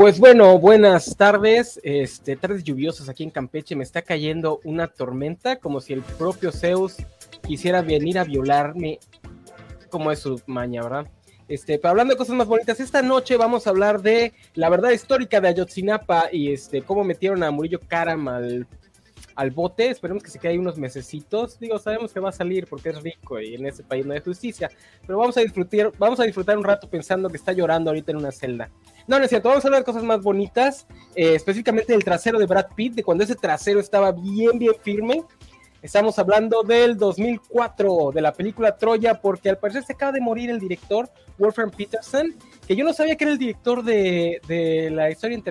Pues bueno, buenas tardes, este, tardes lluviosas aquí en Campeche, me está cayendo una tormenta, como si el propio Zeus quisiera venir a violarme, como es su maña, ¿verdad? Este, pero hablando de cosas más bonitas, esta noche vamos a hablar de la verdad histórica de Ayotzinapa y este, cómo metieron a Murillo Karam al, al bote. Esperemos que se quede ahí unos mesecitos. Digo, sabemos que va a salir porque es rico y en ese país no hay justicia. Pero vamos a disfrutar, vamos a disfrutar un rato pensando que está llorando ahorita en una celda. No, no es cierto, vamos a hablar de cosas más bonitas, eh, específicamente del trasero de Brad Pitt, de cuando ese trasero estaba bien, bien firme. Estamos hablando del 2004, de la película Troya, porque al parecer se acaba de morir el director Wolfram Peterson, que yo no sabía que era el director de, de la historia,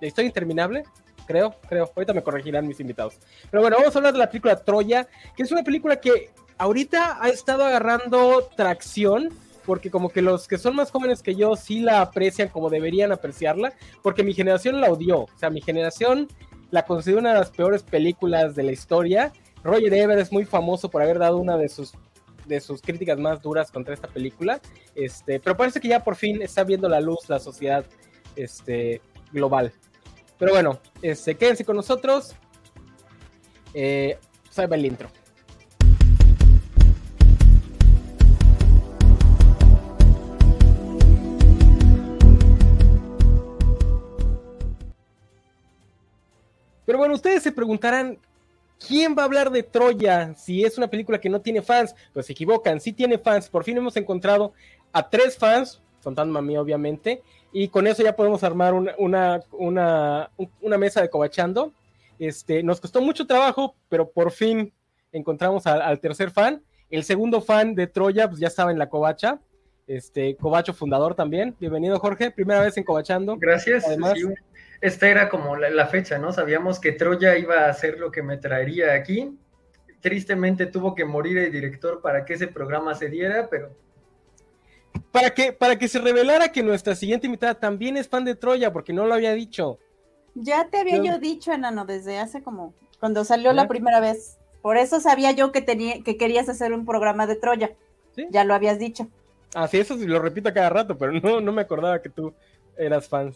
la historia interminable, creo, creo. Ahorita me corregirán mis invitados. Pero bueno, vamos a hablar de la película Troya, que es una película que ahorita ha estado agarrando tracción porque como que los que son más jóvenes que yo sí la aprecian como deberían apreciarla, porque mi generación la odió, o sea, mi generación la considera una de las peores películas de la historia. Roger Ebert es muy famoso por haber dado una de sus de sus críticas más duras contra esta película, este, pero parece que ya por fin está viendo la luz la sociedad este, global. Pero bueno, este, quédense con nosotros. Eh, salva el intro. Pero bueno, ustedes se preguntarán, ¿quién va a hablar de Troya si es una película que no tiene fans? Pues se equivocan, sí tiene fans. Por fin hemos encontrado a tres fans, contando a obviamente, y con eso ya podemos armar una, una, una, mesa de cobachando. Este, nos costó mucho trabajo, pero por fin encontramos al, tercer fan. El segundo fan de Troya, pues ya estaba en la covacha. Este, Covacho fundador también. Bienvenido, Jorge. Primera vez en Cobachando. Gracias. Además, esta era como la, fecha, ¿no? Sabíamos que Troya iba a ser lo que me traería aquí. Tristemente tuvo que morir el director para que ese programa se diera, pero... Para que, para que se revelara que nuestra siguiente invitada también es fan de Troya, porque no lo había dicho. Ya te había yo, dicho, enano, desde hace como... Cuando salió la primera vez. Por eso sabía yo que, tenía, que querías hacer un programa de Troya. ¿Sí? Ya lo habías dicho. Ah, sí, eso sí lo repito cada rato, pero no, no me acordaba que tú eras fan.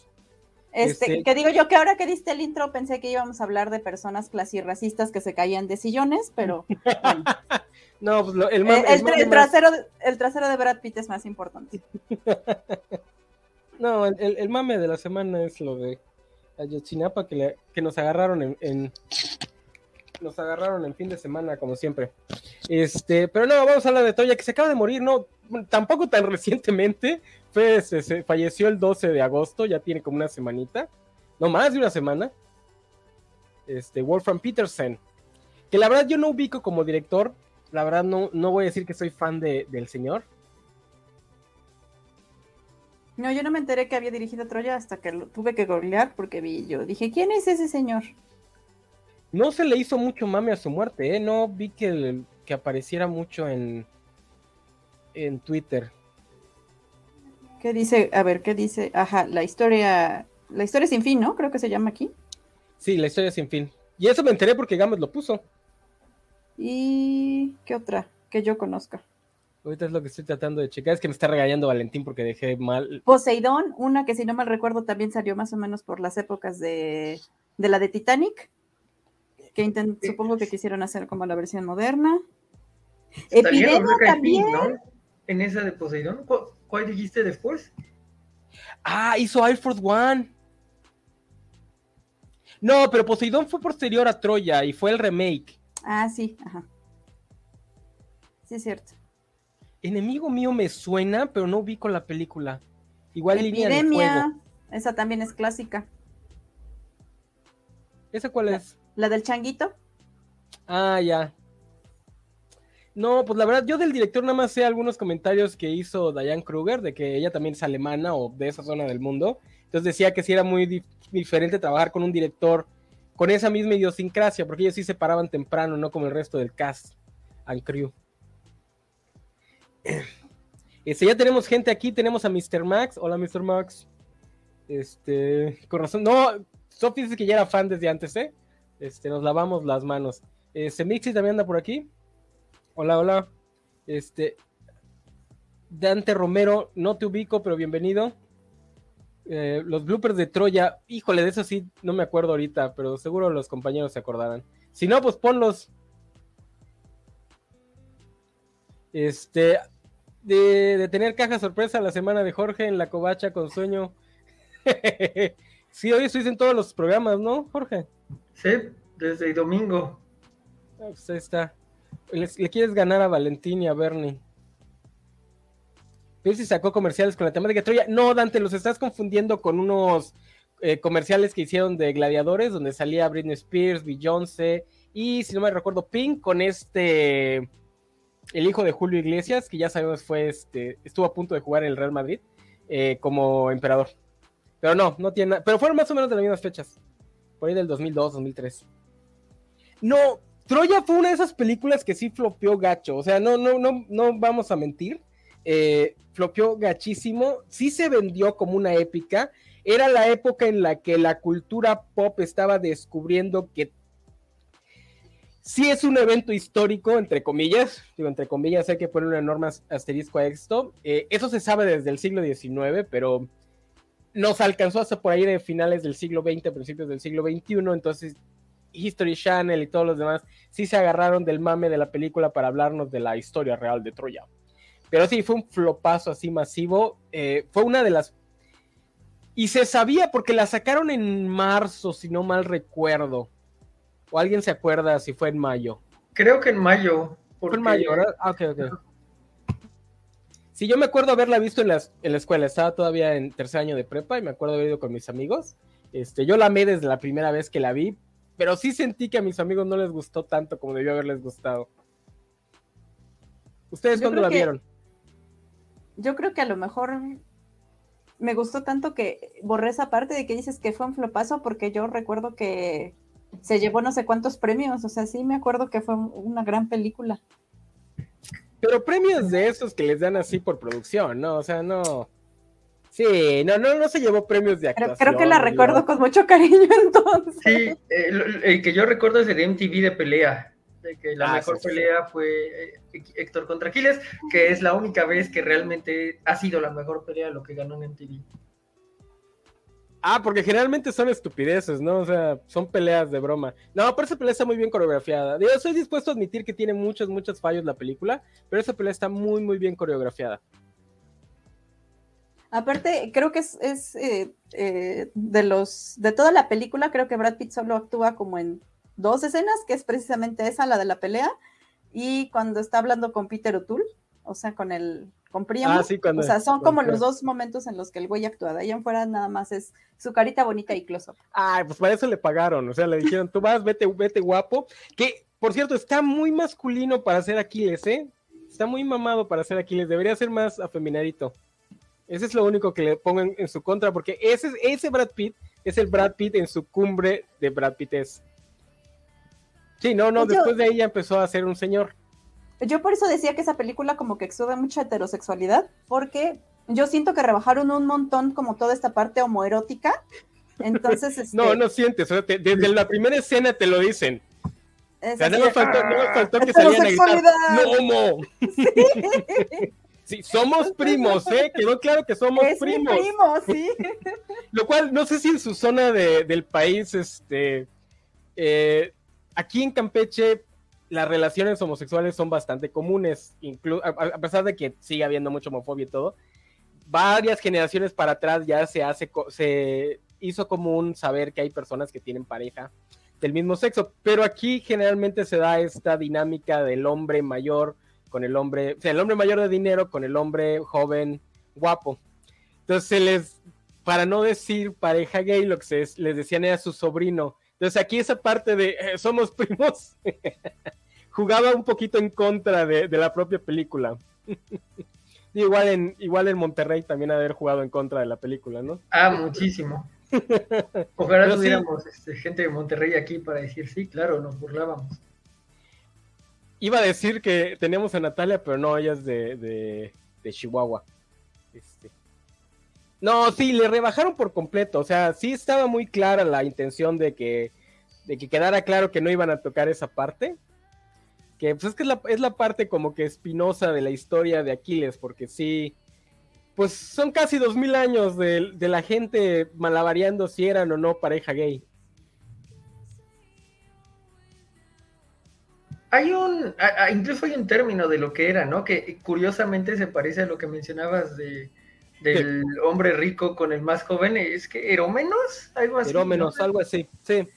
Este, este, que digo yo que ahora que diste el intro pensé que íbamos a hablar de personas clasirracistas que se caían de sillones, pero no, pues el, el, trasero, el trasero de Brad Pitt es más importante. no, el, mame de la semana es lo de Ayotzinapa que, que nos agarraron en, nos agarraron en fin de semana como siempre. Este, pero no, vamos a hablar de Toya que se acaba de morir, no, tampoco tan recientemente, fue, se, falleció el 12 de agosto, ya tiene como una semanita, no más de una semana. Este, Wolfram Peterson, que la verdad yo no ubico como director, la verdad no, no voy a decir que soy fan de, del señor. No, yo no me enteré que había dirigido Troya hasta que lo tuve que googlear porque vi yo. Dije, ¿quién es ese señor? No se le hizo mucho mame a su muerte, ¿eh? No vi que, que apareciera mucho en, en Twitter. ¿Qué dice? A ver, ¿qué dice? Ajá, la historia, la historia sin fin, ¿no? Creo que se llama aquí. Sí, la historia sin fin. Y eso me enteré porque Gámez lo puso. ¿Y qué otra que yo conozca? Ahorita es lo que estoy tratando de checar. Es que me está regañando Valentín porque dejé mal. Poseidón, una que si no mal recuerdo también salió más o menos por las épocas de, de la de Titanic. Que supongo que quisieron hacer como la versión moderna. Epidemia también. En esa de Poseidón. ¿Cuál dijiste después? Ah, hizo Air Force One. No, pero Poseidón fue posterior a Troya y fue el remake. Ah, sí, ajá. Sí, es cierto. Enemigo mío me suena, pero no vi con la película. Igual Epidemia, línea de fuego. Esa también es clásica. ¿Esa cuál es? La del changuito. Ah, ya. No, pues la verdad, yo del director nada más sé algunos comentarios que hizo Diane Kruger, de que ella también es alemana o de esa zona del mundo. Entonces decía que sí era muy diferente trabajar con un director con esa misma idiosincrasia, porque ellos sí se paraban temprano, no como el resto del cast and crew. Este, ya tenemos gente aquí, tenemos a Mr. Max. Hola, Mr. Max. Este, con. No, Sophie dice que ya era fan desde antes, ¿eh? Este, nos lavamos las manos. Este, Mixi también anda por aquí. Hola, hola. Este. Dante Romero, no te ubico, pero bienvenido. Eh, los bloopers de Troya, híjole, de eso sí no me acuerdo ahorita, pero seguro los compañeros se acordarán. Si no, pues ponlos. Este, de, tener caja sorpresa la semana de Jorge en la covacha con sueño. sí, hoy estoy en todos los programas, ¿no, Jorge? Sí, desde el domingo. Ah, pues ahí está. Le, quieres ganar a Valentín y a Bernie. Si sacó comerciales con la temática de Troya. No, Dante, los estás confundiendo con unos eh, comerciales que hicieron de gladiadores, donde salía Britney Spears, Beyoncé y, si no me recuerdo, Pink con este, el hijo de Julio Iglesias, que ya sabemos fue este, estuvo a punto de jugar en el Real Madrid eh, como emperador. Pero no, no tiene nada. Pero fueron más o menos de las mismas fechas. Por ahí del 2002, 2003. No, Troya fue una de esas películas que sí flopeó gacho, o sea, no, no, no, no vamos a mentir, eh, gachísimo, sí se vendió como una épica, era la época en la que la cultura pop estaba descubriendo que sí es un evento histórico, entre comillas, digo, entre comillas, hay que poner un enorme asterisco a esto, eh, eso se sabe desde el siglo XIX, pero nos alcanzó hasta por ahí de finales del siglo XX, principios del siglo XXI, entonces History Channel y todos los demás sí se agarraron del mame de la película para hablarnos de la historia real de Troya. Pero sí, fue un flopazo así masivo. Eh, fue una de las... Y se sabía porque la sacaron en marzo, si no mal recuerdo. ¿O alguien se acuerda si fue en mayo? Creo que en mayo. Fue en mayo, ¿verdad? Ah, ok, ok. Sí, yo me acuerdo haberla visto en, en la escuela. Estaba todavía en tercer año de prepa y me acuerdo haber ido con mis amigos. Este, yo la amé desde la primera vez que la vi, pero sí sentí que a mis amigos no les gustó tanto como debió haberles gustado. ¿Ustedes cuándo la vieron? Yo creo que a lo mejor me gustó tanto que borré esa parte de que dices que fue un flopazo porque yo recuerdo que se llevó no sé cuántos premios, o sea, sí me acuerdo que fue una gran película. Pero premios de esos que les dan así por producción, ¿no? O sea, no. Sí, no, no, no se llevó premios de actuación. Creo, que la recuerdo con mucho cariño entonces. Sí, el, que yo recuerdo es el MTV de pelea, de que la ah, mejor pelea fue eh, Héctor contra Aquiles, que es la única vez que realmente ha sido la mejor pelea lo que ganó en MTV. Ah, porque generalmente son estupideces, ¿no? O sea, son peleas de broma. No, pero esa pelea está muy bien coreografiada. Yo soy dispuesto a admitir que tiene muchos, muchos fallos la película, pero esa pelea está muy, muy bien coreografiada. Aparte, creo que es, eh, eh, de los de toda la película, creo que Brad Pitt solo actúa como en dos escenas, que es precisamente esa, la de la pelea, y cuando está hablando con Peter O'Toole, o sea, con el con Priam. Ah, sí, o sea, son como los dos momentos en los que el güey actúa. De ahí en fuera nada más es su carita bonita y close up. Ah, pues para eso le pagaron. O sea, le dijeron, tú vas, vete, vete guapo. Que, por cierto, está muy masculino para ser Aquiles, ¿eh? Está muy mamado para ser Aquiles. Debería ser más afeminadito. Ese es lo único que le pongo en, su contra, porque ese, ese Brad Pitt es el Brad Pitt en su cumbre de Brad Pittes. Sí, no, no, después de ella empezó a ser un señor. Yo por eso decía que esa película como que exuda mucha heterosexualidad, porque yo siento que rebajaron un montón como toda esta parte homoerótica. Entonces, este... no, no sientes, desde la primera escena te lo dicen. O sea, no, faltó, no faltó que salieran a gritar, ¡No homo! Sí. Sí, somos primos, ¿eh? Quedó claro que somos primos. sí. Lo cual, no sé si en su zona del país, este, eh, aquí en Campeche, las relaciones homosexuales son bastante comunes, a, pesar de que sigue habiendo mucha homofobia y todo. Varias generaciones para atrás ya se hace, se hizo común saber que hay personas que tienen pareja del mismo sexo, pero aquí generalmente se da esta dinámica del hombre mayor con el hombre, o sea, el hombre mayor de dinero con el hombre joven guapo. Entonces les, para no decir pareja gay, lo que se, les decían era su sobrino. Entonces aquí esa parte de eh, somos primos jugaba un poquito en contra de, la propia película. igual en, igual en Monterrey también haber jugado en contra de la película, ¿no? Ah, muchísimo. Ojalá tuviéramos este, gente de Monterrey aquí para decir sí, claro, nos burlábamos. Iba a decir que teníamos a Natalia, pero no, ella es de, Chihuahua. No, sí, le rebajaron por completo. O sea, sí estaba muy clara la intención de que, de que quedara claro que no iban a tocar esa parte. Que pues es que es la, parte como que espinosa de la historia de Aquiles, porque sí, pues son casi dos mil años de, de la gente malavariando si eran o no pareja gay. Hay un, incluso hay un término de lo que era, ¿no? Que curiosamente se parece a lo que mencionabas de, del hombre rico con el más joven, es que erómenos, algo así. Erómenos, algo así, sí.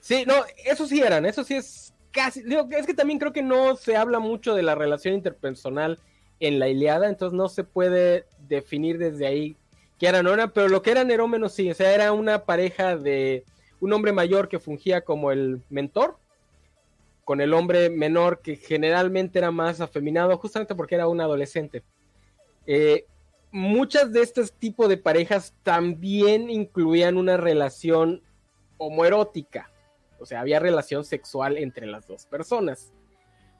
Sí, no, eso sí eran, eso sí es casi, digo, es que también creo que no se habla mucho de la relación interpersonal en la Iliada, entonces no se puede definir desde ahí que eran o eran, pero lo que eran erómenos sí, o sea, era una pareja de un hombre mayor que fungía como el mentor, con el hombre menor que generalmente era más afeminado, justamente porque era un adolescente. Eh, muchas de este tipo de parejas también incluían una relación homoerótica, o sea, había relación sexual entre las dos personas.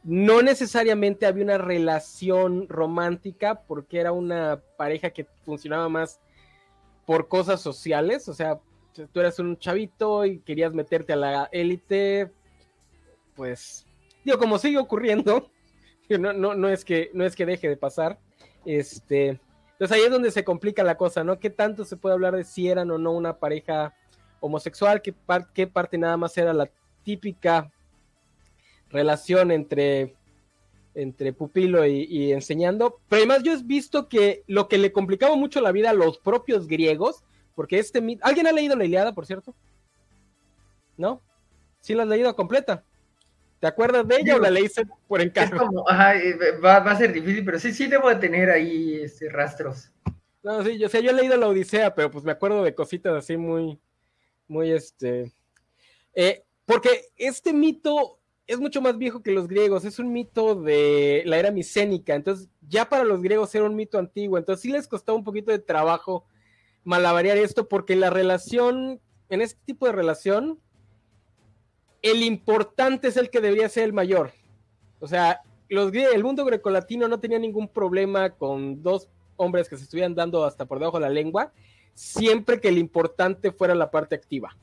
No necesariamente había una relación romántica porque era una pareja que funcionaba más por cosas sociales, o sea, tú eras un chavito y querías meterte a la élite, pues, digo, como sigue ocurriendo, no, no, no, es que, no es que deje de pasar, este, entonces ahí es donde se complica la cosa, ¿no? ¿Qué tanto se puede hablar de si eran o no una pareja homosexual? ¿Qué, qué parte nada más era la típica relación entre, entre pupilo y, enseñando? Pero además yo he visto que lo que le complicaba mucho la vida a los propios griegos, porque este... ¿Alguien ha leído la Iliada, por cierto? ¿No? ¿Sí la has leído completa? ¿Te acuerdas de ella o la leíste por encargo? Como, ajá, eh, va, a ser difícil, pero sí, sí debo de tener ahí este, rastros. No, sí, yo, o sea, yo he leído la Odisea, pero pues me acuerdo de cositas así muy, muy este. Eh, porque este mito es mucho más viejo que los griegos, es un mito de la era micénica, entonces ya para los griegos era un mito antiguo, entonces sí les costaba un poquito de trabajo malabarear esto, porque la relación, en este tipo de relación, el importante es el que debería ser el mayor. O sea, el mundo grecolatino no tenía ningún problema con dos hombres que se estuvieran dando hasta por debajo de la lengua, siempre que el importante fuera la parte activa.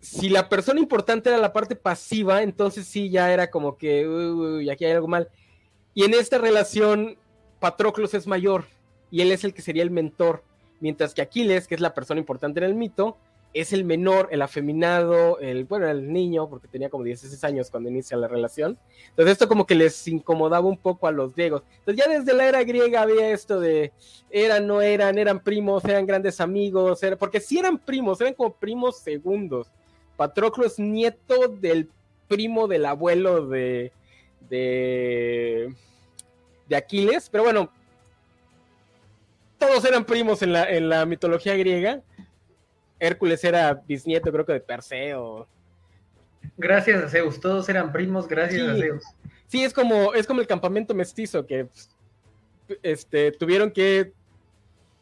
Si la persona importante era la parte pasiva, entonces sí ya era como que, uy, aquí hay algo mal. Y en esta relación, Patroclos es mayor y él es el que sería el mentor, mientras que Aquiles, que es la persona importante en el mito, es el menor, el afeminado, el, bueno, el niño, porque tenía como 16 años cuando inicia la relación. Entonces esto como que les incomodaba un poco a los griegos. Entonces ya desde la era griega había esto de eran, no eran, eran primos, eran grandes amigos, porque si eran primos, eran como primos segundos. Patroclo es nieto del primo del abuelo de, de, de Aquiles, pero bueno, todos eran primos en la, en la mitología griega. Hércules era bisnieto, creo que de Perseo. Gracias a Zeus, todos eran primos gracias a Zeus. Sí, es como, es como el campamento mestizo que este, tuvieron que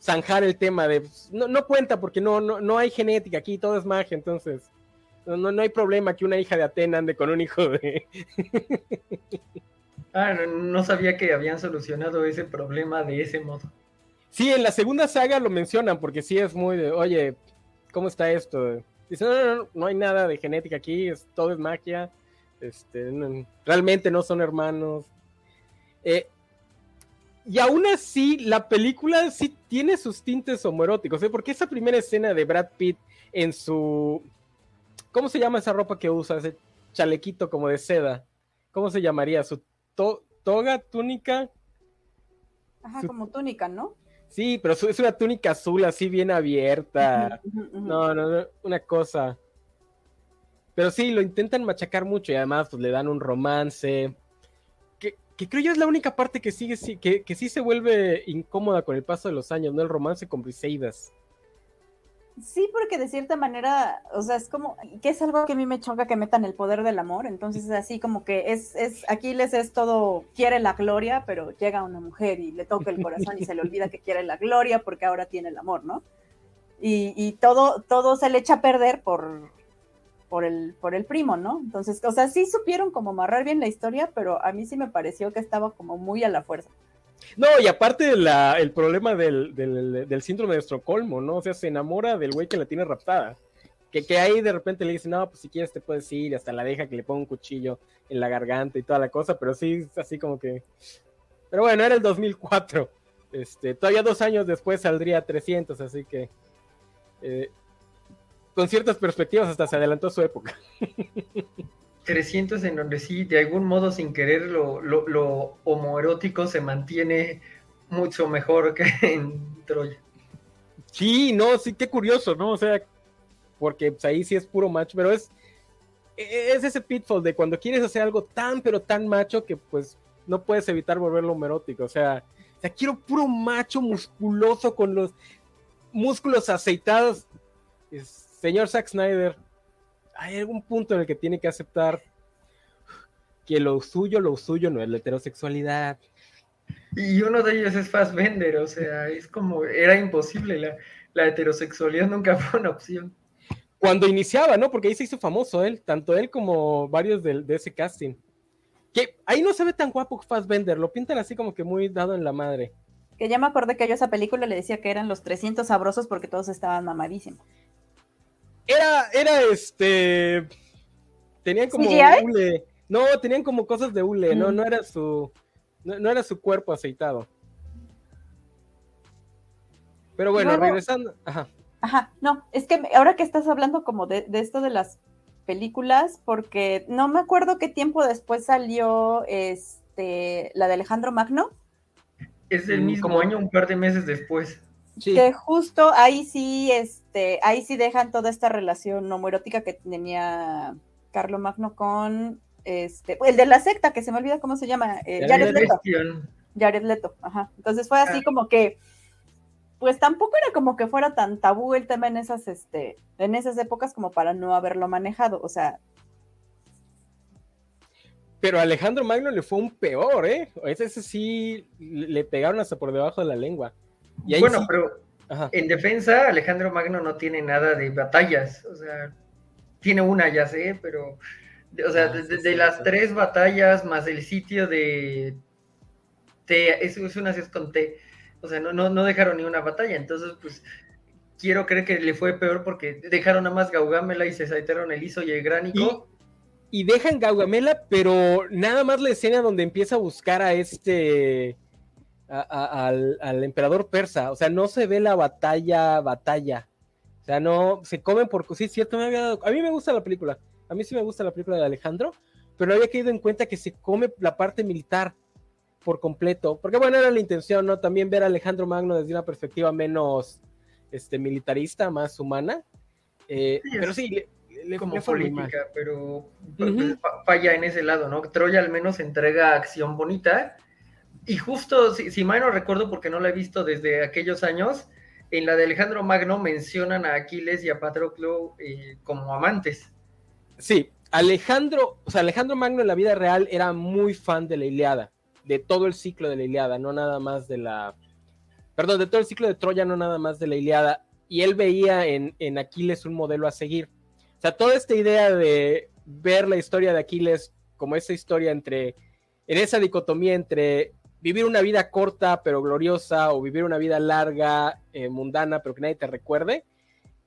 zanjar el tema de no, no cuenta porque no, no, no hay genética aquí, todo es magia, entonces no, no, hay problema que una hija de Atena ande con un hijo de. ah, no sabía que habían solucionado ese problema de ese modo. Sí, en la segunda saga lo mencionan porque sí es muy de, oye, ¿cómo está esto? Dice, no, no, no, hay nada de genética aquí, es, todo es magia, este, realmente no son hermanos. Eh, y aún así, la película sí tiene sus tintes homoeróticos, ¿eh? porque esa primera escena de Brad Pitt en su... ¿Cómo se llama esa ropa que usa? Ese chalequito como de seda. ¿Cómo se llamaría? ¿Su toga, túnica? Ajá, como túnica, ¿no? Sí, pero es una túnica azul así bien abierta. No, no, una cosa. Pero sí, lo intentan machacar mucho y además pues, le dan un romance. Que, creo yo es la única parte que sigue, que, que sí se vuelve incómoda con el paso de los años, ¿no? El romance con Briseidas. Sí, porque de cierta manera, o sea, es como, que es algo que a mí me choca que metan el poder del amor, entonces es así como que es, es, Aquiles es todo, quiere la gloria, pero llega una mujer y le toca el corazón y se le olvida que quiere la gloria porque ahora tiene el amor, ¿no? Y, y todo, todo se le echa a perder por, por el, por el primo, ¿no? Entonces, o sea, sí supieron como amarrar bien la historia, pero a mí sí me pareció que estaba como muy a la fuerza. No, y aparte la, el problema del, síndrome de Estocolmo, ¿no? O sea, se enamora del güey que la tiene raptada. Que, que ahí de repente le dice, no, pues si quieres te puedes ir, hasta la deja que le ponga un cuchillo en la garganta y toda la cosa, pero sí, así como que... Pero bueno, era el 2004. Este, todavía dos años después saldría 300, así que eh, con ciertas perspectivas hasta se adelantó su época. 300 en donde sí, de algún modo sin querer lo, lo, homoerótico se mantiene mucho mejor que en Troya. Sí, no, sí, qué curioso, ¿no? O sea, porque pues, ahí sí es puro macho, pero es, es ese pitfall de cuando quieres hacer algo tan, pero tan macho que pues no puedes evitar volverlo homoerótico. O sea, o sea, quiero puro macho musculoso con los músculos aceitados. Señor Zack Snyder, hay algún punto en el que tiene que aceptar que lo suyo, lo suyo no es la heterosexualidad. Y uno de ellos es Fassbender, o sea, es como, era imposible, la, la heterosexualidad nunca fue una opción. Cuando iniciaba, ¿no? Porque ahí se hizo famoso él, tanto él como varios de, de ese casting. Que ahí no se ve tan guapo Fassbender, lo pintan así como que muy dado en la madre. Que ya me acordé que yo esa película le decía que eran los 300 sabrosos porque todos estaban mamadísimos. Era, era este. Tenían como hule. No, tenían como cosas de hule, no, mm. no era su. No, era su cuerpo aceitado. Pero bueno, regresando. Ajá. Ajá, no, es que ahora que estás hablando como de, esto de las películas, porque no me acuerdo qué tiempo después salió este la de Alejandro Magno. Es el mm, mismo año, un par de meses después. Que justo ahí sí, este, ahí sí dejan toda esta relación homoerótica que tenía Carlo Magno con este, el de la secta, que se me olvida cómo se llama, eh, Jared Leto. Jared Leto, ajá. Entonces fue así ah. como que, pues tampoco era como que fuera tan tabú el tema en esas, este, en esas épocas como para no haberlo manejado, o sea. Pero a Alejandro Magno le fue un peor, ¿eh? Ese, sí le pegaron hasta por debajo de la lengua bueno, pero en defensa, Alejandro Magno no tiene nada de batallas. O sea, tiene una, ya sé, pero. O sea, ah, de, las tres batallas más el sitio de. T, es, es una es con T. O sea, no, no, no dejaron ni una batalla. Entonces, pues quiero creer que le fue peor porque dejaron nada más Gaugamela y se saltaron el ISO y el gránico. Y, y, dejan Gaugamela, pero nada más la escena donde empieza a buscar a este al, emperador persa. O sea, no se ve la batalla, batalla. O sea, no, se comen por... Sí, cierto, me había dado... A mí me gusta la película. A mí sí me gusta la película de Alejandro, pero había caído en cuenta que se come la parte militar por completo. Porque bueno, era la intención, ¿no? También ver a Alejandro Magno desde una perspectiva menos este, militarista, más humana. Eh, pero sí, le, como política, pero falla en ese lado, ¿no? Troya al menos entrega acción bonita y justo, si, mal no recuerdo porque no la he visto desde aquellos años, en la de Alejandro Magno mencionan a Aquiles y a Patroclo eh, como amantes. Sí, Alejandro, o sea, Alejandro Magno en la vida real era muy fan de la Iliada, de todo el ciclo de la Iliada, no nada más de la, perdón, de todo el ciclo de Troya, no nada más de la Iliada, y él veía en, en Aquiles un modelo a seguir. O sea, toda esta idea de ver la historia de Aquiles como esa historia entre, en esa dicotomía entre vivir una vida corta pero gloriosa o vivir una vida larga, eh, mundana, pero que nadie te recuerde,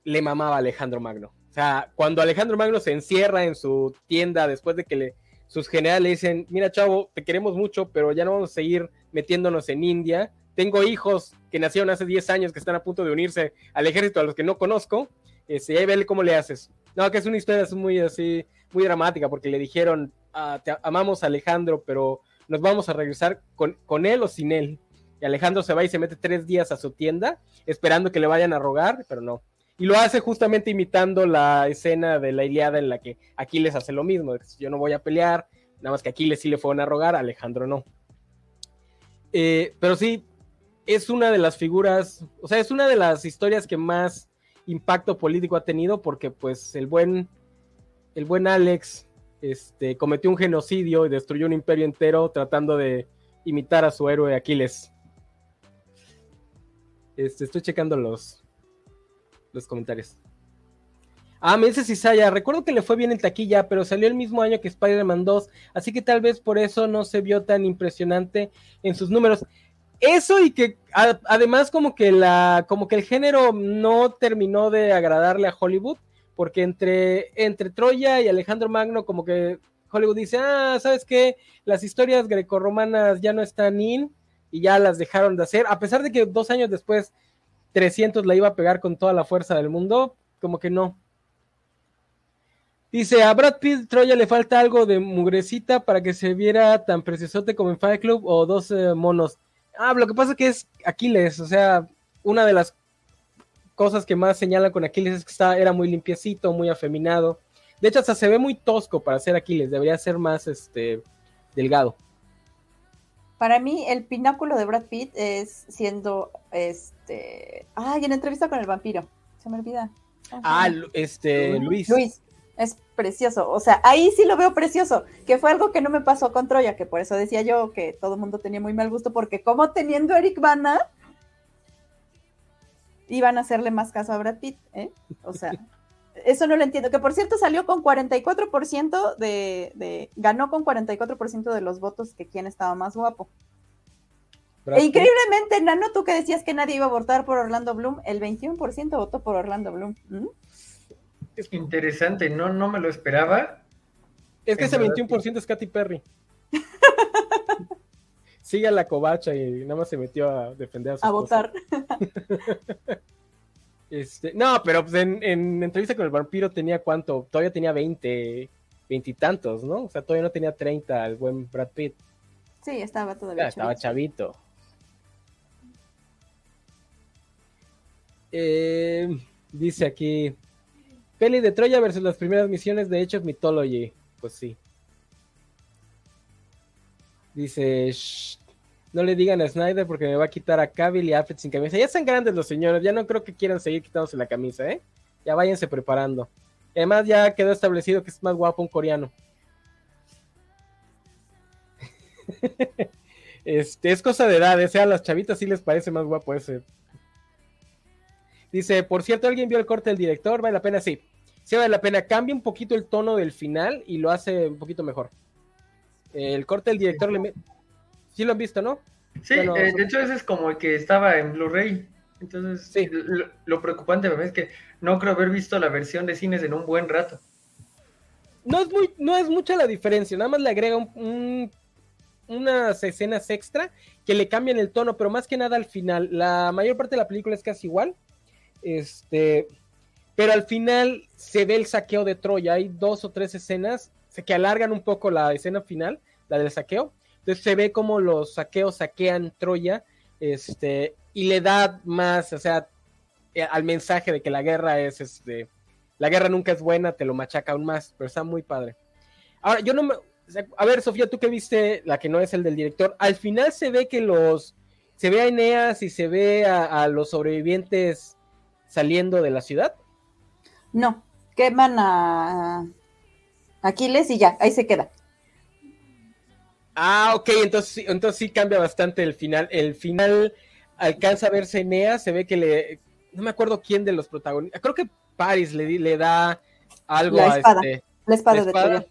le mamaba Alejandro Magno. O sea, cuando Alejandro Magno se encierra en su tienda después de que le, sus generales le dicen, mira chavo, te queremos mucho, pero ya no vamos a seguir metiéndonos en India. Tengo hijos que nacieron hace 10 años que están a punto de unirse al ejército a los que no conozco. Este, ahí vele cómo le haces. No, que es una historia muy así, muy dramática, porque le dijeron, ah, te amamos Alejandro, pero nos vamos a regresar con, con él o sin él. Y Alejandro se va y se mete tres días a su tienda esperando que le vayan a rogar, pero no. Y lo hace justamente imitando la escena de la Iliada en la que Aquiles hace lo mismo. Yo no voy a pelear, nada más que Aquiles sí le fueron a rogar, Alejandro no. Eh, pero sí, es una de las figuras, o sea, es una de las historias que más impacto político ha tenido porque pues el buen, el buen Alex este, cometió un genocidio y destruyó un imperio entero tratando de imitar a su héroe Aquiles. Este, estoy checando los, los comentarios. Ah, me dice Cisaya, recuerdo que le fue bien en taquilla, pero salió el mismo año que Spider-Man 2, así que tal vez por eso no se vio tan impresionante en sus números. Eso y que además como que la como que el género no terminó de agradarle a Hollywood porque entre, entre Troya y Alejandro Magno, como que Hollywood dice, ah, ¿sabes qué? Las historias grecorromanas ya no están in, y ya las dejaron de hacer, a pesar de que dos años después 300 la iba a pegar con toda la fuerza del mundo, como que no. Dice, a Brad Pitt Troya le falta algo de mugrecita para que se viera tan preciosote como en Fire Club o 12 monos. Ah, lo que pasa es que es Aquiles, o sea, una de las cosas que más señalan con Aquiles es que está, era muy limpiecito, muy afeminado. De hecho, hasta se ve muy tosco para ser Aquiles, debería ser más este delgado. Para mí, el pináculo de Brad Pitt es siendo este. Ay, en entrevista con el vampiro. Se me olvida. Ah, este, Luis. Luis. Es precioso. O sea, ahí sí lo veo precioso. Que fue algo que no me pasó con Troya, que por eso decía yo que todo el mundo tenía muy mal gusto, porque como teniendo Eric Bana, iban a hacerle más caso a Brad Pitt, ¿eh? O sea. Eso no lo entiendo. Que por cierto salió con 44% de, de. Ganó con 44% de los votos que quien estaba más guapo. E increíblemente, Nano, tú que decías que nadie iba a votar por Orlando Bloom, el 21% votó por Orlando Bloom. Es interesante, no, no me lo esperaba. Es que ese 21% es Katy Perry. Sigue a la covacha y nada más se metió a defender a su A votar. Este, no, pero pues en, entrevista con el vampiro tenía cuánto, todavía tenía 20, veintitantos, ¿no? O sea, todavía no tenía 30 el buen Brad Pitt. Sí, estaba todavía. estaba chavito. Eh, dice aquí, peli de Troya versus las primeras misiones de Age of Mythology. Pues sí. Dice, no le digan a Snyder porque me va a quitar a Cavill y Alfred sin camisa. Ya están grandes los señores, ya no creo que quieran seguir quitándose la camisa, ¿eh? Ya váyanse preparando. además ya quedó establecido que es más guapo un coreano. este, es cosa de edad, ¿eh? o sea, a las chavitas sí les parece más guapo ese. Dice, por cierto, ¿alguien vio el corte del director? ¿Vale la pena? Sí. Sí vale la pena. Cambia un poquito el tono del final y lo hace un poquito mejor. El corte del director le, Sí lo han visto, ¿no? Sí, eh, de hecho ese es como el que estaba en Blu-ray. Entonces, sí. lo, preocupante es que no creo haber visto la versión de cines en un buen rato. No es, muy, no es mucha la diferencia, nada más le agrega unas escenas extra que le cambian el tono, pero más que nada al final. La mayor parte de la película es casi igual. Este, pero al final se ve el saqueo de Troya. Hay dos o tres escenas que alargan un poco la escena final, la del saqueo, entonces se ve como los saqueos saquean Troya, este, y le da más, o sea, eh, al mensaje de que la guerra es, este, la guerra nunca es buena, te lo machaca aún más, pero está muy padre. Ahora, yo no me, a ver, Sofía, tú que viste la que no es el del director, al final se ve que los, se ve a Eneas y se ve a, a los sobrevivientes saliendo de la ciudad. No, queman a Aquiles y ya, ahí se queda. Ah, ok, entonces, entonces sí cambia bastante el final. El final alcanza a verse Eneas, se ve que le. No me acuerdo quién de los protagonistas. Creo que Paris le, le da algo a este. La espada, de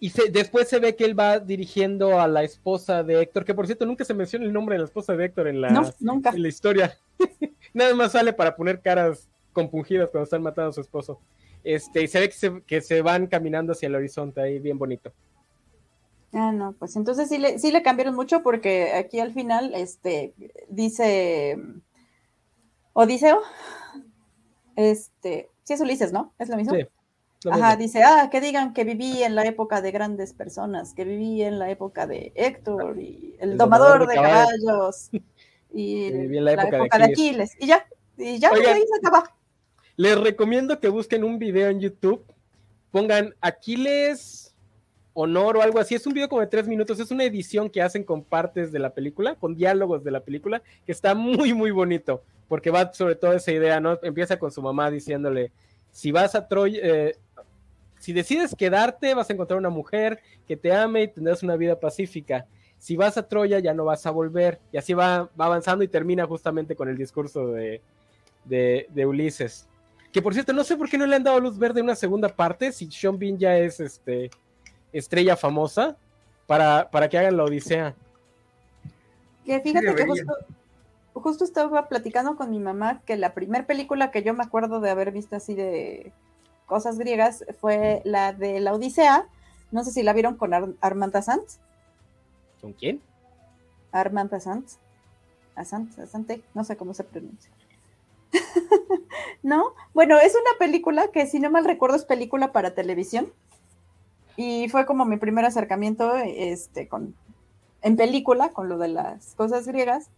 Y después se ve que él va dirigiendo a la esposa de Héctor, que por cierto nunca se menciona el nombre de la esposa de Héctor en la, En la historia. Nada más sale para poner caras compungidas cuando están matando a su esposo. Este, y se ve que se, que se van caminando hacia el horizonte ahí, bien bonito. Ah, no, pues entonces sí le, sí le cambiaron mucho porque aquí al final este, dice Odiseo, este, sí es Ulises, ¿no? Es lo mismo. Sí, Ajá, dice, ah, que digan que viví en la época de grandes personas, que viví en la época de Héctor y el, domador, de, caballos, y la, época, de, Aquiles. Y ya, y ya, Oigan, ahí se acaba. Les recomiendo que busquen un video en YouTube, pongan Aquiles honor o algo así. Es un video como de tres minutos, es una edición que hacen con partes de la película, con diálogos de la película, que está muy, muy bonito, porque va sobre todo esa idea, ¿no? Empieza con su mamá diciéndole, si vas a Troy, eh, si decides quedarte, vas a encontrar una mujer que te ame y tendrás una vida pacífica. Si vas a Troya, ya no vas a volver. Y así va, va avanzando y termina justamente con el discurso de, de, Ulises. Que por cierto, no sé por qué no le han dado luz verde una segunda parte, si Sean Bean ya es este estrella famosa para, para que hagan la Odisea. Que fíjate que justo, estaba platicando con mi mamá que la primera película que yo me acuerdo de haber visto así de cosas griegas fue la de la Odisea. No sé si la vieron con Armanda Sanz. ¿Con quién? Armand Assant. Assant, Asante, no sé cómo se pronuncia. ¿No? Bueno, es una película que, si no mal recuerdo, es película para televisión. Y fue como mi primer acercamiento este, con, en película con lo de las cosas griegas.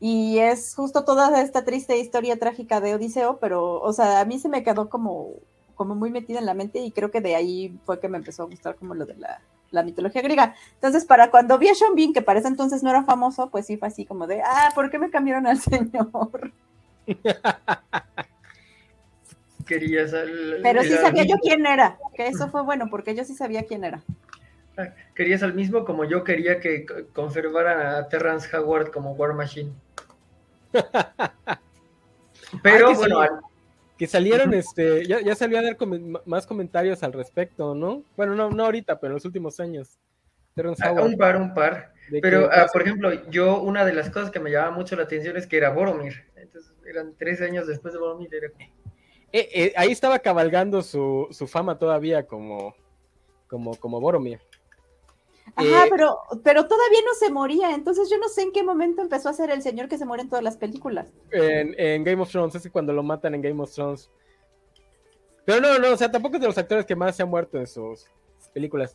Y es justo toda esta triste historia trágica de Odiseo, pero, o sea, a mí se me quedó como, como muy metida en la mente y creo que de ahí fue que me empezó a gustar como lo de la, la mitología griega. Entonces, para cuando vi a Sean Bean, que para ese entonces no era famoso, pues sí fue así como de, ah, ¿por qué me cambiaron al señor? Querías Pero sí sabía yo quién era, que eso fue bueno, porque yo sí sabía quién era. Ah, querías al mismo como yo quería que conservaran a Terrence Howard como War Machine. Pero bueno, que salieron, este, ya, ya salió a dar más comentarios al respecto, ¿no? Bueno, no, no ahorita, pero en los últimos años. Terrence ah, un par, un par. Pero, ah, por ejemplo, yo una de las cosas que me llamaba mucho la atención es que era Boromir. Entonces, eran tres años después de Boromir. Era... Eh, eh, ahí estaba cabalgando su, su fama todavía como, como, como Boromir. Ajá, eh, pero, pero todavía no se moría, entonces yo no sé en qué momento empezó a ser el señor que se muere en todas las películas. En, Game of Thrones, es que cuando lo matan en Game of Thrones. Pero no, no, o sea, tampoco es de los actores que más se han muerto en sus películas.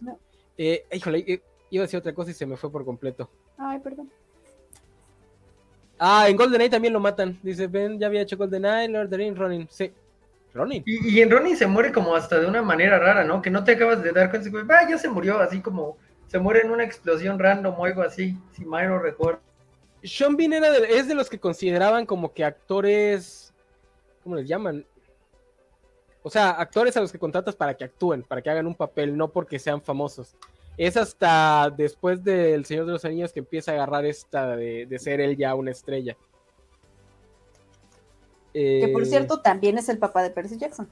Eh, híjole, eh, iba a decir otra cosa y se me fue por completo. Ay, perdón. Ah, en GoldenEye también lo matan. Dice, Ben, ya había hecho GoldenEye, Lord of the Rings, Ronin. Sí, Ronin. Y, en Ronin se muere como hasta de una manera rara, ¿no? Que no te acabas de dar cuenta. Ah, ya se murió, así como se muere en una explosión random o algo así, si mal no recuerdo. Sean Bean era es de los que consideraban como que actores, ¿cómo les llaman? O sea, actores a los que contratas para que actúen, para que hagan un papel, no porque sean famosos. Es hasta después del Señor de los Anillos que empieza a agarrar esta de, ser él ya una estrella. Que por eh, cierto también es el papá de Percy Jackson.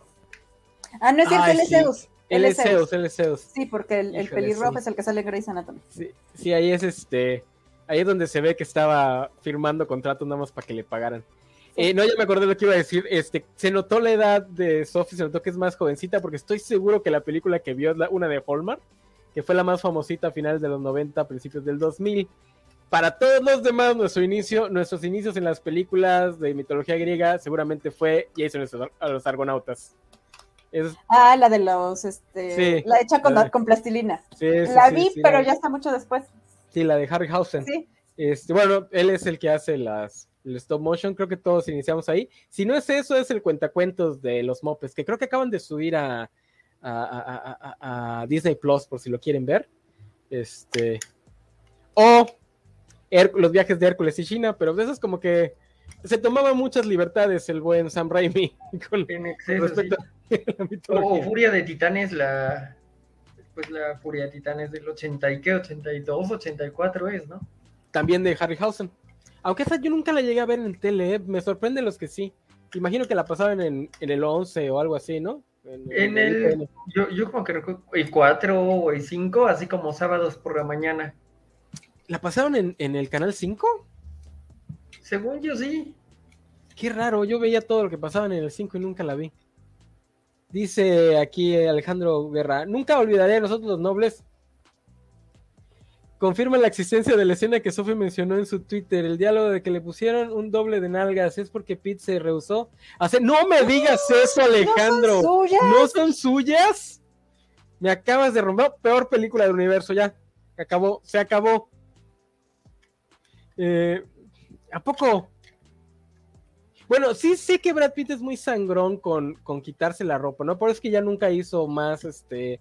Ah, no es cierto, él es Zeus. Él es Zeus, él es Zeus. Sí, porque el, pelirrojo es el que sale en Grey's Anatomy. Sí, sí, ahí es este. Ahí es donde se ve que estaba firmando contratos nada más para que le pagaran. Eh, no, ya me acordé de lo que iba a decir. Este, se notó la edad de Sophie, se notó que es más jovencita, porque estoy seguro que la película que vio es la, una de Hallmark, que fue la más famosita a finales de los 90, principios del 2000. Para todos los demás, nuestro inicio, nuestros inicios en las películas de mitología griega seguramente fue Jason a los Argonautas. Ah, la de los, este, la hecha con, con plastilina. la vi, pero ya está mucho después. Sí, la de Harryhausen. Sí. Este, bueno, él es el que hace las el stop motion, creo que todos iniciamos ahí. Si no es eso, es el cuentacuentos de los mopes, que creo que acaban de subir a, a, Disney Plus, por si lo quieren ver. Este. O los viajes de Hércules y China, pero de es como que se tomaba muchas libertades el buen Sam Raimi con, respecto o Furia de Titanes, la pues la Furia de Titanes del 80 y qué, 82, 84 es, ¿no? También de Harryhausen. Aunque esa yo nunca la llegué a ver en tele, ¿eh? me sorprende los que sí. Imagino que la pasaban en, el 11 o algo así, ¿no? En, el, yo, yo como que el 4 o el 5, así como sábados por la mañana. ¿La pasaron en, en el canal 5? Según yo sí. Qué raro, yo veía todo lo que pasaban en el 5 y nunca la vi. Dice aquí Alejandro Guerra, nunca olvidaré a nosotros los nobles. Confirma la existencia de la escena que Sophie mencionó en su Twitter, el diálogo de que le pusieron un doble de nalgas, es porque Pete se rehusó hacer... No me digas eso, Alejandro. ¿No son suyas? ¿No son suyas? Me acabas de romper. Peor película del universo, ya. Acabó, se acabó. Eh, ¿A poco? Bueno, sí sé que Brad Pitt es muy sangrón con, quitarse la ropa, ¿no? Por eso es que ya nunca hizo más, este...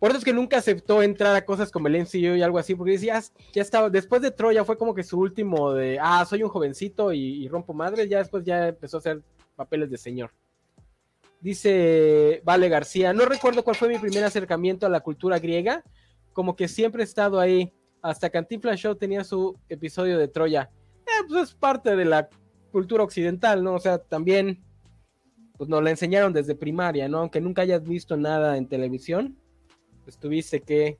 Por eso es que nunca aceptó entrar a cosas como el MCU y algo así, porque decía, ya estaba, después de Troya fue como que su último de, ah, soy un jovencito y, rompo madres, ya después ya empezó a hacer papeles de señor. Dice Vale García, no recuerdo cuál fue mi primer acercamiento a la cultura griega, como que siempre he estado ahí, hasta Cantinflas Show tenía su episodio de Troya. Eh, pues es parte de la cultura occidental, ¿no? O sea, también, pues nos la enseñaron desde primaria, ¿no? Aunque nunca hayas visto nada en televisión, pues tuviste que,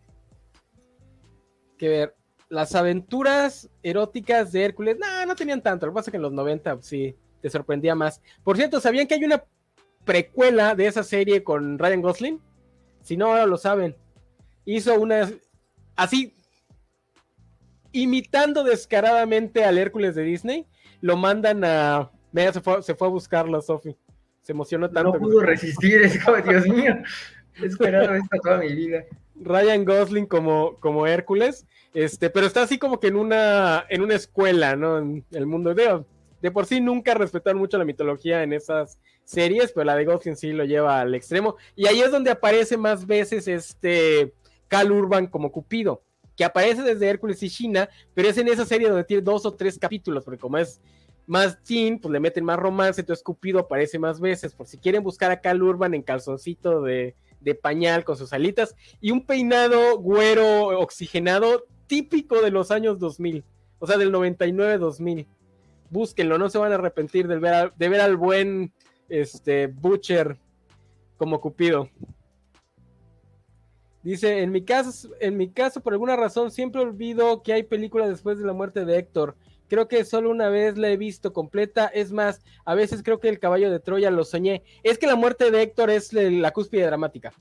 que ver. Las aventuras eróticas de Hércules, no, no tenían tanto. Lo que pasa es que en los 90 pues, sí te sorprendía más. Por cierto, ¿sabían que hay una precuela de esa serie con Ryan Gosling? Si no, ahora lo saben. Hizo una. Así. Imitando descaradamente al Hércules de Disney, lo mandan a. Mira, se fue, se fue a buscarlo, Sofi. Se emocionó tanto. No pudo resistir, es como, Dios mío. He esperado esto toda mi vida. Ryan Gosling como, como Hércules, este, pero está así como que en una, en una escuela, ¿no? En el mundo de, de por sí nunca respetaron mucho la mitología en esas series, pero la de Gosling sí lo lleva al extremo. Y ahí es donde aparece más veces este Cal Urban como Cupido, aparece desde Hércules y China, pero es en esa serie donde tiene dos o tres capítulos, porque como es más teen, pues le meten más romance, entonces Cupido aparece más veces, por si quieren buscar a Cal Urban en calzoncito de, pañal con sus alitas y un peinado güero oxigenado típico de los años 2000, o sea, del 99-2000. Búsquenlo, no se van a arrepentir de ver, de ver al buen este, Butcher como Cupido. Dice, en mi, caso, en mi caso, por alguna razón, siempre olvido que hay película después de la muerte de Héctor. Creo que solo una vez la he visto completa. Es más, a veces creo que el caballo de Troya lo soñé. Es que la muerte de Héctor es la cúspide dramática.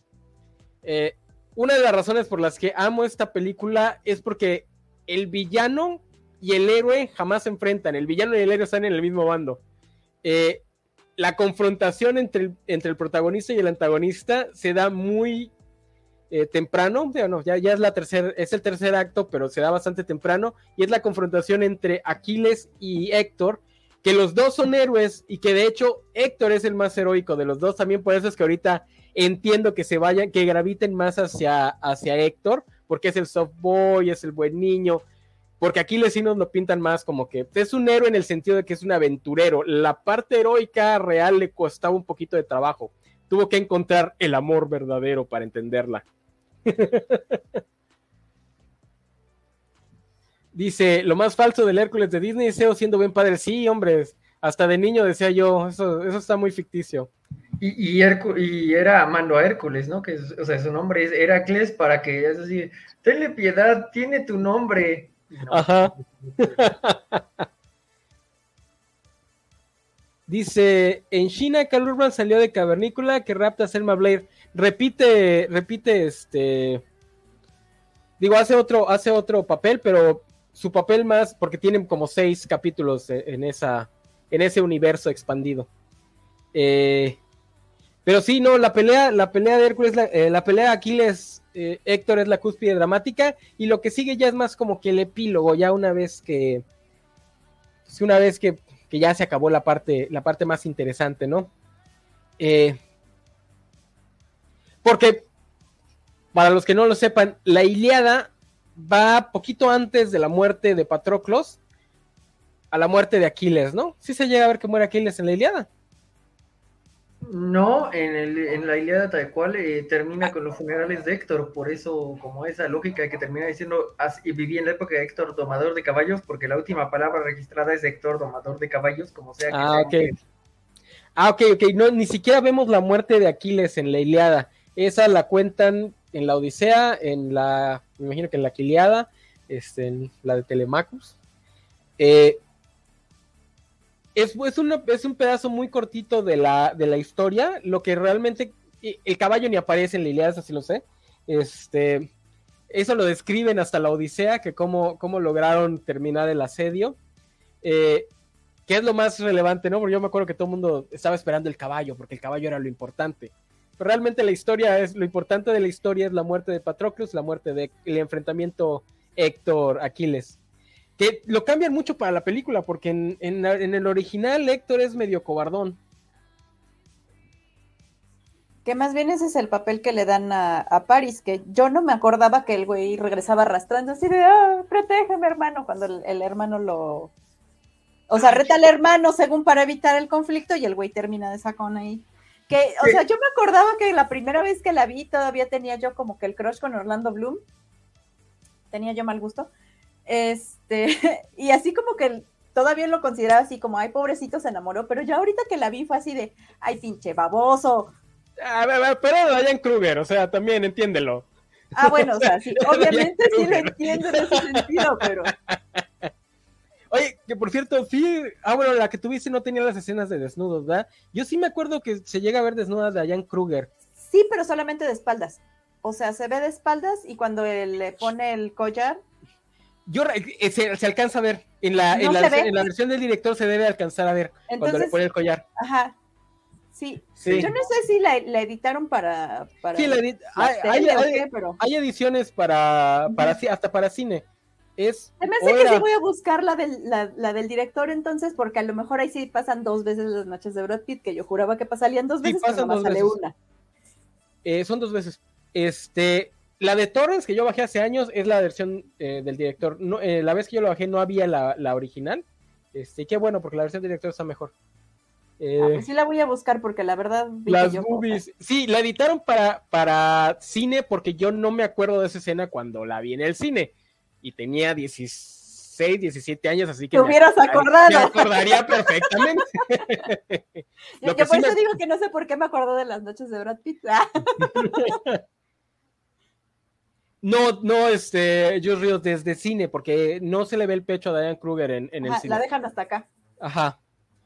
Eh, una de las razones por las que amo esta película es porque el villano y el héroe jamás se enfrentan. El villano y el héroe están en el mismo bando. Eh, la confrontación entre entre el protagonista y el antagonista se da muy eh, temprano, ya, es, la tercer, es el tercer acto, pero se da bastante temprano, y es la confrontación entre Aquiles y Héctor, que los dos son héroes y que de hecho Héctor es el más heroico de los dos, también por eso es que ahorita entiendo que se vayan, que graviten más hacia, hacia Héctor, porque es el soft boy, es el buen niño, porque Aquiles sí nos lo pintan más como que es un héroe en el sentido de que es un aventurero, la parte heroica real le costaba un poquito de trabajo, tuvo que encontrar el amor verdadero para entenderla. Dice, lo más falso del Hércules de Disney, SEO siendo buen padre. Sí, hombre, hasta de niño decía yo, eso, eso está muy ficticio. Y, y, y era amando a Hércules, ¿no? Que o sea, su nombre es Heracles para que, es así, tenle piedad, tiene tu nombre. Ajá. Dice, en China, Cal salió de cavernícola que rapta a Selma Blair repite, repite este. Digo, hace otro, hace otro papel, pero su papel más, porque tienen como seis capítulos e, en, esa, en ese universo expandido. Eh, pero sí, no, la pelea, la pelea de Hércules, la, eh, pelea de Aquiles, eh, Héctor es la cúspide dramática, y lo que sigue ya es más como que el epílogo, ya una vez que. Pues, una vez que, que, ya se acabó la parte, la parte más interesante, ¿no? Eh, porque, para los que no lo sepan, la Iliada va poquito antes de la muerte de Patroclos a la muerte de Aquiles, ¿no? Sí se llega a ver que muere Aquiles en la Iliada. No, en, el, en la Iliada tal cual eh, termina con los funerales de Héctor, por eso como esa lógica que termina diciendo, y viví en la época de Héctor domador de caballos, porque la última palabra registrada es Héctor domador de caballos, como sea que Ah, ok. Ah, ok, ok, no, ni siquiera vemos la muerte de Aquiles en la Iliada. Esa la cuentan en la Odisea, en la, me imagino que en la Quiliada, este, en la de Telemacus. Eh, es, es, es, un pedazo muy cortito de la, de la historia, lo que realmente, el caballo ni aparece en la así lo sé. Este, eso lo describen hasta la Odisea, que cómo, cómo lograron terminar el asedio. Eh, que es lo más relevante, ¿no? Porque yo me acuerdo que todo el mundo estaba esperando el caballo, porque el caballo era lo importante realmente la historia es, lo importante de la historia es la muerte de Patroclus, la muerte de el enfrentamiento Héctor-Aquiles. Que lo cambian mucho para la película, porque en, el original Héctor es medio cobardón. Que más bien ese es el papel que le dan a, a Paris, que yo no me acordaba que el güey regresaba arrastrando así de, ah, protégeme hermano, cuando el, hermano lo... O sea, reta al hermano según para evitar el conflicto y el güey termina de sacón ahí. Que, o sea, yo me acordaba que la primera vez que la vi todavía tenía yo como que el crush con Orlando Bloom. Tenía yo mal gusto. Este, y así como que todavía lo consideraba así como, ay, pobrecito, se enamoró, pero ya ahorita que la vi fue así de, ay, pinche baboso. A ver, pero Ryan Kruger, o sea, también entiéndelo. Ah, bueno, o sea, sí, obviamente sí lo entiendo en ese sentido, pero Oye, que por cierto, sí, ah, bueno, la que tuviste no tenía las escenas de desnudos, ¿verdad? Yo sí me acuerdo que se llega a ver desnudas de Diane Kruger. Sí, pero solamente de espaldas. O sea, se ve de espaldas y cuando él le pone el collar. Yo, eh, se, alcanza a ver. En la, en, la, versión del director se debe alcanzar a ver cuando le pone el collar. Ajá. Sí. Yo no sé si la, editaron para. para sí, la hay, hay, ediciones para, para hasta para cine. Es me hace que sí voy a buscar la del, la, del director entonces, porque a lo mejor ahí sí pasan dos veces las noches de Brad Pitt, que yo juraba que pasarían dos veces, pero no sale una. Eh, son dos veces. Este, la de Torres, que yo bajé hace años, es la versión eh, del director. No, eh, la vez que yo lo bajé no había la, la original. Este, qué bueno, porque la versión del director está mejor. Ah, pues sí la voy a buscar porque la verdad... Las movies. Sí, la editaron para, para cine porque yo no me acuerdo de esa escena cuando la vi en el cine y tenía 16, 17 años, así que... Te hubieras acordado. Me acordaría perfectamente. Que por eso digo que no sé por qué me acuerdo de las noches de Brad Pitt. no, no, este, yo río desde cine, porque no se le ve el pecho a Diane Kruger en, el cine. La dejan hasta acá. Ajá,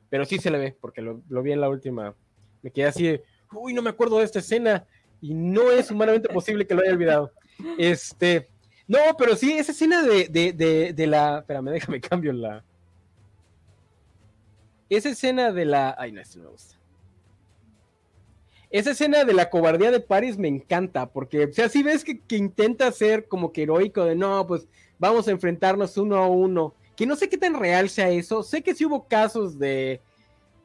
pero sí se le ve, porque lo, lo vi en la última. Me quedé así, uy, no me acuerdo de esta escena, y no es humanamente posible que lo haya olvidado. Este, no, pero sí, esa escena de, de, de, la. Espérame, déjame cambio la. Esa escena de la. Ay, no, esto no me gusta. Esa escena de la cobardía de Paris me encanta, porque, o sea, si ves que, intenta ser como que heroico de no, pues vamos a enfrentarnos uno a uno. Que no sé qué tan real sea eso. Sé que sí hubo casos de,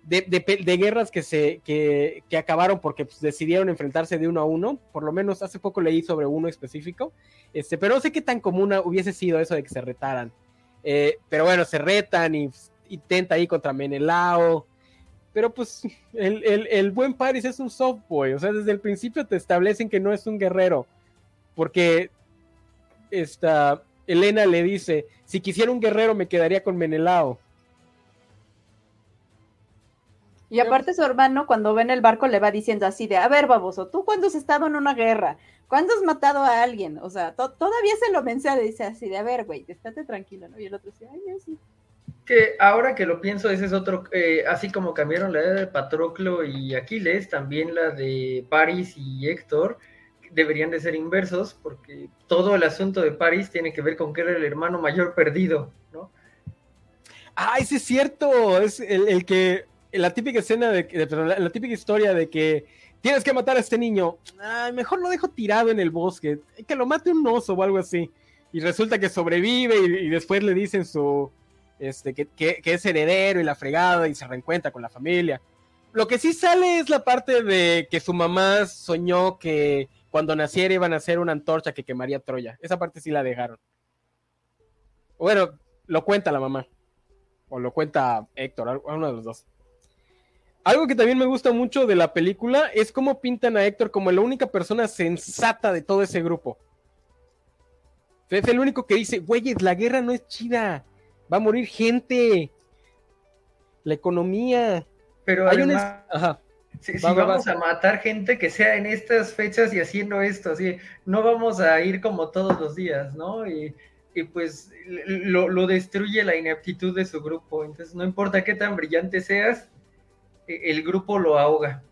de, guerras que se que, acabaron porque pues, decidieron enfrentarse de uno a uno. Por lo menos hace poco leí sobre uno específico. Este, pero no sé qué tan común hubiese sido eso de que se retaran. Eh, pero bueno, se retan y intenta ahí contra Menelao. Pero pues el, buen Paris es un softboy. O sea, desde el principio te establecen que no es un guerrero. Porque esta Elena le dice, si quisiera un guerrero me quedaría con Menelao. Y aparte su hermano cuando ve en el barco le va diciendo así de, a ver, baboso, ¿tú cuándo has estado en una guerra? ¿Cuándo has matado a alguien? O sea, todavía se lo menciona, dice así de, a ver, güey, estate tranquilo, ¿no? Y el otro dice, ay, sí. Que ahora que lo pienso, ese es otro, eh, así como cambiaron la edad de Patroclo y Aquiles, también la de Paris y Héctor, deberían de ser inversos, porque todo el asunto de Paris tiene que ver con que era el hermano mayor perdido, ¿no? Ah, ese es cierto, es el que la típica escena de, la, típica historia de que tienes que matar a este niño, mejor lo dejo tirado en el bosque, que lo mate un oso o algo así. Y resulta que sobrevive y, después le dicen su, este, que, es heredero y la fregada y se reencuentra con la familia. Lo que sí sale es la parte de que su mamá soñó que cuando naciera iban a hacer una antorcha que quemaría Troya. Esa parte sí la dejaron. Bueno, lo cuenta la mamá. O lo cuenta Héctor, uno de los dos. Algo que también me gusta mucho de la película es cómo pintan a Héctor como la única persona sensata de todo ese grupo. Es el único que dice, güeyes, la guerra no es chida, va a morir gente, la economía. Pero hay una... Si, vamos a matar gente que sea en estas fechas y haciendo esto, así, no vamos a ir como todos los días, ¿no? Y, pues lo, lo, destruye la ineptitud de su grupo. Entonces, no importa qué tan brillante seas, el grupo lo ahoga.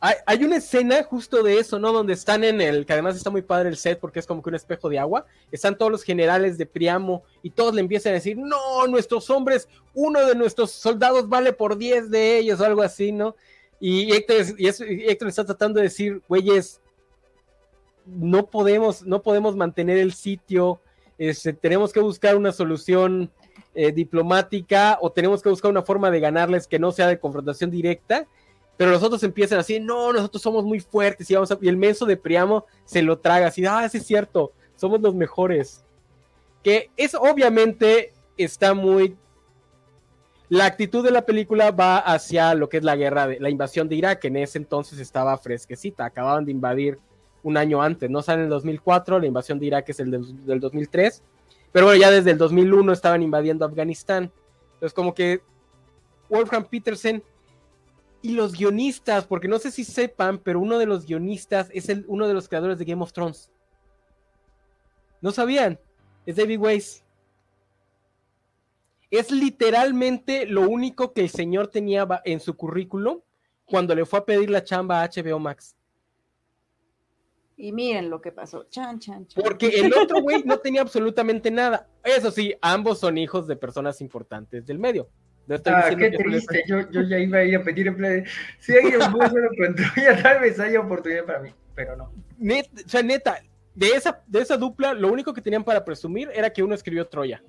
Hay, una escena justo de eso, ¿no? Donde están en el, que además está muy padre el set porque es como que un espejo de agua. Están todos los generales de Priamo y todos le empiezan a decir, no, nuestros hombres, uno de nuestros soldados vale por 10 de ellos o algo así, ¿no? Y Héctor, Héctor está tratando de decir, güeyes, no podemos, no podemos mantener el sitio, este, tenemos que buscar una solución eh, diplomática o tenemos que buscar una forma de ganarles que no sea de confrontación directa, pero los otros empiezan así, no, nosotros somos muy fuertes y, vamos y el menso de Priamo se lo traga así, ah, es cierto, somos los mejores. Que es obviamente está muy... La actitud de la película va hacia lo que es la guerra, de, la invasión de Irak, que en ese entonces estaba fresquecita, acababan de invadir un año antes, no sale en el 2004, la invasión de Irak es el del 2003, pero bueno, ya desde el 2001 estaban invadiendo Afganistán. Entonces, como que Wolfram Petersen y los guionistas, porque no sé si sepan, pero uno de los guionistas es el, uno de los creadores de Game of Thrones. ¿No sabían? Es David Weiss. Es literalmente lo único que el señor tenía en su currículum cuando le fue a pedir la chamba a HBO Max. Y miren lo que pasó. Chan, chan, chan. Porque el otro güey no tenía absolutamente nada. Eso sí, ambos son hijos de personas importantes del medio. Ah, qué triste. Yo, yo, ya iba a ir a pedir empleo. Si alguien puso lo ya tal vez haya oportunidad para mí, pero no. o sea, neta, de esa, de esa dupla, lo único que tenían para presumir era que uno escribió Troya.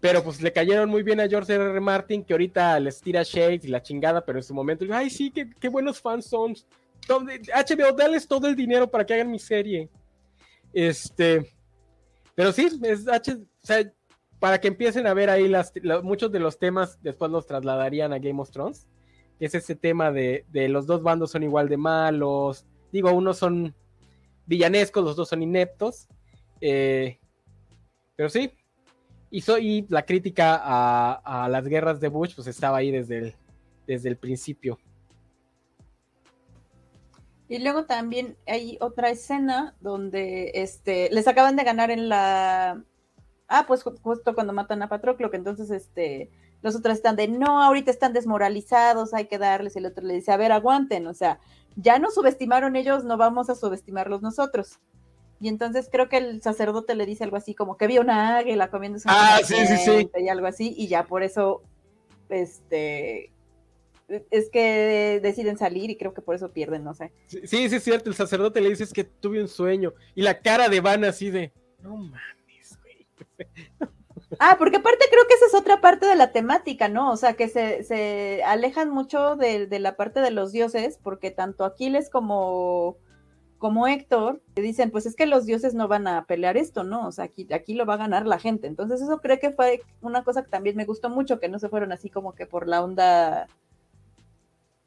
Pero pues le cayeron muy bien a George R. R. Martin, que ahorita les tira shakes y la chingada, pero en su momento, ay, sí, qué, qué buenos fans son. HBO, dales todo el dinero para que hagan mi serie. Este, pero sí, es H, o sea, para que empiecen a ver ahí las, muchos de los temas, después los trasladarían a Game of Thrones. es ese tema de, de los dos bandos son igual de malos. Digo, unos son villanescos, los dos son ineptos. Eh, pero sí, y, soy, la crítica a, a, las guerras de Bush, pues estaba ahí desde el, desde el principio. Y luego también hay otra escena donde este, les acaban de ganar en la... Ah, pues justo cuando matan a Patroclo, que entonces este, los otros están de, no, ahorita están desmoralizados, hay que darles, y el otro le dice, a ver, aguanten, o sea, ya no subestimaron ellos, no vamos a subestimarlos nosotros. Y entonces creo que el sacerdote le dice algo así como que vio una águila comiendo ah, sí, sí, sí. y algo así, y ya por eso, este, es que deciden salir y creo que por eso pierden, no sé. Sí, sí, es cierto, el sacerdote le dice es que tuve un sueño y la cara de Van así de, no mames. Ah, porque aparte creo que esa es otra parte de la temática, ¿no? O sea, que se, se alejan mucho de, de, la parte de los dioses, porque tanto Aquiles como, como Héctor dicen, pues es que los dioses no van a pelear esto, ¿no? O sea, aquí, aquí lo va a ganar la gente. Entonces eso creo que fue una cosa que también me gustó mucho, que no se fueron así como que por la onda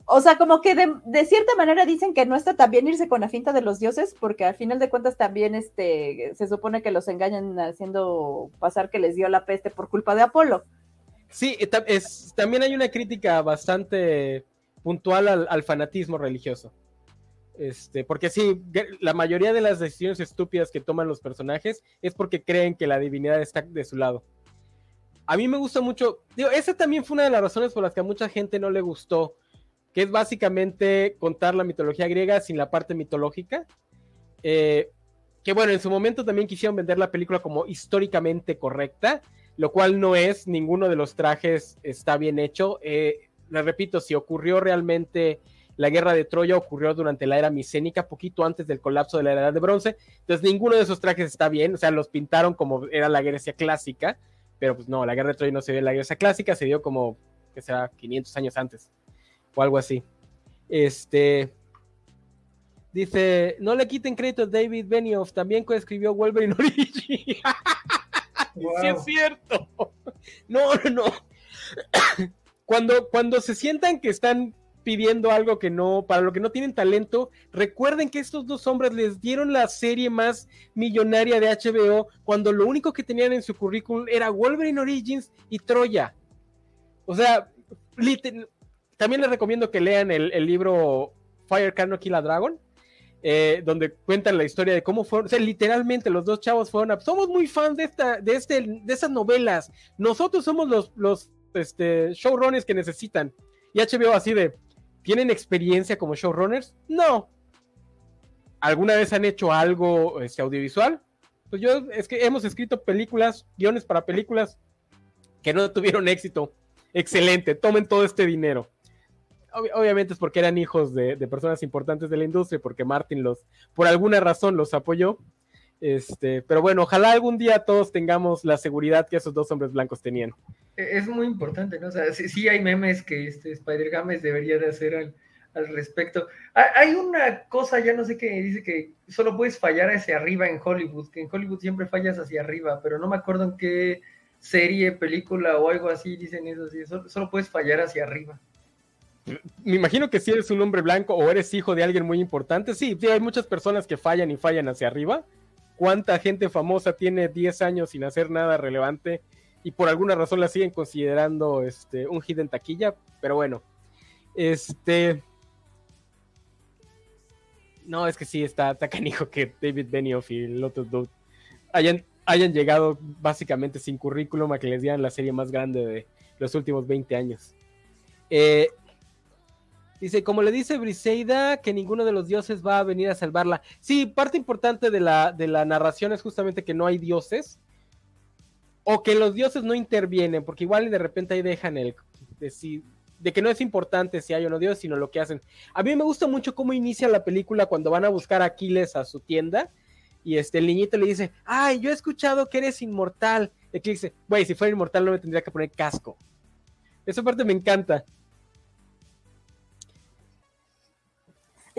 o sea, como que de, cierta manera dicen que no está tan bien irse con la finta de los dioses, porque al final de cuentas también este, se supone que los engañan haciendo pasar que les dio la peste por culpa de Apolo. Sí, también hay una crítica bastante puntual al, fanatismo religioso. Este, porque sí, la mayoría de las decisiones estúpidas que toman los personajes es porque creen que la divinidad está de su lado. A mí me gusta mucho, digo, esa también fue una de las razones por las que a mucha gente no le gustó que es básicamente contar la mitología griega sin la parte mitológica. Eh, que bueno, en su momento también quisieron vender la película como históricamente correcta, lo cual no es, ninguno de los trajes está bien hecho. Eh, les repito, si ocurrió realmente la guerra de Troya, ocurrió durante la era micénica, poquito antes del colapso de la edad de bronce, entonces ninguno de esos trajes está bien, o sea, los pintaron como era la Grecia clásica, pero pues no, la guerra de Troya no se dio en la Grecia clásica, se dio como, que será, 500 años antes o algo así. Este. Dice, no le quiten crédito a David Benioff, también coescribió Wolverine Origin. Sí es cierto. No, no, no. Cuando, cuando se sientan que están pidiendo algo que no, para lo que no tienen talento, recuerden que estos dos hombres les dieron la serie más millonaria de HBO cuando lo único que tenían en su currículum era Wolverine Origins y Troya. O sea, también les recomiendo que lean el, libro Fire Can Kill a Dragon, eh, donde cuentan la historia de cómo fueron, o sea, literalmente los dos chavos fueron, somos muy fans de, esta, de, este, de esas novelas, nosotros somos los, los este, showrunners que necesitan. Y HBO así de, ¿tienen experiencia como showrunners? No. ¿Alguna vez han hecho algo este, audiovisual? Pues yo, es que hemos escrito películas, guiones para películas que no tuvieron éxito. Excelente, tomen todo este dinero obviamente es porque eran hijos de, personas importantes de la industria, porque Martin los, por alguna razón los apoyó. Este, pero bueno, ojalá algún día todos tengamos la seguridad que esos dos hombres blancos tenían. E, es muy importante, ¿no? O sea, sí, hay memes que este Spider Games debería de hacer al, al, respecto. Hay una cosa, ya no sé qué, dice que solo puedes fallar hacia arriba en Hollywood, que en Hollywood siempre fallas hacia arriba, pero no me acuerdo en qué serie, película o algo así dicen eso, sí, solo puedes fallar hacia arriba me imagino que si eres un hombre blanco o eres hijo de alguien muy importante, sí, hay muchas personas que fallan y fallan hacia arriba. ¿Cuánta gente famosa tiene 10 años sin hacer nada relevante y por alguna razón la siguen considerando este, un hit en taquilla? Pero bueno, este... No, es que sí, está, está canijo que David Benioff y Lotus Dude hayan, hayan llegado básicamente sin currículum a que les dieran la serie más grande de los últimos 20 años. Eh, Dice, como le dice Briseida, que ninguno de los dioses va a venir a salvarla. Sí, parte importante de la, de la narración es justamente que no hay dioses. O que los dioses no intervienen, porque igual de repente ahí dejan el decir de que no es importante si hay o no dioses, sino lo que hacen. A mí me gusta mucho cómo inicia la película cuando van a buscar a Aquiles a su tienda. Y este, el niñito le dice, ay, yo he escuchado que eres inmortal. Y Aquiles dice, güey, si fuera inmortal no me tendría que poner casco. Esa parte me encanta.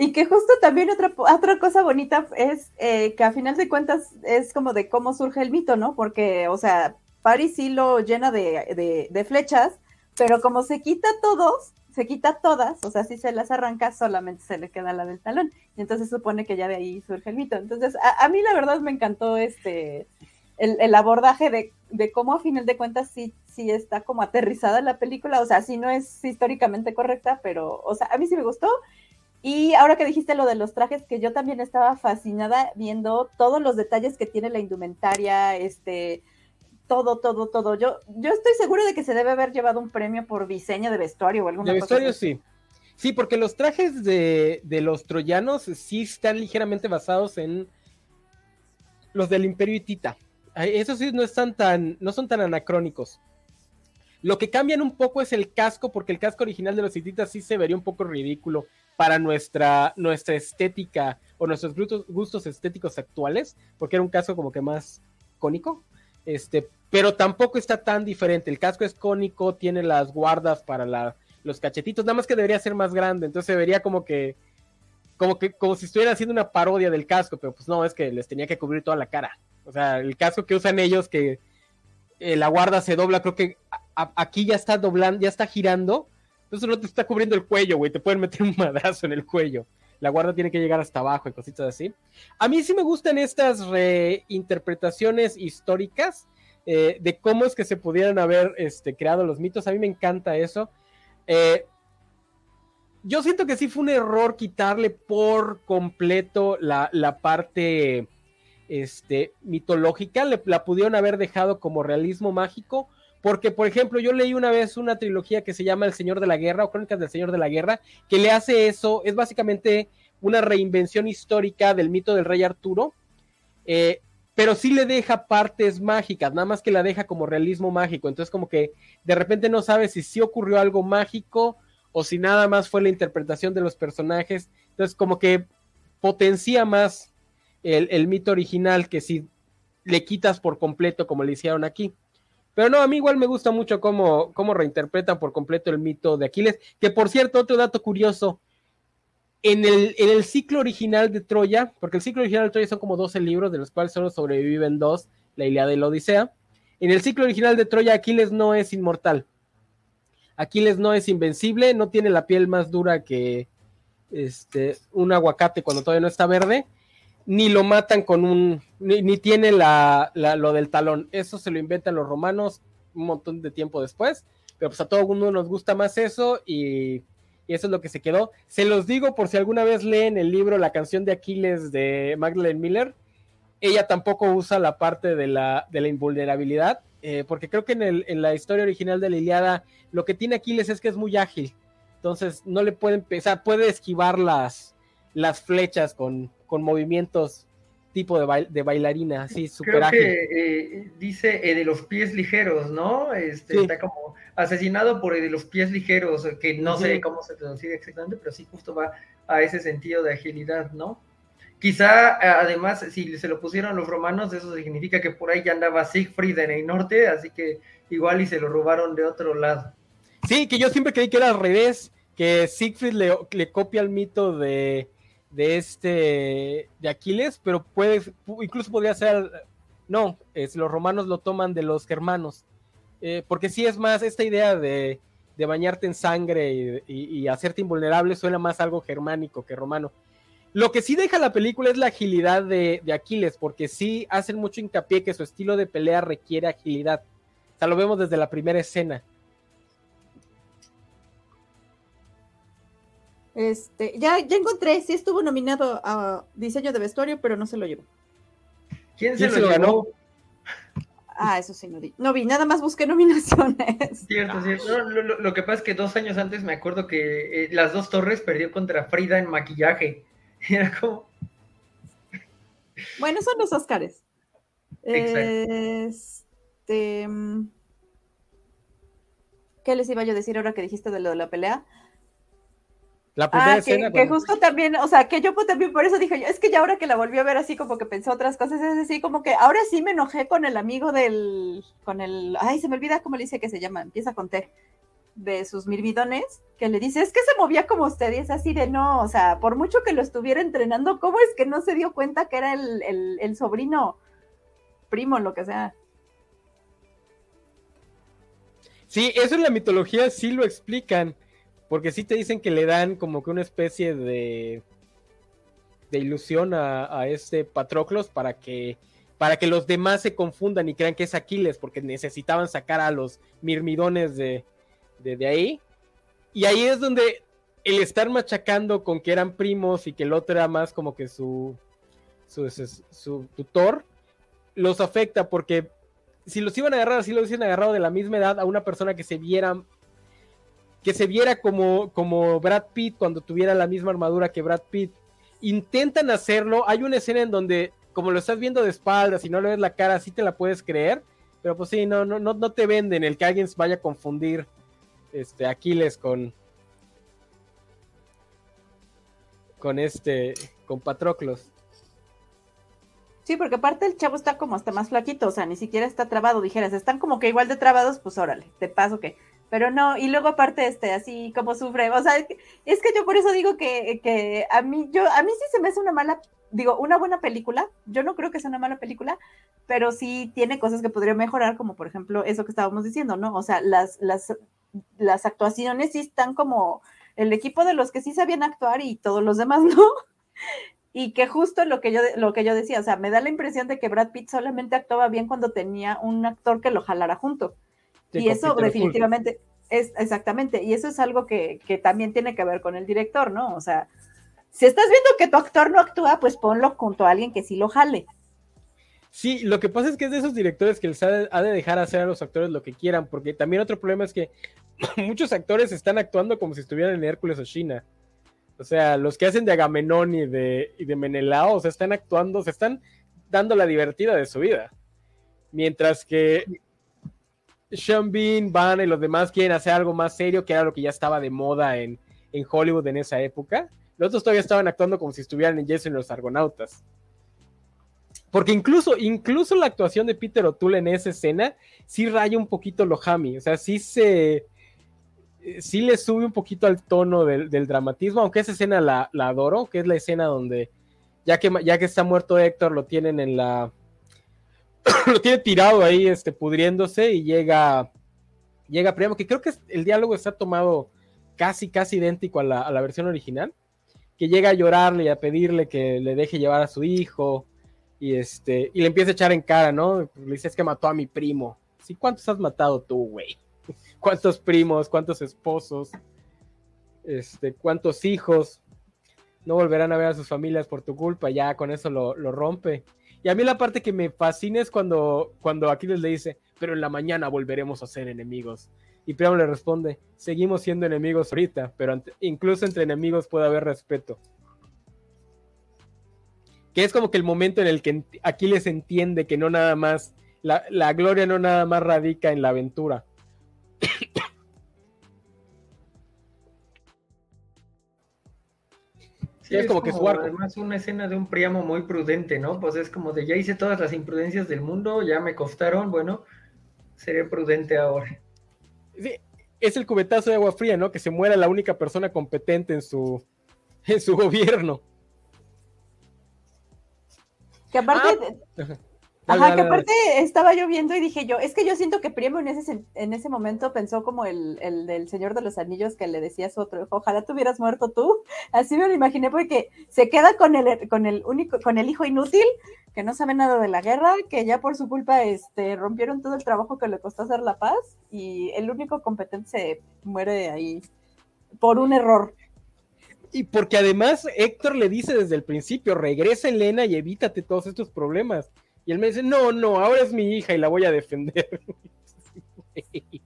Y que justo también otra, otra cosa bonita es eh, que a final de cuentas es como de cómo surge el mito, ¿no? Porque, o sea, Paris sí lo llena de, de, flechas, pero como se quita todos, se quita todas, o sea, si se las arranca, solamente se le queda la del talón. Y entonces supone que ya de ahí surge el mito. Entonces, a, mí la verdad me encantó este el, el abordaje de, de, cómo a final de cuentas sí, sí está como aterrizada la película. O sea, sí no es históricamente correcta, pero, o sea, a mí sí me gustó. Y ahora que dijiste lo de los trajes, que yo también estaba fascinada viendo todos los detalles que tiene la indumentaria, este, todo, todo, todo. Yo, yo estoy seguro de que se debe haber llevado un premio por diseño de vestuario o alguna de vestuario, sí. Sí, porque los trajes de, de, los troyanos sí están ligeramente basados en los del Imperio Hitita. Esos sí no están tan, no son tan anacrónicos. Lo que cambian un poco es el casco, porque el casco original de los hititas sí se vería un poco ridículo para nuestra, nuestra estética o nuestros gustos, estéticos actuales, porque era un casco como que más cónico, este, pero tampoco está tan diferente. El casco es cónico, tiene las guardas para la, los cachetitos, nada más que debería ser más grande, entonces se vería como que, como que, como si estuvieran haciendo una parodia del casco, pero pues no, es que les tenía que cubrir toda la cara. O sea, el casco que usan ellos, que eh, la guarda se dobla, creo que aquí ya está doblando, ya está girando, entonces no te está cubriendo el cuello, güey. Te pueden meter un madrazo en el cuello. La guarda tiene que llegar hasta abajo y cositas así. A mí sí me gustan estas reinterpretaciones históricas eh, de cómo es que se pudieran haber este, creado los mitos. A mí me encanta eso. Eh, yo siento que sí fue un error quitarle por completo la, parte este, mitológica. Le, la pudieron haber dejado como realismo mágico porque, por ejemplo, yo leí una vez una trilogía que se llama El Señor de la Guerra o Crónicas del Señor de la Guerra, que le hace eso, es básicamente una reinvención histórica del mito del rey Arturo, eh, pero sí le deja partes mágicas, nada más que la deja como realismo mágico. Entonces, como que de repente no sabes si sí ocurrió algo mágico o si nada más fue la interpretación de los personajes. Entonces, como que potencia más el mito original que si le quitas por completo como le hicieron aquí. Pero no, a mí igual me gusta mucho cómo, cómo reinterpretan por completo el mito de Aquiles. Que por cierto, otro dato curioso. En el, en el ciclo original de Troya, porque el ciclo original de Troya son como 12 libros, de los cuales solo sobreviven dos, la Ilíada y la Odisea. En el ciclo original de Troya, Aquiles no es inmortal. Aquiles no es invencible, no tiene la piel más dura que este, un aguacate cuando todavía no está verde ni lo matan con un, ni, tiene la, lo del talón. Eso se lo inventan los romanos un montón de tiempo después, pero pues a todo mundo nos gusta más eso y, eso es lo que se quedó. Se los digo por si alguna vez leen el libro La canción de Aquiles de Magdalene Miller, ella tampoco usa la parte de la, de la invulnerabilidad, eh, porque creo que en, el, en la historia original de la Iliada lo que tiene Aquiles es que es muy ágil, entonces no le puede empezar, puede esquivar las, las flechas con, con movimientos tipo de, de bailarina, así súper ágil. Que, eh, dice de los pies ligeros, ¿no? Este, Está como asesinado por de los pies ligeros, que no sé cómo se traduce exactamente, pero sí justo va a ese sentido de agilidad, ¿no? Quizá, además, si se lo pusieron los romanos, eso significa que por ahí ya andaba Siegfried en el norte, así que igual y se lo robaron de otro lado. Sí, que yo siempre creí que era al revés, que Siegfried le, le copia el mito de, de este de Aquiles, pero puede incluso podría ser no, es, los romanos lo toman de los germanos, eh, porque si es más esta idea de, de bañarte en sangre y, hacerte invulnerable suena más algo germánico que romano. Lo que sí deja la película es la agilidad de, de Aquiles, porque sí hacen mucho hincapié que su estilo de pelea requiere agilidad. O sea, lo vemos desde la primera escena. Este, ya, ya encontré, sí estuvo nominado a diseño de vestuario, pero no se lo llevó. ¿Quién se, lo, ganó? Ah, eso sí, no vi. No vi, nada más busqué nominaciones. Cierto, cierto. lo, que pasa es que dos años antes me acuerdo que eh, las dos torres perdió contra Frida en maquillaje. Era como. Bueno, son los Oscars. Este. Mm, ¿Qué les iba yo a decir ahora que dijiste de lo de la pelea? La primera ah, que, que justo también, o sea, que yo pues también por eso dije es que ya ahora que la volví a ver así como que pensó otras cosas, es así como que ahora sí me enojé con el amigo del, con el, ay, se me olvida cómo le dice que se llama, empieza con T, de sus mirvidones, que le dice, es que se movía como usted, y es así de no, o sea, por mucho que lo estuviera entrenando, ¿cómo es que no se dio cuenta que era el, el, el sobrino, primo, lo que sea? Sí, eso en la mitología sí lo explican. Porque sí te dicen que le dan como que una especie de. de ilusión a, este Patroclos para que. para que los demás se confundan y crean que es Aquiles, porque necesitaban sacar a los mirmidones de, de, ahí. Y ahí es donde el estar machacando con que eran primos y que el otro era más como que su, su, su, tutor, los afecta porque si los iban a agarrar así, los hubiesen agarrado de la misma edad a una persona que se viera que se viera como, como Brad Pitt cuando tuviera la misma armadura que Brad Pitt. Intentan hacerlo, hay una escena en donde como lo estás viendo de espaldas y no le ves la cara, sí te la puedes creer, pero pues sí, no, no, no, no te venden el que alguien vaya a confundir este Aquiles con con este con Patroclos. Sí, porque aparte el chavo está como hasta más flaquito, o sea, ni siquiera está trabado, dijeras, están como que igual de trabados, pues órale, te paso que. Pero no, y luego aparte, este, así como sufre, o sea, es que yo por eso digo que, que a mí, yo, a mí sí se me hace una mala, digo, una buena película, yo no creo que sea una mala película, pero sí tiene cosas que podría mejorar, como por ejemplo eso que estábamos diciendo, ¿no? O sea, las, las, las actuaciones sí están como el equipo de los que sí sabían actuar y todos los demás no. Y que justo lo que yo lo que yo decía, o sea, me da la impresión de que Brad Pitt solamente actuaba bien cuando tenía un actor que lo jalara junto. Y eso definitivamente es exactamente, y eso es algo que, que, también tiene que ver con el director, ¿no? O sea, si estás viendo que tu actor no actúa, pues ponlo junto a alguien que sí lo jale. Sí, lo que pasa es que es de esos directores que les ha de, dejar hacer a los actores lo que quieran, porque también otro problema es que muchos actores están actuando como si estuvieran en Hércules o China. O sea, los que hacen de Agamenón y de, y de Menelao, o sea, están actuando, se están dando la divertida de su vida. Mientras que Sean Bean, Van y los demás quieren hacer algo más serio, que era lo que ya estaba de moda en, en Hollywood en esa época. Los otros todavía estaban actuando como si estuvieran en Jason y los Argonautas. Porque incluso, incluso la actuación de Peter O'Toole en esa escena sí raya un poquito lo Hammy. O sea, sí se sí le sube un poquito al tono del, dramatismo, aunque esa escena la, adoro, que es la escena donde ya que, ya que está muerto Héctor, lo tienen en la... lo tiene tirado ahí, este, pudriéndose y llega, llega Priamo, que creo que el diálogo está tomado casi, casi idéntico a la, versión original, que llega a llorarle y a pedirle que le deje llevar a su hijo y este, y le empieza a echar en cara, ¿no? Le dice, es que mató a mi primo. ¿Sí? ¿Cuántos has matado tú, güey? cuántos primos, cuántos esposos, este, cuántos hijos no volverán a ver a sus familias por tu culpa, ya con eso lo, rompe. Y a mí la parte que me fascina es cuando, cuando Aquiles le dice, pero en la mañana volveremos a ser enemigos. Y Priamo le responde, seguimos siendo enemigos ahorita, pero incluso entre enemigos puede haber respeto. Que es como que el momento en el que Aquiles entiende que no nada más, la, la gloria no nada más radica en la aventura, Sí, es, como, que su arco. Además, una escena de un Priamo muy prudente, ¿no? Pues es como de ya hice todas las imprudencias del mundo, ya me costaron, bueno, seré prudente ahora. Sí, es el cubetazo de agua fría, ¿no? Que se muera la única persona competente en su, en su gobierno. Que aparte, ah, Ajá, que aparte estaba lloviendo y dije yo, es que yo siento que Priamo en ese, en ese momento pensó como el, el, del Señor de los Anillos que le decía a su otro, ojalá te hubieras muerto tú. Así me lo imaginé porque se queda con el, con el único, con el hijo inútil, que no sabe nada de la guerra, que ya por su culpa este, rompieron todo el trabajo que le costó hacer la paz, y el único competente se muere ahí por un error. Y porque además Héctor le dice desde el principio, regresa Elena y evítate todos estos problemas Y él me dice, no, no, ahora es mi hija y la voy a defender.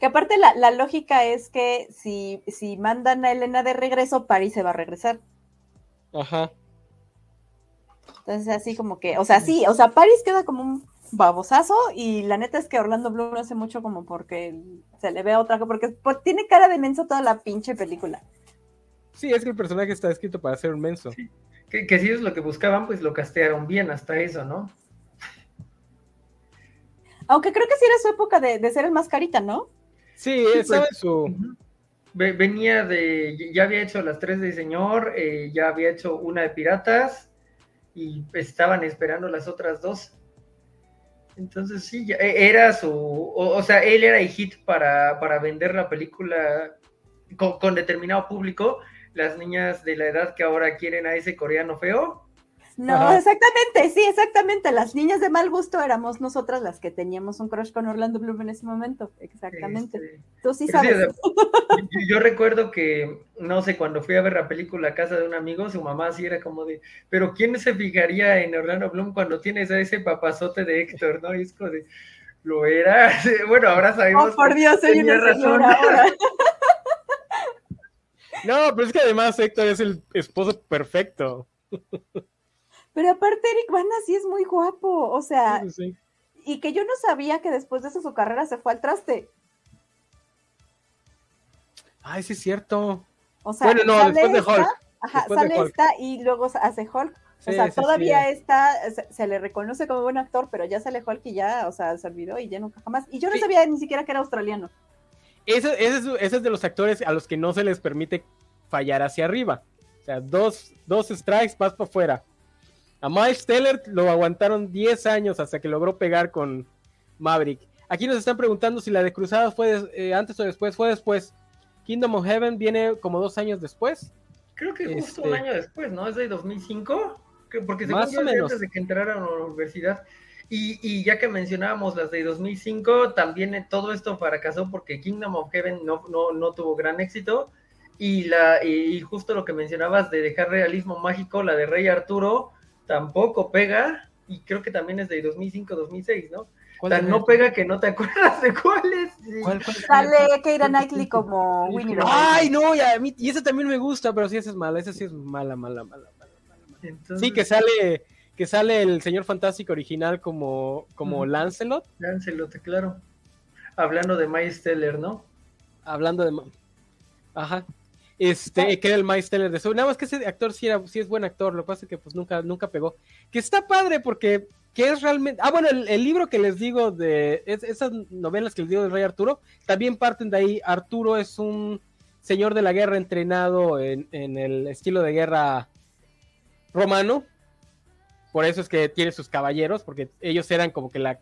Que aparte la, lógica es que si, si mandan a Elena de regreso, Paris se va a regresar. Ajá. Entonces así como que, o sea, sí, o sea, Paris queda como un babosazo y la neta es que Orlando Bloom no hace mucho como porque se le ve a otra cosa, porque pues, tiene cara de menso toda la pinche película. Sí, es que el personaje está escrito para ser un menso. Que, que si es lo que buscaban, pues lo castearon bien hasta eso, ¿no? Aunque creo que sí era su época de, ser el mascarita, ¿no? Sí, esa pues, su... Venía de, ya había hecho las tres de señor, eh, ya había hecho una de piratas y estaban esperando las otras dos. Entonces sí, e, era su, o, sea, él era el hit para, para vender la película con, determinado público. Las niñas de la edad que ahora quieren a ese coreano feo, no, exactamente, sí, exactamente. Las niñas de mal gusto éramos nosotras las que teníamos un crush con Orlando Bloom en ese momento. Exactamente. Este, Tú sí sabes. yo, recuerdo que, no sé, cuando fui a ver la película a casa de un amigo, su mamá sí era como de, pero ¿quién se fijaría en Orlando Bloom cuando tienes a ese papazote de Héctor, no? Y es como de, lo era. Bueno, ahora sabemos. Oh, por Dios, soy una razón. No, pero es que además Héctor es el esposo perfecto. Pero aparte Eric Bana sí es muy guapo, o sea, y que yo no sabía que después de eso su carrera se fue al traste. Ay, sí es cierto. O sea, bueno, no, después de Hulk. Ajá, sale esta y luego hace Hulk. o sea, todavía está, se, le reconoce como buen actor, pero ya sale Hulk y ya, o sea, se olvidó y ya nunca jamás. Y yo no sabía ni siquiera que era australiano. Ese, ese, es de los actores a los que no se les permite fallar hacia arriba. O sea, dos, dos strikes, vas para afuera. A Miles Teller lo aguantaron 10 años hasta que logró pegar con Maverick. Aquí nos están preguntando si la de Cruzadas fue eh, antes o después. Fue después. Kingdom of Heaven viene como dos años después. Creo que justo un este, año después, ¿no? ¿Es de 2005? Porque según Más o menos. antes de que entraran a la universidad. Y, ya que mencionábamos las de 2005, también eh, todo esto fracasó porque Kingdom of Heaven no, no, tuvo gran éxito. Y, la, y justo lo que mencionabas de dejar realismo mágico, la de Rey Arturo, tampoco pega, y creo que también es de 2005-2006, ¿no? Tan no pega que no te acuerdas de cuál es. ¿Cuál, Sale Keira Knightley como Winnie Ay, no, y, mí, y esa también me gusta, pero sí, esa es mala, esa sí es mala, mala, mala, mala, Sí, que sale que sale el señor fantástico original como, como Lancelot. Lancelot, claro. Hablando de Miles Teller, ¿no? Hablando de... Ajá. Este, que era el Miles Teller de eso. Nada más que ese actor sí, era, sí es buen actor, lo que pasa es que pues nunca, nunca pegó. Que está padre porque que es realmente. Ah, bueno, el, libro que les digo de esas novelas que les digo del Rey Arturo, también parten de ahí. Arturo es un señor de la guerra entrenado en, en, el estilo de guerra romano. Por eso es que tiene sus caballeros, porque ellos eran como que la.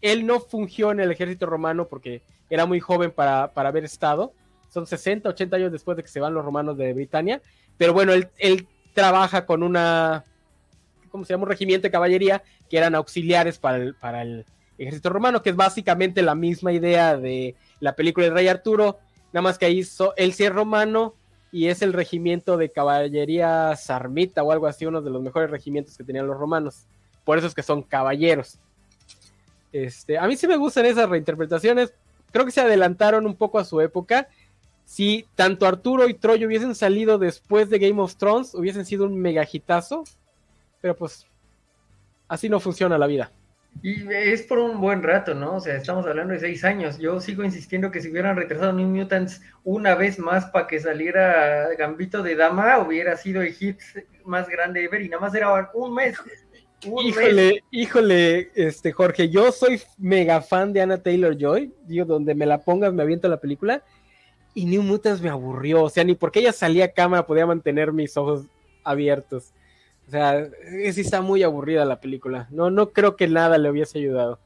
Él no fungió en el ejército romano porque era muy joven para, para haber estado son 60, 80 años después de que se van los romanos de Britania, pero bueno, él, trabaja con una, ¿cómo se llama? Un regimiento de caballería que eran auxiliares para el, para el ejército romano, que es básicamente la misma idea de la película de Rey Arturo, nada más que ahí él sí es romano y es el regimiento de caballería sarmita o algo así, uno de los mejores regimientos que tenían los romanos. Por eso es que son caballeros. Este, a mí sí me gustan esas reinterpretaciones. Creo que se adelantaron un poco a su época si tanto Arturo y Troy hubiesen salido después de Game of Thrones, hubiesen sido un megajitazo. Pero pues, así no funciona la vida. Y es por un buen rato, ¿no? O sea, estamos hablando de seis años. Yo sigo insistiendo que si hubieran retrasado New Mutants una vez más para que saliera Gambito de Dama, hubiera sido el hit más grande de ver y nada más era un mes. híjole, híjole, este Jorge, yo soy mega fan de Anna Taylor Joy. Digo, donde me la pongas, me aviento la película y New Mutants me aburrió, o sea, ni porque ella salía a cámara podía mantener mis ojos abiertos. O sea, sí está muy aburrida la película. No, no creo que nada le hubiese ayudado.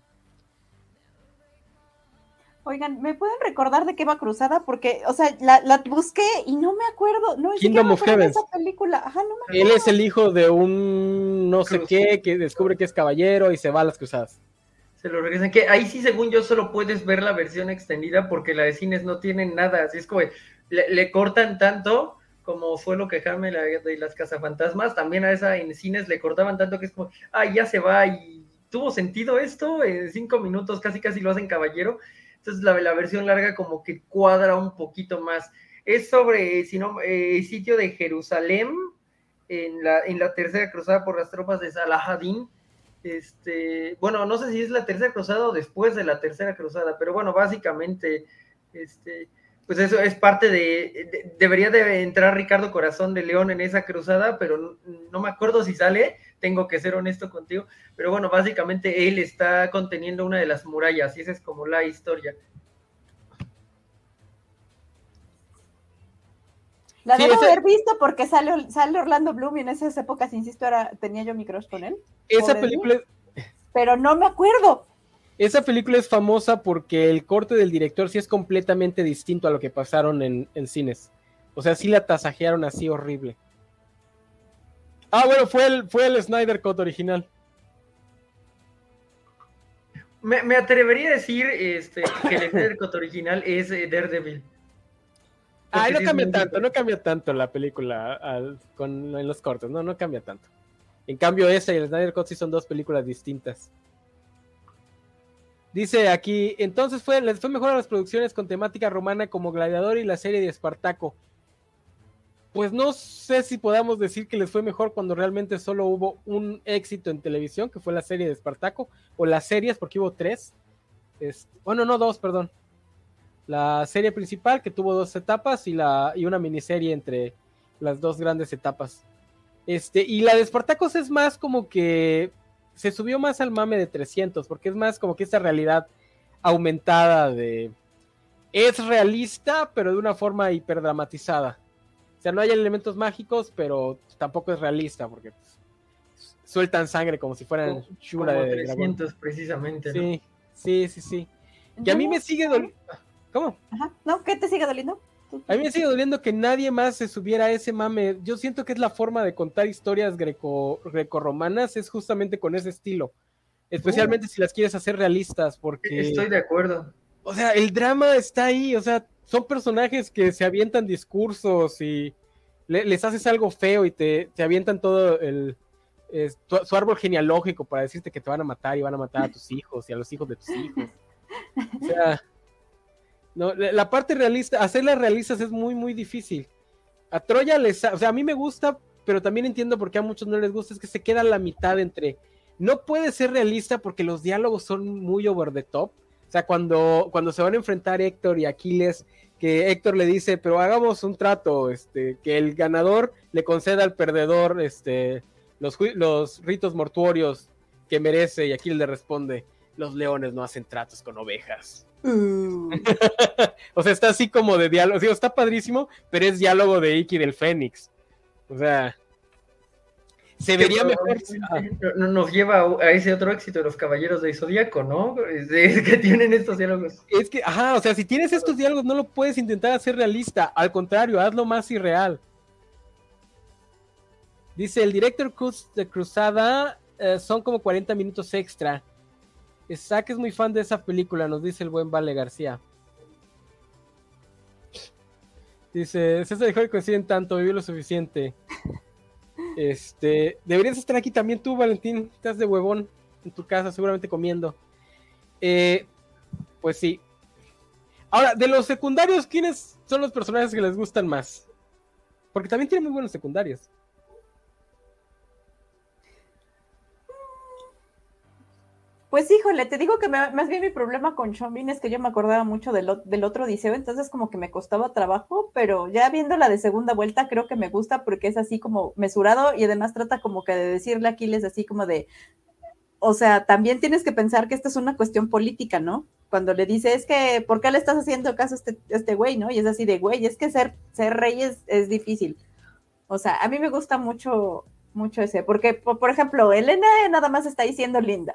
Oigan, ¿me pueden recordar de qué va Cruzada? Porque, o sea, la, busqué y no me acuerdo. No, Kingdom of Heaven. Esa película. Ajá, no me Él es el hijo de un no sé qué que descubre que es caballero y se va a las cruzadas lo regresan. Que ahí sí, según yo, solo puedes ver la versión extendida porque la de cines no tiene nada. Así es como le, cortan tanto como fue lo que Jaime de las cazafantasmas, también a esa en cines le cortaban tanto que es como, ay, ya se va y tuvo sentido esto, en cinco minutos casi casi lo hacen caballero, entonces la, la versión larga como que cuadra un poquito más. Es sobre si no, el sitio de Jerusalén en la, en la tercera cruzada por las tropas de Salahadin. Este, bueno, no sé si es la tercera cruzada o después de la tercera cruzada, pero bueno, básicamente, este, pues eso es parte de, debería de entrar Ricardo Corazón de León en esa cruzada, pero no, me acuerdo si sale, tengo que ser honesto contigo, pero bueno, básicamente él está conteniendo una de las murallas y esa es como la historia. La debo haber visto porque sale, sale Orlando Bloom y en esas épocas, insisto, era, tenía yo mi crush con él. Esa película... Pero no me acuerdo. Esa película es famosa porque el corte del director sí es completamente distinto a lo que pasaron en, cines. O sea, sí la tasajearon así horrible. Ah, bueno, fue el, fue el Snyder Cut original. Me, atrevería a decir este, que el Snyder Cut original es eh, Daredevil. Ay, no cambia tanto, no cambia tanto la película con, en los cortes, no, no cambia tanto. En cambio, esa y el Snyder Cut sí son dos películas distintas. Dice aquí, entonces fue, les fue mejor a las producciones con temática romana como Gladiador y la serie de Espartaco. Pues no sé si podamos decir que les fue mejor cuando realmente solo hubo un éxito en televisión, que fue la serie de Espartaco, o las series, porque hubo tres. bueno, no dos, perdón. La serie principal, que tuvo dos etapas, y, la, y una miniserie entre las dos grandes etapas. Este, y la de Espartacos es más como que se subió más al mame de 300, porque es más como que esta realidad aumentada de... Es realista, pero de una forma hiperdramatizada. O sea, no hay elementos mágicos, pero tampoco es realista, porque pues, sueltan sangre como si fueran chula de 300 precisamente. Sí, sí, sí, sí. Y a mí me sigue doliendo... ¿Cómo? Ajá. ¿No? ¿Qué te sigue doliendo? A mí me sigue doliendo que nadie más se subiera a ese mame. Yo siento que es la forma de contar historias greco, romanas es justamente con ese estilo. Especialmente si las quieres hacer realistas, porque... Estoy de acuerdo. O sea, el drama está ahí, o sea, son personajes que se avientan discursos y les haces algo feo y te, avientan todo el... su árbol genealógico para decirte que te van a matar y van a matar a tus hijos y a los hijos de tus hijos. O sea, no, la parte realista, hacerlas realistas es muy, muy difícil. A Troya les, o sea, a mí me gusta, pero también entiendo por qué a muchos no les gusta, es que se queda la mitad entre, no puede ser realista porque los diálogos son muy over the top. O sea, cuando, cuando se van a enfrentar Héctor y Aquiles, que Héctor le dice, pero hagamos un trato, este, que el ganador le conceda al perdedor, este, los, los ritos mortuorios que merece, y Aquiles le responde, los leones no hacen tratos con ovejas. O sea, está así como de diálogo. está padrísimo, pero es diálogo de Iki del Fénix. O sea, se vería mejor. Nos lleva a ese otro éxito de los caballeros de Zodíaco, ¿no? Es, que tienen estos diálogos. Es que, ajá, o sea, si tienes estos diálogos, no lo puedes intentar hacer realista. Al contrario, hazlo más irreal. Dice el director de Cruzada eh, son como 40 minutos extra. Isaac es muy fan de esa película, nos dice el buen Vale García. Dice, César dijo que coinciden tanto, vivió lo suficiente. Este, deberías estar aquí también tú, Valentín. Estás de huevón en tu casa, seguramente comiendo. Eh, pues sí. Ahora, de los secundarios, ¿quiénes son los personajes que les gustan más? Porque también tiene muy buenos secundarios. Pues híjole, te digo que más bien mi problema con Sean es que yo me acordaba mucho del, otro Odiseo, entonces como que me costaba trabajo, pero ya viendo la de segunda vuelta creo que me gusta porque es así como mesurado y además trata como que de decirle a Aquiles así como de, o sea, también tienes que pensar que esto es una cuestión política, ¿no? Cuando le dice, es que, ¿por qué le estás haciendo caso a este, este güey, no? Y es así de, güey, es que ser, ser rey es, es difícil. O sea, a mí me gusta mucho, mucho ese, porque, por, ejemplo, Elena nada más está diciendo linda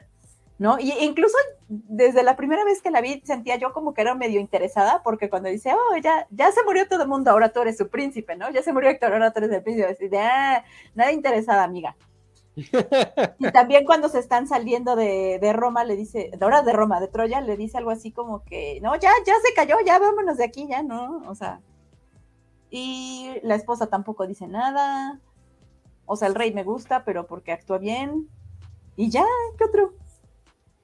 ¿no? Y incluso desde la primera vez que la vi sentía yo como que era medio interesada, porque cuando dice, oh, ya, ya se murió todo el mundo, ahora tú eres su príncipe, ¿no? Ya se murió Héctor, ahora tú eres el príncipe. Así de, ah, nada interesada, amiga. y también cuando se están saliendo de, de, Roma, le dice, ahora de Roma, de Troya, le dice algo así como que, no, ya, ya se cayó, ya vámonos de aquí, ya, ¿no? O sea, Y la esposa tampoco dice nada. O sea, el rey me gusta, pero porque actúa bien. Y ya, ¿qué otro?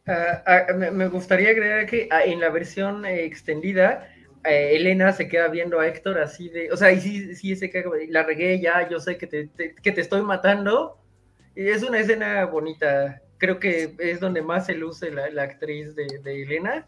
Ah, me gustaría agregar que ah, en la versión extendida, eh, Elena se queda viendo a Héctor así de, o sea, y sí, sí se queda, la regué ya, yo sé que te, que te estoy matando. Es una escena bonita. Creo que es donde más se luce la, actriz de, Elena,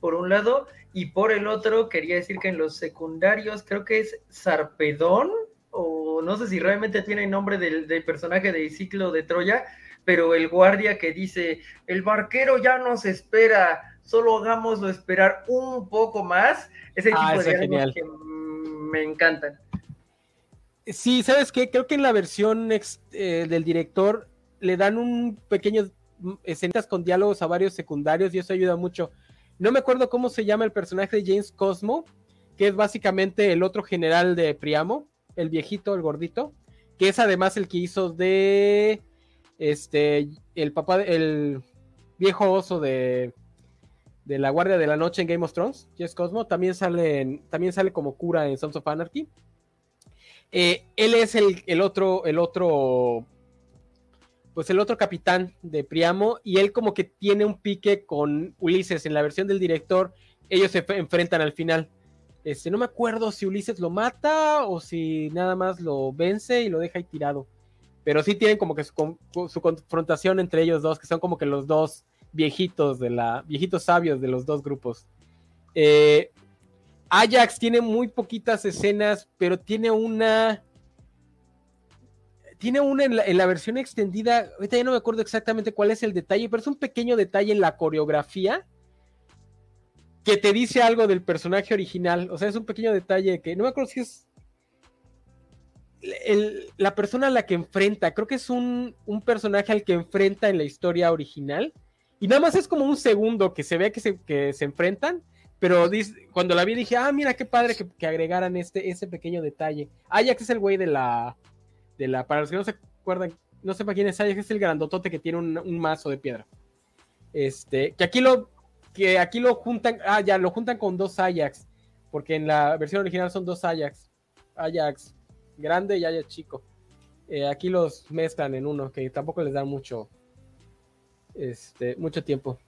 por un lado, y por el otro, quería decir que en los secundarios creo que es Sarpedón, o no sé si realmente tiene nombre del, del personaje de Ciclo de Troya, pero el guardia que dice, el barquero ya nos espera, solo hagámoslo esperar un poco más, ese ah, tipo de genial. que me encantan. Sí, ¿sabes qué? Creo que en la versión eh, del director le dan un pequeño mm, escenas con diálogos a varios secundarios y eso ayuda mucho. No me acuerdo cómo se llama el personaje de James Cosmo, que es básicamente el otro general de Priamo, el viejito, el gordito, que es además el que hizo de este, el papá, el viejo oso de, de la Guardia de la Noche en Game of Thrones, Jess Cosmo, también sale, también sale como cura en Sons of Anarchy. Eh, él es el, el, otro, el otro, pues el otro capitán de Priamo, y él como que tiene un pique con Ulises. En la versión del director, ellos se enfrentan al final. Este, no me acuerdo si Ulises lo mata o si nada más lo vence y lo deja ahí tirado pero sí tienen como que su, confrontación entre ellos dos, que son como que los dos viejitos de la, viejitos sabios de los dos grupos. Eh, Ajax tiene muy poquitas escenas, pero tiene una, tiene una en la, versión extendida, ahorita ya no me acuerdo exactamente cuál es el detalle, pero es un pequeño detalle en la coreografía que te dice algo del personaje original. O sea, es un pequeño detalle que no me acuerdo si es la persona a la que enfrenta, creo que es un, personaje al que enfrenta en la historia original. Y nada más es como un segundo que se ve que se, que se enfrentan. Pero cuando la vi dije, ah, mira qué padre que, agregaran este, ese pequeño detalle. Ajax es el güey de la, de la. Para los que no se acuerdan, no sepa quién es Ajax, es el grandotote que tiene un, mazo de piedra. Este, que aquí lo. Que aquí lo juntan. Ah, ya, lo juntan con dos Ajax. Porque en la versión original son dos Ajax. Ajax grande y haya chico. Eh, aquí los mezclan en uno, que tampoco les da mucho, este, mucho tiempo.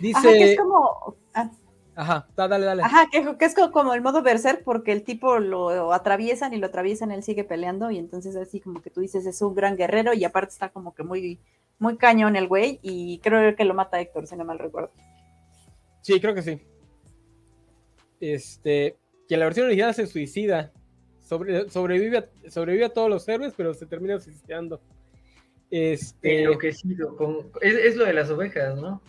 Dice. Ajá, que es como. Ah. Ajá, dale, dale. Ajá, que, es como el modo berser porque el tipo lo atraviesan y lo atraviesan, él sigue peleando y entonces así como que tú dices es un gran guerrero y aparte está como que muy, muy cañón el güey y creo que lo mata Héctor, si no mal recuerdo. Sí, creo que sí. Este, que la versión original se suicida sobrevive, a, sobrevive a todos los héroes, pero se termina suicidando. Este... Enloquecido. Con... Es, lo de las ovejas, ¿no?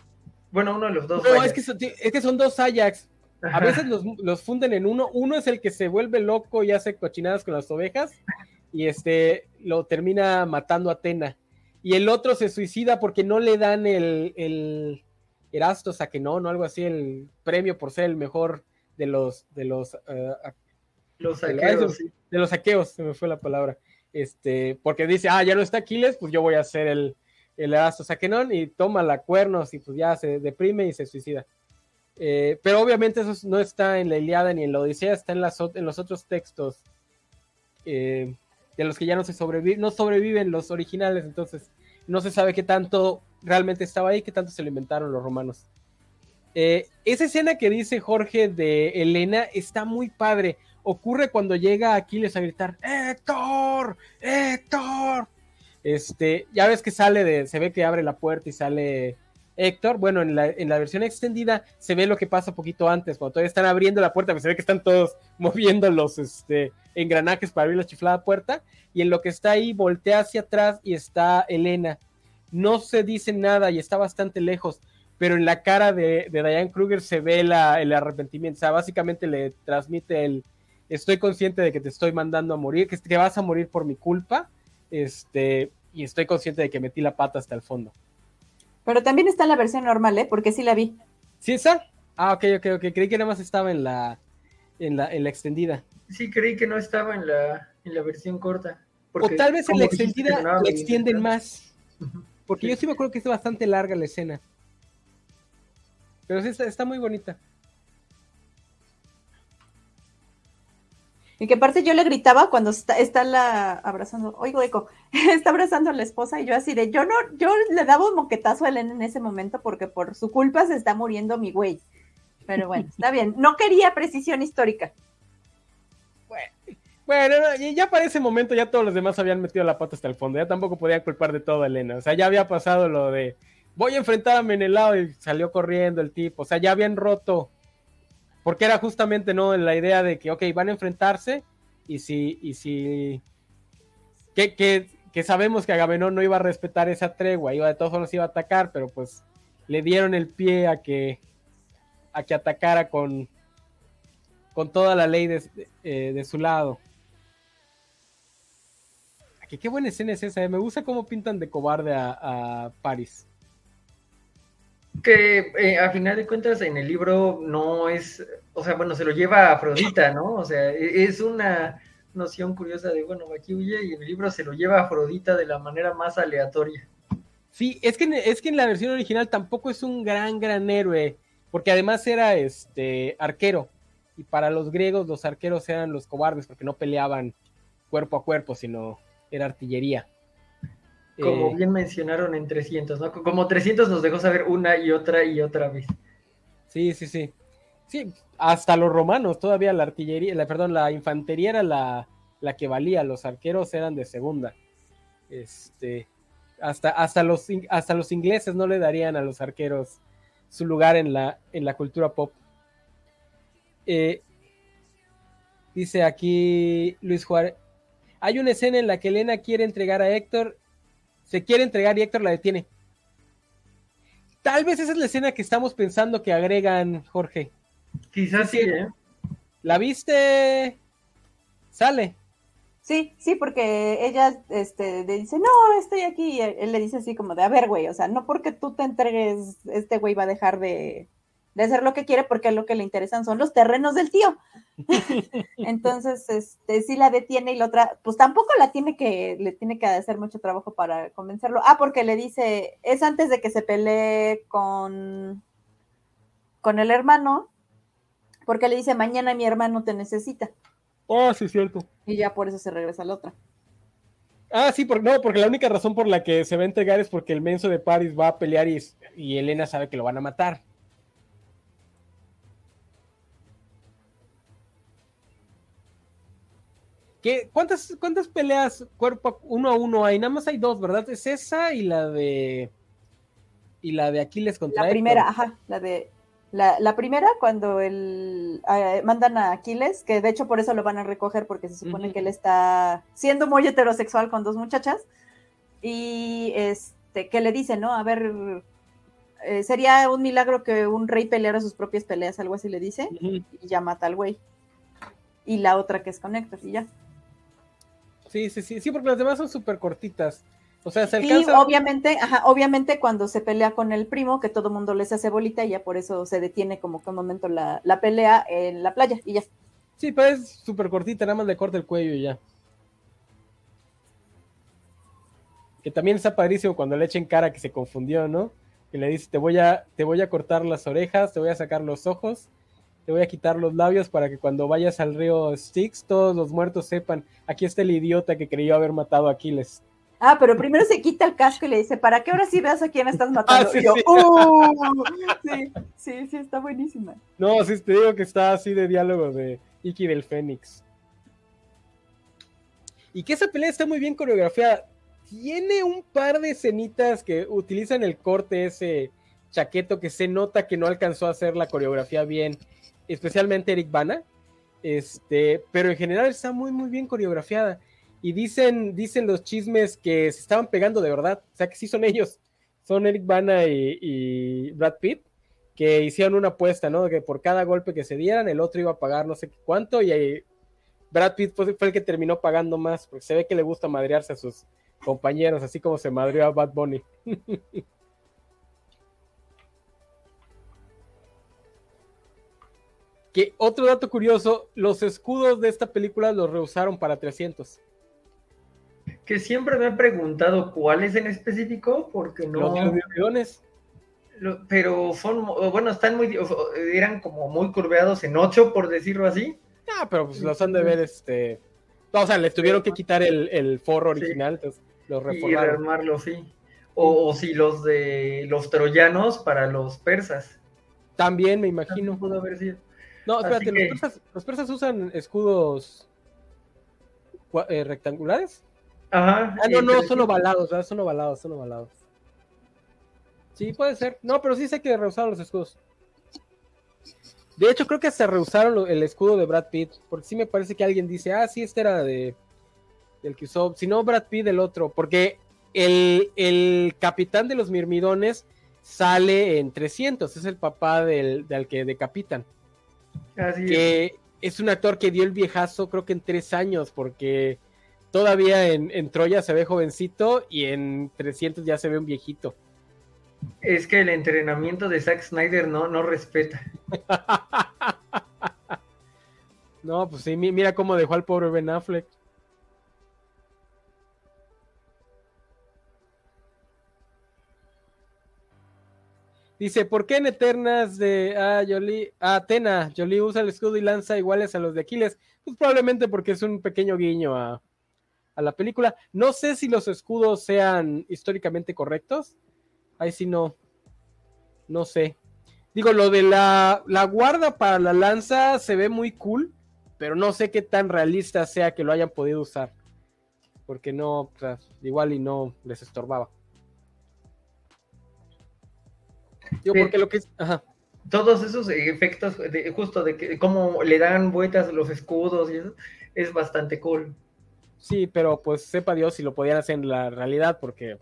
Bueno, uno de los dos. No, es que, son, es que son dos Ajax. A veces los, funden en uno. Uno es el que se vuelve loco y hace cochinadas con las ovejas. Y este lo termina matando a Atena. Y el otro se suicida porque no le dan el, el Erastos a que no, no algo así, el premio por ser el mejor de los, de los uh, los saqueos. De, los saqueos, se me fue la palabra. Este, porque dice, ah, ya no está Aquiles, pues yo voy a hacer el, el Erasto Saquenón y toma la cuernos y pues ya se deprime y se suicida. Eh, pero obviamente eso no está en la Iliada ni en la Odisea, está en, las, en los otros textos eh, de los que ya no se sobreviven, no sobreviven los originales, entonces no se sabe qué tanto realmente estaba ahí, qué tanto se lo inventaron los romanos. Eh, esa escena que dice Jorge de Elena está muy padre ocurre cuando llega Aquiles a gritar, Héctor, Héctor. Este, ya ves que sale de, se ve que abre la puerta y sale Héctor. Bueno, en la, en la versión extendida se ve lo que pasa poquito antes, cuando todavía están abriendo la puerta, pues se ve que están todos moviendo los este, engranajes para abrir la chiflada puerta. Y en lo que está ahí, voltea hacia atrás y está Elena. No se dice nada y está bastante lejos, pero en la cara de, de Diane Kruger se ve la, el arrepentimiento. O sea, básicamente le transmite el, estoy consciente de que te estoy mandando a morir, que, vas a morir por mi culpa, este, y estoy consciente de que metí la pata hasta el fondo. Pero también está en la versión normal, ¿eh? Porque sí la vi. ¿Sí está? Ah, ok, ok, ok. Creí que nada más estaba en la, en la, en la extendida. Sí, creí que no estaba en la, en la versión corta. o tal vez en la extendida la extienden más. Porque yo sí me acuerdo que es bastante larga la escena. Pero sí está muy bonita. Y que aparte yo le gritaba cuando está, está la abrazando, oigo eco, está abrazando a la esposa y yo así de, yo no, yo le daba un moquetazo a Elena en ese momento porque por su culpa se está muriendo mi güey. Pero bueno, está bien. No quería precisión histórica. Bueno, ya para ese momento ya todos los demás habían metido la pata hasta el fondo. Ya tampoco podía culpar de todo a Elena. O sea, ya había pasado lo de voy a enfrentar a Menelao y salió corriendo el tipo. O sea, ya habían roto. Porque era justamente no la idea de que, ok, van a enfrentarse y si, y si, que, que, que sabemos que Agamenón no iba a respetar esa tregua, iba de todos modos iba a atacar, pero pues le dieron el pie a que, a que atacara con, con toda la ley de, eh, de su lado qué buena escena es esa, eh. me gusta cómo pintan de cobarde a, Paris. Que eh, a final de cuentas en el libro no es, o sea, bueno, se lo lleva a Afrodita, ¿no? O sea, e, es una noción curiosa de, bueno, aquí huye y en el libro se lo lleva a Afrodita de la manera más aleatoria. Sí, es que, es que en la versión original tampoco es un gran, gran héroe, porque además era este arquero, y para los griegos los arqueros eran los cobardes porque no peleaban cuerpo a cuerpo, sino era artillería. Como eh, bien mencionaron en 300, ¿no? Como 300 nos dejó saber una y otra y otra vez. Sí, sí, sí. Sí, hasta los romanos todavía la artillería, la, perdón, la infantería era la, la que valía, los arqueros eran de segunda. Este, hasta, hasta, los, hasta los ingleses no le darían a los arqueros su lugar en la, en la cultura pop. Eh, dice aquí Luis Juárez, hay una escena en la que Elena quiere entregar a Héctor, se quiere entregar y Héctor la detiene. Tal vez esa es la escena que estamos pensando que agregan, Jorge. Quizás sí, ¿eh? ¿La viste? Sale. Sí, sí, porque ella este, le dice, no, estoy aquí. Y él le dice así como de, a ver, güey, o sea, no porque tú te entregues, este güey va a dejar de, de hacer lo que quiere porque lo que le interesan son los terrenos del tío. Entonces, este, sí la detiene y la otra, pues tampoco la tiene que, le tiene que hacer mucho trabajo para convencerlo. Ah, porque le dice, es antes de que se pelee con, con el hermano, porque le dice, mañana mi hermano te necesita. Ah, sí, cierto. Y ya por eso se regresa la otra. Ah, sí, por, no, porque la única razón por la que se va a entregar es porque el menso de Paris va a pelear y, y Elena sabe que lo van a matar. Cuántas, ¿Cuántas peleas cuerpo uno a uno hay? Nada más hay dos, ¿verdad? Es esa y la de. Y la de Aquiles contra La primera, ajá, la de. La, primera, cuando el, eh, mandan a Aquiles, que de hecho por eso lo van a recoger, porque se supone que él está siendo muy heterosexual con dos muchachas, y este, que le dice, ¿no? A ver, eh, sería un milagro que un rey peleara sus propias peleas, algo así le dice, y ya mata al güey. Y la otra que es con Héctor, y ya. Sí, sí, sí, sí, porque las demás son súper cortitas. O sea, se alcanza. Y obviamente, ajá, obviamente cuando se pelea con el primo, que todo mundo les hace bolita, y ya por eso se detiene como que un momento la, pelea en la playa y ya. Sí, pero es súper cortita, nada más le corta el cuello y ya. Que también está padrísimo cuando le echen cara que se confundió, ¿no? Que le dice, te voy a, te voy a cortar las orejas, te voy a sacar los ojos te voy a quitar los labios para que cuando vayas al río Styx todos los muertos sepan, aquí está el idiota que creyó haber matado a Aquiles. Ah, pero primero se quita el casco y le dice, ¿para qué ahora sí veas a quién estás matando? Ah, uh". sí, sí. sí, está buenísima. No, sí, te digo que está así de diálogo de Iki del Fénix. Y que esa pelea está muy bien coreografiada. Tiene un par de escenitas que utilizan el corte ese chaqueto que se nota que no alcanzó a hacer la coreografía bien especialmente Eric Bana, este, pero en general está muy, muy bien coreografiada. Y dicen, dicen los chismes que se estaban pegando de verdad, o sea que sí son ellos, son Eric Bana y, Brad Pitt, que hicieron una apuesta, ¿no? Que por cada golpe que se dieran, el otro iba a pagar no sé cuánto, y ahí Brad Pitt fue, el que terminó pagando más, porque se ve que le gusta madrearse a sus compañeros, así como se madrió a Bad Bunny. Que otro dato curioso, los escudos de esta película los rehusaron para 300. Que siempre me he preguntado cuáles en específico, porque no. Los pero son, bueno, están muy, eran como muy curveados en 8, por decirlo así. Ah, pero pues los han de ver este. o sea, les tuvieron que quitar el, forro original, entonces los reformaron. Y rearmarlo, sí. O, si los de los troyanos para los persas. También me imagino. Pudo haber sido. No, espérate, los, persas, usan escudos eh, rectangulares. Ajá. Ah, no, no, son ovalados, ¿verdad? Son ovalados, son ovalados. Sí, puede ser. No, pero sí sé que rehusaron los escudos. De hecho, creo que se rehusaron el escudo de Brad Pitt, porque sí me parece que alguien dice, ah, sí, este era de del que usó, si no Brad Pitt el otro, porque el, capitán de los mirmidones sale en 300, es el papá del, del que decapitan. Así que es. un actor que dio el viejazo creo que en tres años, porque todavía en, en Troya se ve jovencito y en 300 ya se ve un viejito. Es que el entrenamiento de Zack Snyder no, no respeta. no, pues sí, mira cómo dejó al pobre Ben Affleck. Dice, ¿por qué en Eternas de ah, Jolie, ah, Atena, Jolie usa el escudo y lanza iguales a los de Aquiles? Pues probablemente porque es un pequeño guiño a, a la película. No sé si los escudos sean históricamente correctos, Ahí sí no. No sé. Digo, lo de la, la guarda para la lanza se ve muy cool, pero no sé qué tan realista sea que lo hayan podido usar. Porque no, igual y no les estorbaba. Digo, porque lo que es. Ajá. Todos esos efectos, de, justo de que cómo le dan vueltas a los escudos y eso, es bastante cool. Sí, pero pues sepa Dios si lo podían hacer en la realidad, porque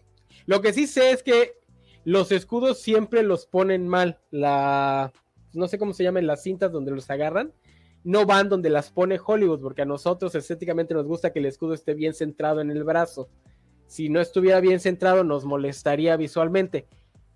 lo que sí sé es que los escudos siempre los ponen mal. La, no sé cómo se llaman las cintas donde los agarran. No van donde las pone Hollywood, porque a nosotros estéticamente nos gusta que el escudo esté bien centrado en el brazo. Si no estuviera bien centrado, nos molestaría visualmente.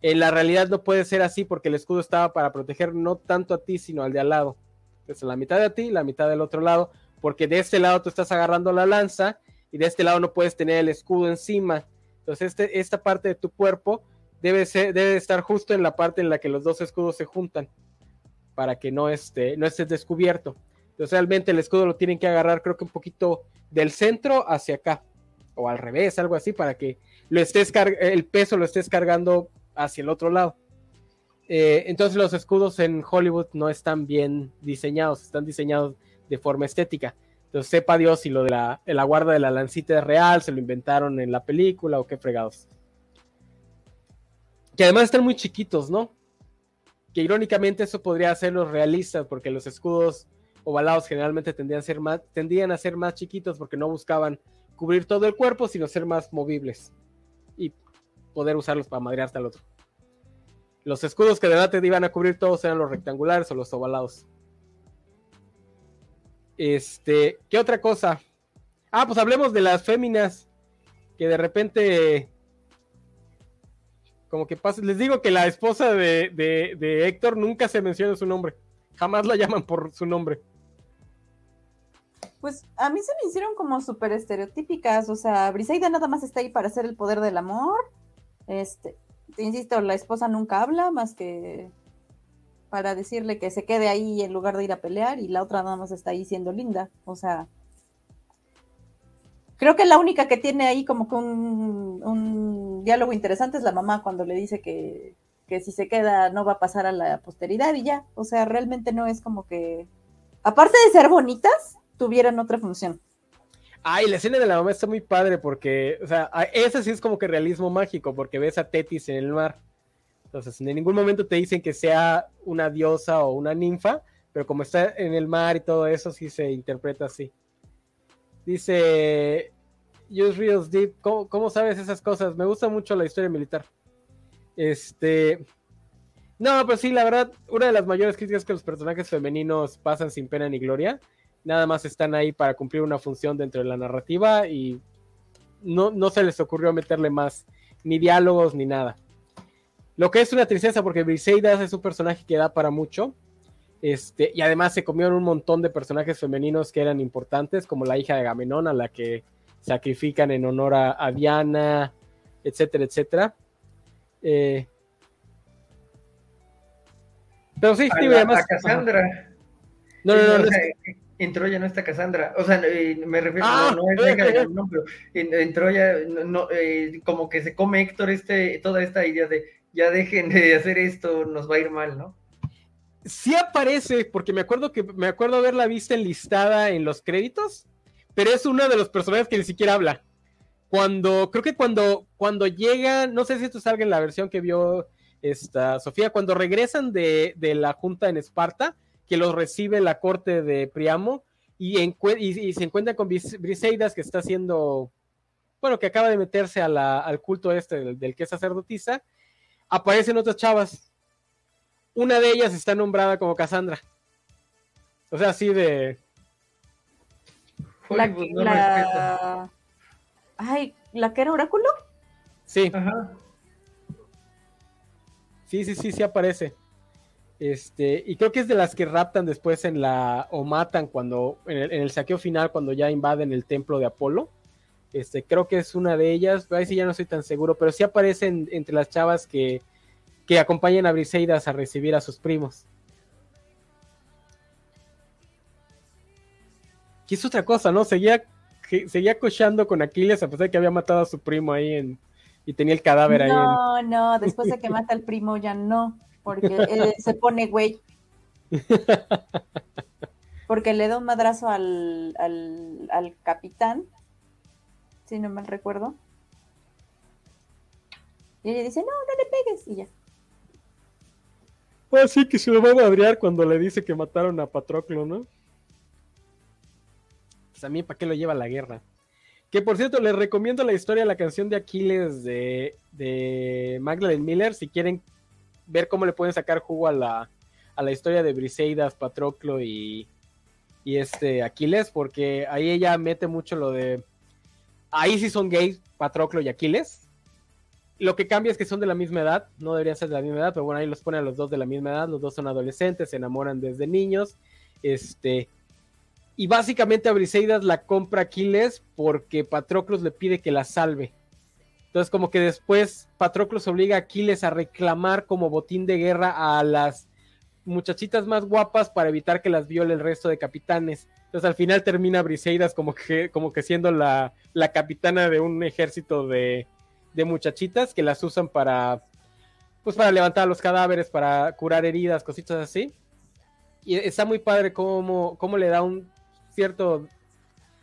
En la realidad no puede ser así porque el escudo estaba para proteger no tanto a ti, sino al de al lado. Entonces, la mitad de ti, la mitad del otro lado, porque de este lado tú estás agarrando la lanza y de este lado no puedes tener el escudo encima. Entonces, este, esta parte de tu cuerpo debe, estar justo en la parte en la que los dos escudos se juntan para que no esté, no esté descubierto. Entonces realmente el escudo lo tienen que agarrar creo que un poquito del centro hacia acá o al revés, algo así para que lo estés el peso lo estés cargando hacia el otro lado. Eh, entonces los escudos en Hollywood no están bien diseñados, están diseñados de forma estética. Entonces sepa Dios si lo de la, la guarda de la lancita es real, se lo inventaron en la película o qué fregados. Que además están muy chiquitos, ¿no? Que irónicamente eso podría hacerlos realistas, porque los escudos ovalados generalmente tendían a ser más, tendían a ser más chiquitos porque no buscaban cubrir todo el cuerpo, sino ser más movibles poder usarlos para madrear hasta el otro. Los escudos que de verdad iban a cubrir todos eran los rectangulares o los ovalados. Este, ¿qué otra cosa? Ah, pues hablemos de las féminas que de repente como que pasa. Les digo que la esposa de, Héctor nunca se menciona su nombre. Jamás la llaman por su nombre. Pues a mí se me hicieron como súper estereotípicas. O sea, Briseida nada más está ahí para hacer el poder del amor. Este, te insisto, la esposa nunca habla más que para decirle que se quede ahí en lugar de ir a pelear y la otra nada más está ahí siendo linda. O sea, Creo que la única que tiene ahí como que un, diálogo interesante es la mamá cuando le dice que, si se queda no va a pasar a la posteridad y ya. O sea, realmente no es como que, aparte de ser bonitas, tuvieran otra función. Ay, la escena de la mamá está muy padre porque, o sea, esa sí es como que realismo mágico porque ves a Tetis en el mar. Entonces, en ningún momento te dicen que sea una diosa o una ninfa, pero como está en el mar y todo eso, sí se interpreta así. Dice Use Reels Deep, ¿cómo, sabes esas cosas? Me gusta mucho la historia militar. Este. No, pero sí, la verdad, una de las mayores críticas que los personajes femeninos pasan sin pena ni gloria. Nada más están ahí para cumplir una función dentro de la narrativa y no, no se les ocurrió meterle más ni diálogos ni nada. Lo que es una tristeza porque Briseidas es un personaje que da para mucho este, y además se comieron un montón de personajes femeninos que eran importantes, como la hija de Agamenón, a la que sacrifican en honor a, Diana, etcétera, etcétera. Eh, pero sí, a, además, Cassandra. No, no, no. En Troya no está Cassandra. O sea, eh, me refiero, ah, no, es de no, pero en, Troya, no, eh, como que se come Héctor este, toda esta idea de ya dejen de hacer esto, nos va a ir mal, ¿no? Sí aparece, porque me acuerdo que me acuerdo haberla visto enlistada en los créditos, pero es uno de los personajes que ni siquiera habla. Cuando, creo que cuando, cuando llega, no sé si esto salga en la versión que vio esta Sofía, cuando regresan de, de la junta en Esparta, que los recibe la corte de Priamo y, y, se encuentra con Briseidas que está haciendo, bueno, que acaba de meterse al culto este del, que es sacerdotisa, aparecen otras chavas. Una de ellas está nombrada como Cassandra. O sea, así de... La, la... Ay, ¿la que era oráculo? Sí. Sí, sí, sí, sí aparece. Este, y creo que es de las que raptan después en la, o matan cuando, en el, saqueo final, cuando ya invaden el templo de Apolo. Este, creo que es una de ellas, ahí sí ya no estoy tan seguro, pero sí aparecen entre las chavas que, que acompañan a Briseidas a recibir a sus primos. Que es otra cosa, ¿no? Seguía, seguía cochando con Aquiles a pesar de que había matado a su primo ahí en, y tenía el cadáver ahí. No, no, después de que mata al primo ya no porque se pone güey. Porque le da un madrazo al, al, capitán, si no mal recuerdo. Y ella dice, no, no le pegues, y ya. Pues sí, que se lo va a madrear cuando le dice que mataron a Patroclo, ¿no? Pues a mí, ¿para qué lo lleva a la guerra? Que por cierto, les recomiendo la historia, la canción de Aquiles de, de Magdalene Miller, si quieren ver cómo le pueden sacar jugo a la, a la historia de Briseidas, Patroclo y, y este Aquiles, porque ahí ella mete mucho lo de. Ahí sí son gays, Patroclo y Aquiles. Lo que cambia es que son de la misma edad, no deberían ser de la misma edad, pero bueno, ahí los pone a los dos de la misma edad, los dos son adolescentes, se enamoran desde niños. Este. Y básicamente a Briseidas la compra Aquiles porque Patroclos le pide que la salve entonces, como que después Patroclos obliga a Aquiles a reclamar como botín de guerra a las muchachitas más guapas para evitar que las viole el resto de capitanes. Entonces, al final termina Briseidas como que, como que siendo la, capitana de un ejército de, muchachitas que las usan para, pues, para levantar los cadáveres, para curar heridas, cositas así. Y está muy padre cómo, cómo le da un cierto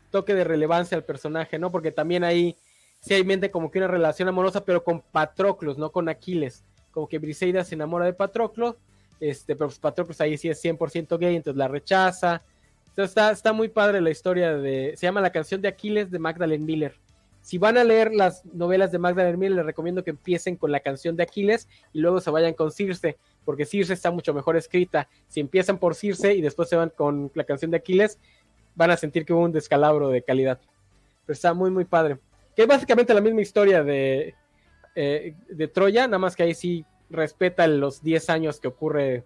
toque de relevancia al personaje, ¿no? Porque también ahí sí hay mente como que una relación amorosa, pero con Patroclos, no con Aquiles. Como que Briseida se enamora de Patroclo, este, pero pues Patroclos ahí sí es 100% gay, entonces la rechaza. Entonces está, está muy padre la historia de. Se llama La canción de Aquiles de Magdalene Miller. Si van a leer las novelas de Magdalene Miller, les recomiendo que empiecen con la canción de Aquiles y luego se vayan con Circe, porque Circe está mucho mejor escrita. Si empiezan por Circe y después se van con la canción de Aquiles, van a sentir que hubo un descalabro de calidad. Pero está muy, muy padre es básicamente la misma historia de, eh, de Troya, nada más que ahí sí respeta los 10 años que ocurre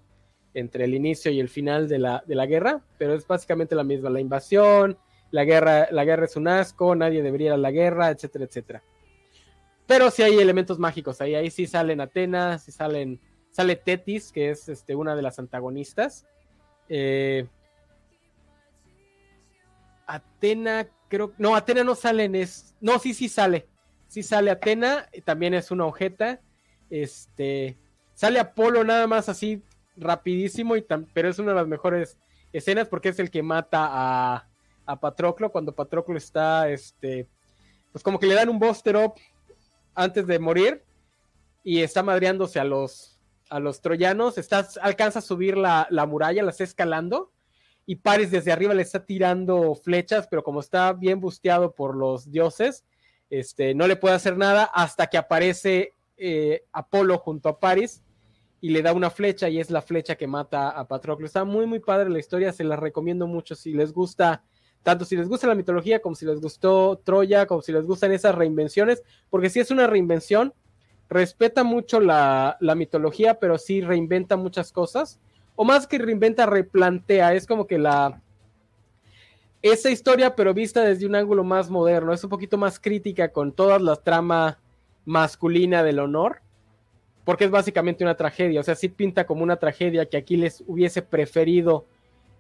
entre el inicio y el final de la, de la guerra, pero es básicamente la misma, la invasión, la guerra, la guerra es un asco, nadie debería ir a la guerra, etcétera, etcétera. Pero sí hay elementos mágicos, ahí, ahí sí salen Atenas, salen, sale Tetis, que es este, una de las antagonistas. Eh, Atena no, Atena no sale en es, no, sí, sí sale, sí sale Atena, también es una ojeta, este, sale Apolo nada más así rapidísimo, y pero es una de las mejores escenas porque es el que mata a, a Patroclo cuando Patroclo está, este, pues como que le dan un buster up antes de morir y está madreándose a los, a los troyanos, está, alcanza a subir la, la muralla, la está escalando y Paris desde arriba le está tirando flechas, pero como está bien busteado por los dioses, este, no le puede hacer nada hasta que aparece eh, Apolo junto a Paris y le da una flecha y es la flecha que mata a Patroclo. Está muy, muy padre la historia, se la recomiendo mucho si les gusta, tanto si les gusta la mitología como si les gustó Troya, como si les gustan esas reinvenciones, porque si es una reinvención, respeta mucho la, la mitología, pero sí reinventa muchas cosas o más que reinventa, replantea, es como que la... Esa historia, pero vista desde un ángulo más moderno, es un poquito más crítica con toda la trama masculina del honor, porque es básicamente una tragedia, o sea, sí pinta como una tragedia que Aquiles hubiese preferido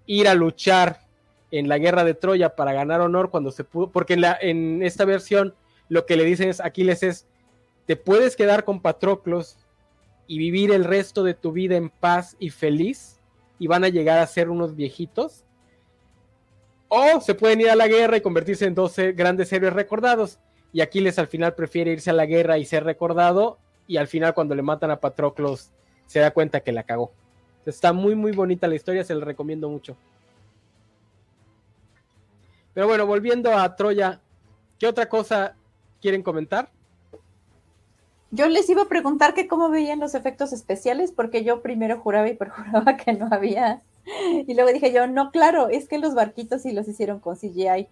ir a luchar en la guerra de Troya para ganar honor cuando se pudo, porque en, la, en esta versión lo que le dicen es Aquiles es, te puedes quedar con Patroclos y vivir el resto de tu vida en paz y feliz y van a llegar a ser unos viejitos. O se pueden ir a la guerra y convertirse en 12 grandes héroes recordados. Y Aquiles al final prefiere irse a la guerra y ser recordado. Y al final cuando le matan a Patroclos se da cuenta que la cagó. Está muy muy bonita la historia, se la recomiendo mucho. Pero bueno, volviendo a Troya, ¿qué otra cosa quieren comentar? Yo les iba a preguntar que cómo veían los efectos especiales, porque yo primero juraba y perjuraba que no había. Y luego dije yo, no, claro, es que los barquitos sí los hicieron con CGI.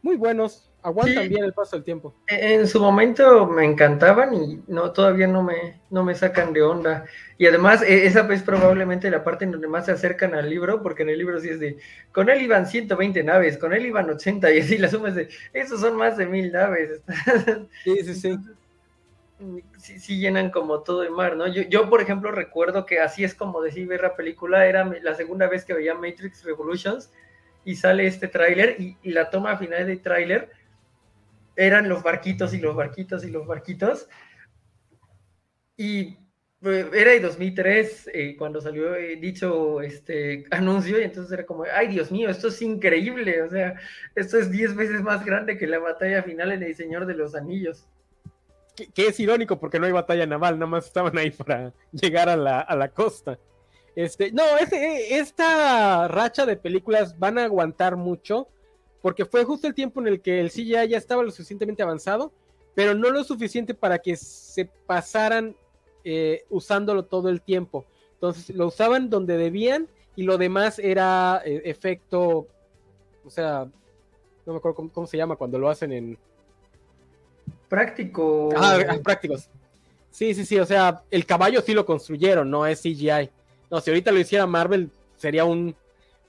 Muy buenos, aguantan bien el paso del tiempo. En su momento me encantaban y no todavía no me, no me sacan de onda. Y además, e, esa es probablemente la parte en donde más se acercan al libro, porque en el libro sí es de, con él iban 120 naves, con él iban 80, y así la suma es de, esos son más de mil naves. Sí, sí, sí. Sí, llenan como todo el mar, ¿no? Yo, yo, por ejemplo, recuerdo que así es como decía ver la película, era la segunda vez que veía Matrix Revolutions, y sale este tráiler, y, y la toma final del tráiler eran los barquitos y los barquitos y los barquitos. Y eh, era de 2003 eh, cuando salió eh, dicho este anuncio y entonces era como, ay Dios mío, esto es increíble, o sea, esto es 10 veces más grande que la batalla final en El Señor de los Anillos. Que, es irónico porque no hay batalla naval, nada más estaban ahí para llegar a la, a la costa. Este, no, esta racha de películas van a aguantar mucho porque fue justo el tiempo en el que el CGI ya estaba lo suficientemente avanzado, pero no lo suficiente para que se pasaran eh, usándolo todo el tiempo. Entonces lo usaban donde debían y lo demás era eh, efecto, o sea, no me acuerdo cómo, se llama cuando lo hacen en... Práctico. Ah, ah, prácticos. Sí, sí, sí, o sea, el caballo sí lo construyeron, no es CGI. No, si ahorita lo hiciera Marvel, sería un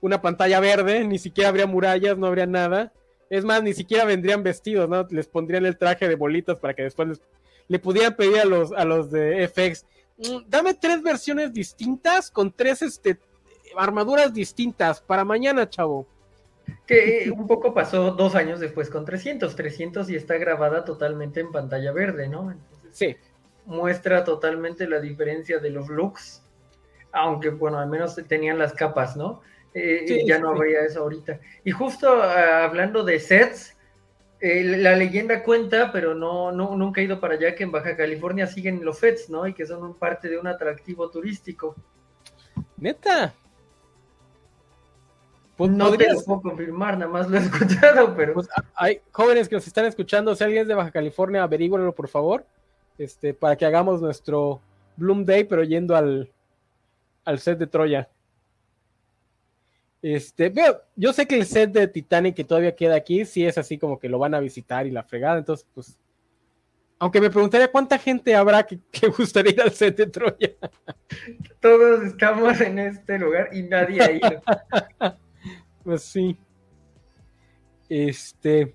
una pantalla verde, ni siquiera habría murallas, no habría nada. Es más, ni siquiera vendrían vestidos, ¿no? Les pondrían el traje de bolitas para que después le pudieran pedir a los, a los de FX, mm, dame tres versiones distintas con tres este, armaduras distintas para mañana, chavo. Que eh, un poco pasó dos años después con 300. 300 y está grabada totalmente en pantalla verde, ¿no? sí. Muestra totalmente la diferencia de los looks, aunque bueno, al menos tenían las capas, ¿no? Eh, ya no habría eso ahorita. Y justo ah, hablando de sets, eh, la leyenda cuenta, pero no, no, nunca he ido para allá, que en Baja California siguen los sets, ¿no? Y que son parte de un atractivo turístico. Neta. Pues no te lo puedo confirmar, nada más lo he escuchado, pero. Pues, hay jóvenes que nos están escuchando, si alguien es de Baja California, averígüenlo por favor, este, para que hagamos nuestro Bloom Day, pero yendo al, al set de Troya. Este, veo, yo sé que el set de Titanic que todavía queda aquí, sí es así como que lo van a visitar y la fregada, entonces, pues, aunque me preguntaría cuánta gente habrá que, gustaría ir al set de Troya. Todos estamos en este lugar y nadie ha ido. pues sí. Este,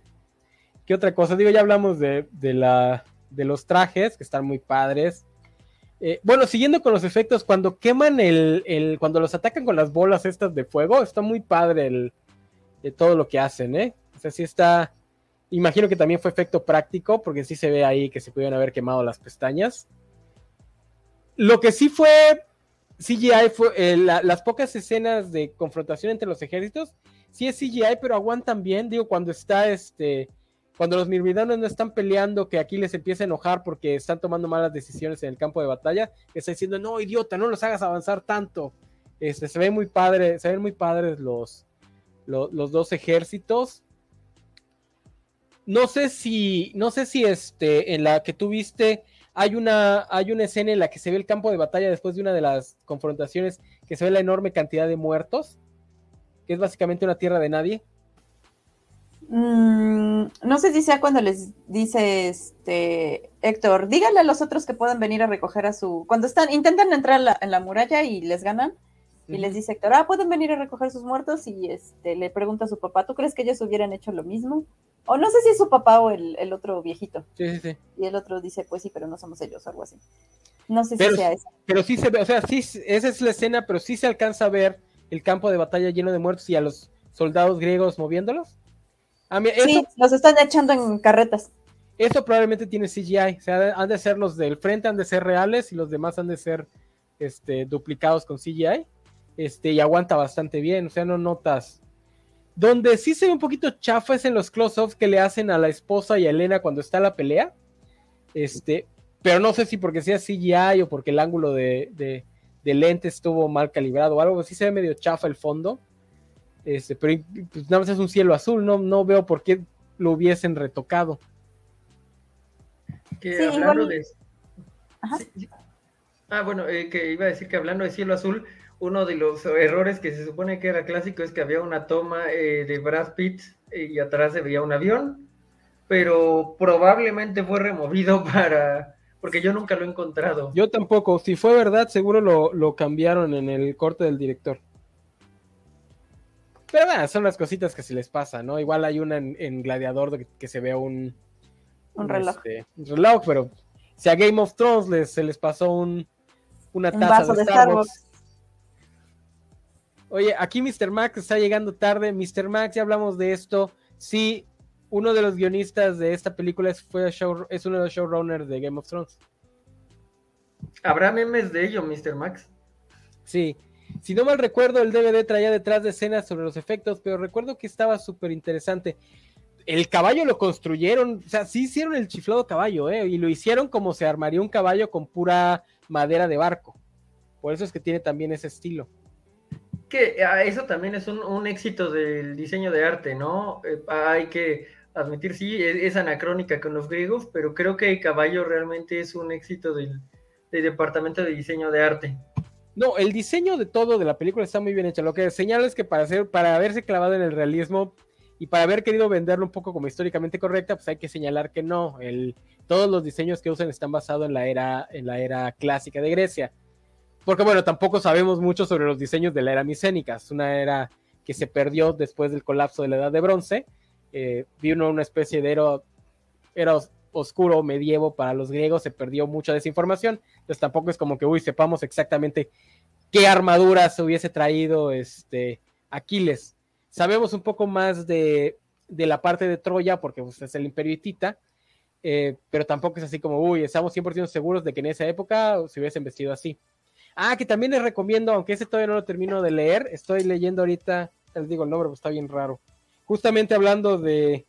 ¿qué otra cosa? Digo, ya hablamos de, de, la, de los trajes, que están muy padres. Eh, bueno, siguiendo con los efectos, cuando queman el, cuando los atacan con las bolas estas de fuego, está muy padre el, de todo lo que hacen, ¿eh? O sea, sí está, imagino que también fue efecto práctico, porque sí se ve ahí que se pudieron haber quemado las pestañas. Lo que sí fue CGI fue eh, las pocas escenas de confrontación entre los ejércitos, sí es CGI, pero aguantan bien, digo, cuando está este cuando los mirmidanos no están peleando, que aquí les empieza a enojar porque están tomando malas decisiones en el campo de batalla, está diciendo, no, idiota, no los hagas avanzar tanto. Este, se ve muy padre, se ven muy padres los, los, dos ejércitos. No sé si, no sé si este, en la que tú viste, hay una, hay una escena en la que se ve el campo de batalla después de una de las confrontaciones, que se ve la enorme cantidad de muertos, que es básicamente una tierra de nadie. Mm, no sé si sea cuando les dice este Héctor, díganle a los otros que puedan venir a recoger a su. Cuando están, intentan entrar en la muralla y les ganan. Y les dice Héctor, ah, pueden venir a recoger sus muertos. Y este le pregunta a su papá, ¿tú crees que ellos hubieran hecho lo mismo? O no sé si es su papá o el, otro viejito. Sí, sí, sí. Y el otro dice, pues sí, pero no somos ellos, o algo así. No sé si sea eso. Pero sí se ve, o sea, sí, esa es la escena, pero sí se alcanza a ver el campo de batalla lleno de muertos y a los soldados griegos moviéndolos. Sí, los están echando en carretas. Eso probablemente tiene CGI, o sea, han de ser los del frente, han de ser reales y los demás han de ser este, duplicados con CGI. Este, y aguanta bastante bien, o sea, no notas. Donde sí se ve un poquito chafa es en los close-ups que le hacen a la esposa y a Elena cuando está la pelea. Este, pero no sé si porque sea CGI o porque el ángulo de, de, lente estuvo mal calibrado o algo, sí se ve medio chafa el fondo. Este, pero pues, nada más es un cielo azul, no, no veo por qué lo hubiesen retocado. Que hablando de... Ah, bueno, eh, que iba a decir que hablando de cielo azul, uno de los errores que se supone que era clásico es que había una toma eh, de Brad Pitt eh, y atrás se veía un avión, pero probablemente fue removido para... porque yo nunca lo he encontrado. Yo tampoco, si fue verdad, seguro lo, cambiaron en el corte del director. Pero bueno, son las cositas que se les pasa, ¿no? Igual hay una en, Gladiador que, se ve un, un reloj. Este, un reloj, pero si a Game of Thrones les, se les pasó un, una taza de, Star Wars. Oye, aquí Mr. Max está llegando tarde. Mr. Max, ya hablamos de esto. Sí, uno de los guionistas de esta película es, fue show, es uno de los showrunners de Game of Thrones. ¿Habrá memes de ello, Mr. Max? Sí. Si no mal recuerdo, el DVD traía detrás de escenas sobre los efectos, pero recuerdo que estaba súper interesante el caballo lo construyeron, o sea, sí hicieron el chiflado caballo, ¿eh? Y lo hicieron como se armaría un caballo con pura madera de barco. Por eso es que tiene también ese estilo. Que ah, eso también es un, éxito del diseño de arte, ¿no? Eh, hay que admitir, sí, e, es, anacrónica con los griegos, pero creo que el caballo realmente es un éxito del, departamento de diseño de arte. No, el diseño de todo de la película está muy bien hecho. Lo que señala es que para hacer, para haberse clavado en el realismo, y para haber querido venderlo un poco como históricamente correcta, pues hay que señalar que no. El, todos los diseños que usan están basados en la era, en la era clásica de Grecia. Porque bueno, tampoco sabemos mucho sobre los diseños de la era micénica. Es una era que se perdió después del colapso de la Edad de Bronce. Eh, vino una especie de era, era oscuro medievo para los griegos, se perdió mucha desinformación. Entonces tampoco es como que, uy, sepamos exactamente qué armaduras hubiese traído este, Aquiles Sabemos un poco más de, la parte de Troya, porque pues, es el imperio hitita, eh, pero tampoco es así como, uy, estamos 100% seguros de que en esa época se hubiesen vestido así. Ah, que también les recomiendo, aunque ese todavía no lo termino de leer, estoy leyendo ahorita, les digo el nombre, pues está bien raro. Justamente hablando de,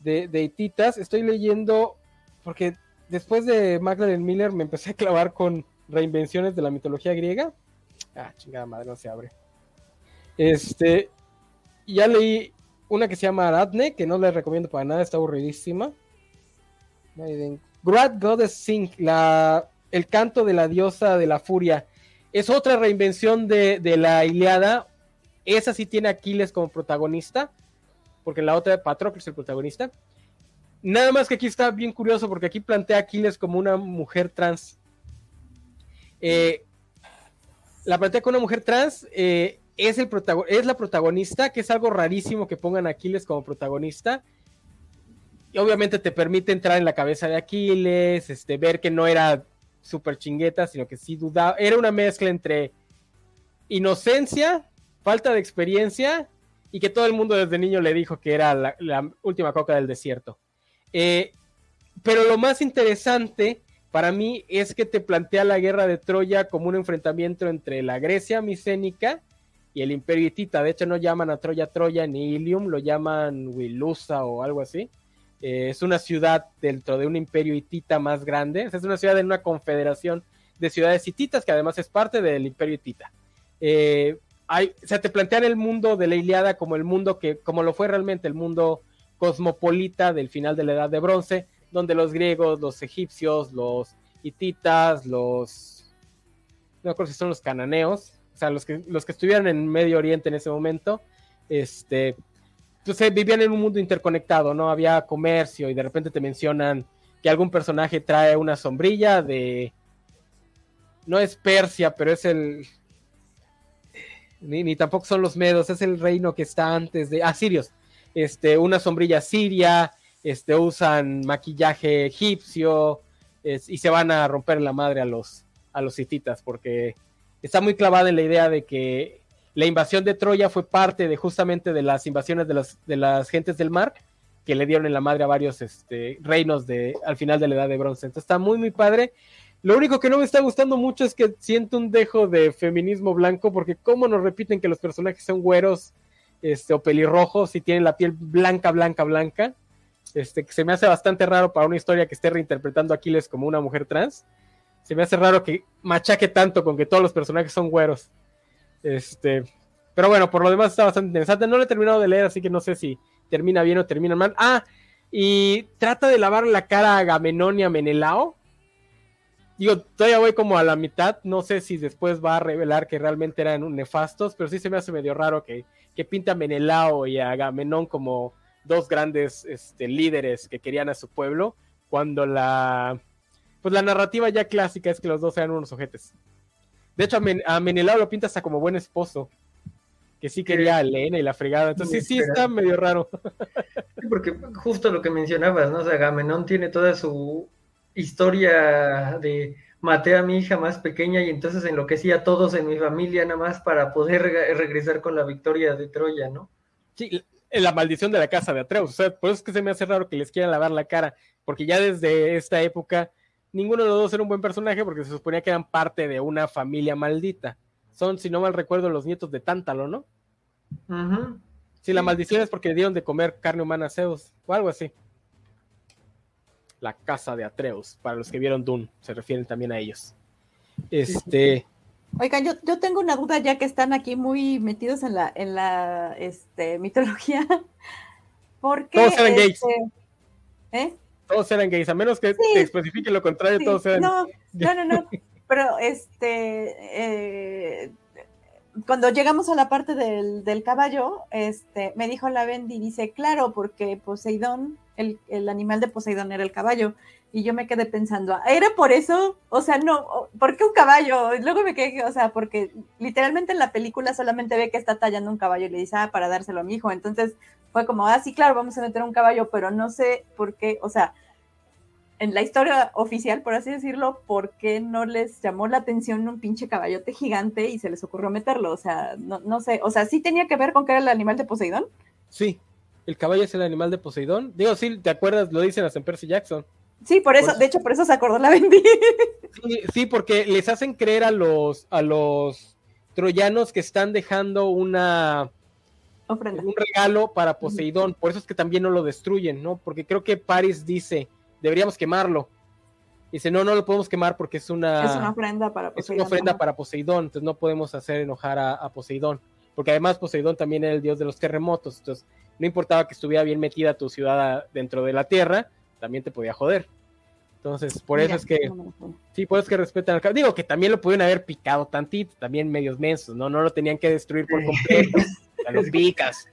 de, de estoy leyendo, porque después de Magdalene Miller me empecé a clavar con reinvenciones de la mitología griega. Ah, chingada madre, no se abre. Este, ya leí una que se llama Aradne, que no les recomiendo para nada, está aburridísima. Great Goddess Sing, la, el canto de la diosa de la furia. Es otra reinvención de, la Iliada. Esa sí tiene Aquiles como protagonista, porque la otra Patroclus el protagonista. Nada más que aquí está bien curioso, porque aquí plantea a Aquiles como una mujer trans. Eh, la plantea como una mujer trans. Eh, es, el es la protagonista, que es algo rarísimo que pongan a Aquiles como protagonista. Y obviamente te permite entrar en la cabeza de Aquiles, este, ver que no era súper chingueta, sino que sí dudaba. Era una mezcla entre inocencia, falta de experiencia y que todo el mundo desde niño le dijo que era la, última coca del desierto. Eh, pero lo más interesante para mí es que te plantea la guerra de Troya como un enfrentamiento entre la Grecia micénica y el imperio hitita. De hecho, no llaman a Troya Troya ni Ilium, lo llaman Wilusa o algo así. Eh, es una ciudad dentro de un imperio hitita más grande. Es una ciudad en una confederación de ciudades hititas que además es parte del imperio hitita. Eh, hay, o sea, te plantean el mundo de la Iliada como el mundo que, como lo fue realmente el mundo cosmopolita del final de la Edad de Bronce, donde los griegos, los egipcios, los hititas, los no creo si son los cananeos, o sea, los que, los que estuvieran en Medio Oriente en ese momento, este, pues vivían en un mundo interconectado, ¿no? Había comercio y de repente te mencionan que algún personaje trae una sombrilla de... No es Persia, pero es el... Ni, tampoco son los medos, es el reino que está antes de... Ah, sirios. Este, una sombrilla siria, este, usan maquillaje egipcio y se van a romper la madre a los, a los hititas porque está muy clavada en la idea de que la invasión de Troya fue parte de justamente de las invasiones de, las de las gentes del mar que le dieron en la madre a varios este, reinos de, al final de la edad de bronce. Entonces está muy, muy padre. Lo único que no me está gustando mucho es que siento un dejo de feminismo blanco, porque cómo nos repiten que los personajes son güeros este, o pelirrojos y tienen la piel blanca, blanca, blanca. Este, que se me hace bastante raro para una historia que esté reinterpretando a Aquiles como una mujer trans. Se me hace raro que machaque tanto con que todos los personajes son güeros. Este, pero bueno, por lo demás está bastante interesante. No lo he terminado de leer, así que no sé si termina bien o termina mal. Ah, y trata de lavar la cara a Agamenón y a Menelao Digo, todavía voy como a la mitad. No sé si después va a revelar que realmente eran nefastos, pero sí se me hace medio raro que, que pinta a Menelao y a Agamenón como dos grandes este, líderes que querían a su pueblo, cuando la, pues la narrativa ya clásica es que los dos eran unos ojetes. De hecho, a, Menelao lo pinta hasta como buen esposo, que sí quería a Elena y la fregada. Entonces sí, sí está medio raro. porque justo lo que mencionabas, ¿no? O sea, Agamenón tiene toda su historia de maté a mi hija más pequeña y entonces enloquecí a todos en mi familia nada más para poder regresar con la victoria de Troya, ¿no? Sí, la maldición de la casa de Atreus, o sea, por eso es que se me hace raro que les quieran lavar la cara, porque ya desde esta época ninguno de los dos era un buen personaje porque se suponía que eran parte de una familia maldita. Son, si no mal recuerdo, los nietos de Tántalo, ¿no? Sí, la maldición es porque dieron de comer carne humana a Zeus o algo así la casa de Atreus. Para los que vieron Dune, se refieren también a ellos. Este. Oigan, yo, yo tengo una duda ya que están aquí muy metidos en la, en la este, mitología. ¿Por qué? Todos eran gays. Este, ¿eh? Todos eran gays, a menos que te especifique lo contrario, todos eran. No, no, no, no. Pero este. Eh, cuando llegamos a la parte del, del, caballo, este, me dijo la Bendy, dice, claro, porque Poseidón el, animal de Poseidón era el caballo. Y yo me quedé pensando, ¿era por eso? O sea, no, ¿por qué un caballo? Y luego me quedé, o sea, porque literalmente en la película solamente ve que está tallando un caballo y le dice, ah, para dárselo a mi hijo. Entonces fue como, ah, sí, claro, vamos a meter un caballo, pero no sé por qué, o sea, en la historia oficial, por así decirlo, ¿por qué no les llamó la atención un pinche caballote gigante y se les ocurrió meterlo? O sea, no, no sé, o sea, sí tenía que ver con que era el animal de Poseidón. Sí, el caballo es el animal de Poseidón. Digo, sí, ¿te acuerdas? Lo dicen en Percy Jackson. Sí, por eso, de hecho, por eso se acordó la vendí. Sí, porque les hacen creer a los, a los troyanos que están dejando una un regalo para Poseidón. Por eso es que también no lo destruyen, ¿no? Porque creo que Paris dice, deberíamos quemarlo. Dice, no, no lo podemos quemar porque es una, es una ofrenda para Poseidón. Es una ofrenda para Poseidón, entonces no podemos hacer enojar a, a Poseidón. Porque además Poseidón también era el dios de los terremotos. Entonces, no importaba que estuviera bien metida tu ciudad dentro de la tierra, también te podía joder. Entonces, por eso es que, sí, por eso es que respetan al Digo que también lo pudieron haber picado tantito, también medios mensos, ¿no? No lo tenían que destruir por completo, a los picas.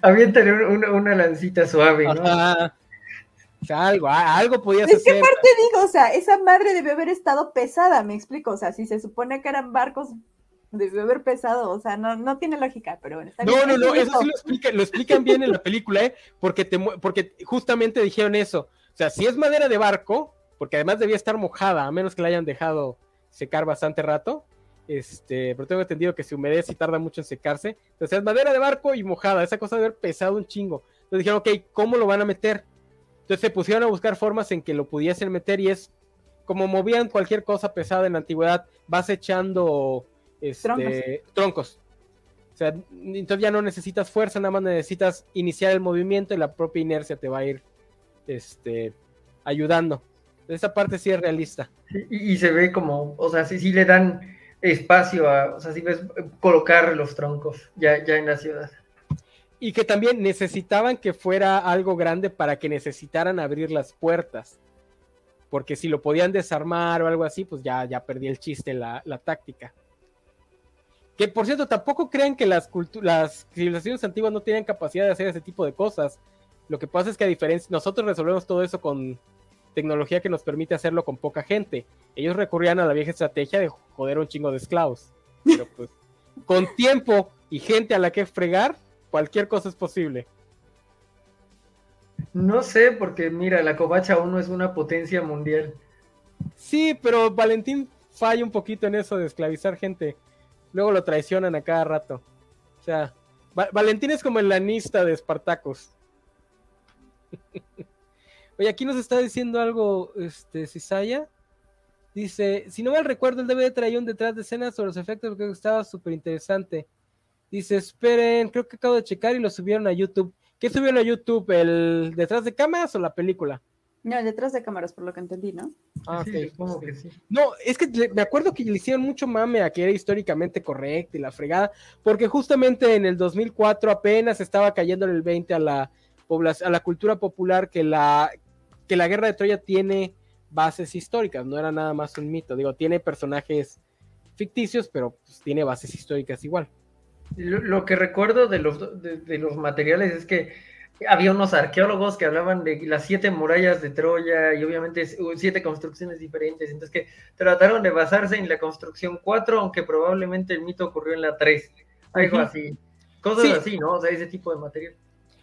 Aviéntale una, una lancita suave, ¿no? O sea, algo, algo podías hacer. ¿De qué parte digo? O sea, esa madre debió haber estado pesada, me explico. O sea, si se supone que eran barcos debió haber pesado, o sea, no, no tiene lógica, pero bueno. Está no, no, no, eso sí lo, explican bien en la película, ¿eh? Porque, te, porque justamente dijeron eso. O sea, si es madera de barco, porque además debía estar mojada, a menos que la hayan dejado secar bastante rato, este, pero tengo entendido que se humedece y tarda mucho en secarse. Entonces es madera de barco y mojada, esa cosa debe haber pesado un chingo. Entonces dijeron, ok, ¿cómo lo van a meter? Entonces se pusieron a buscar formas en que lo pudiesen meter y es como movían cualquier cosa pesada en la antigüedad, vas echando este, troncos. O sea, entonces ya no necesitas fuerza, nada más necesitas iniciar el movimiento y la propia inercia te va a ir este, ayudando. Esa parte sí es realista. Y, se ve como, o sea, sí, sí le dan espacio a, o sea, sí ves colocar los troncos ya, ya en la ciudad. Y que también necesitaban que fuera algo grande para que necesitaran abrir las puertas. Porque si lo podían desarmar o algo así, pues ya, ya perdí el chiste, la, la táctica. Que por cierto, tampoco crean que las, las civilizaciones antiguas no tienen capacidad de hacer ese tipo de cosas. Lo que pasa es que a diferencia, nosotros resolvemos todo eso con tecnología que nos permite hacerlo con poca gente. Ellos recurrían a la vieja estrategia de joder un chingo de esclavos. Pero pues, con tiempo y gente a la que fregar, cualquier cosa es posible. No sé, porque mira, la covacha aún no es una potencia mundial. Sí, pero Valentín falla un poquito en eso de esclavizar gente. Luego lo traicionan a cada rato. O sea, Valentín es como el lanista de Espartacos. Oye, aquí nos está diciendo algo, este, Cisaya. Dice, si no mal recuerdo, el DVD traía un detrás de escena sobre los efectos, que estaba súper interesante. Dice, esperen, creo que acabo de checar y lo subieron a YouTube. ¿Qué subieron a YouTube? ¿El detrás de cámaras o la película? No, detrás de cámaras, por lo que entendí, ¿no? Ah, sí, supongo que sí. No, es que me acuerdo que le hicieron mucho mame a que era históricamente correcto y la fregada, porque justamente en el 2004 apenas estaba cayendo el 20 a la, a la cultura popular que la, que la guerra de Troya tiene bases históricas, no era nada más un mito. Digo, tiene personajes ficticios, pero pues, tiene bases históricas igual. Lo, que recuerdo de los, de, los materiales es que había unos arqueólogos que hablaban de las siete murallas de Troya y obviamente siete construcciones diferentes. Entonces que trataron de basarse en la construcción 4, aunque probablemente el mito ocurrió en la 3. Algo así. Cosas así, ¿no? O sea, ese tipo de material.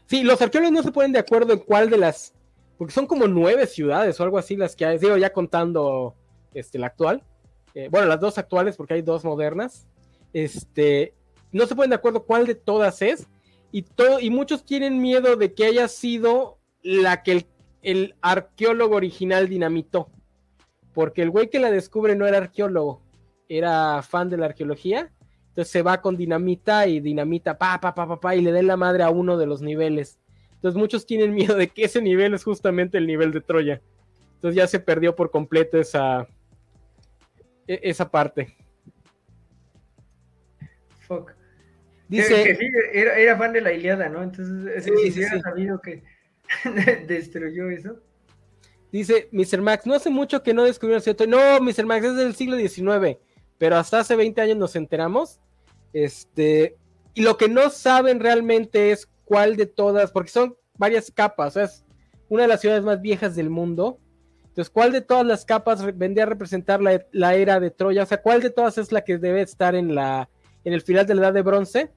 Sí, los arqueólogos no se ponen de acuerdo en cuál de las porque son como nueve ciudades o algo así las que hay, digo, ya contando este, la actual, eh, bueno, las dos actuales porque hay dos modernas, este, no se ponen de acuerdo cuál de todas es, y, todo, y muchos tienen miedo de que haya sido la que el, arqueólogo original dinamitó, porque el güey que la descubre no era arqueólogo, era fan de la arqueología, entonces se va con dinamita y dinamita, pa, pa, pa, pa, pa, y le den la madre a uno de los niveles. Entonces muchos tienen miedo de que ese nivel es justamente el nivel de Troya. Entonces ya se perdió por completo esa, e, esa parte. Fuck. Dice, que, sí, era, fan de la Iliada, ¿no? Entonces, sí, sí, sí, sabido que destruyó eso. Dice Mr. Max, no hace mucho que no descubrieron cierto. No, Mr. Max, es del siglo XIX, pero hasta hace 20 años nos enteramos. Este, y lo que no saben realmente es cuál de todas, porque son varias capas, es una de las ciudades más viejas del mundo. Entonces, ¿cuál de todas las capas vendría a representar la, era de Troya? O sea, ¿cuál de todas es la que debe estar en, la, en el final de la edad de bronce?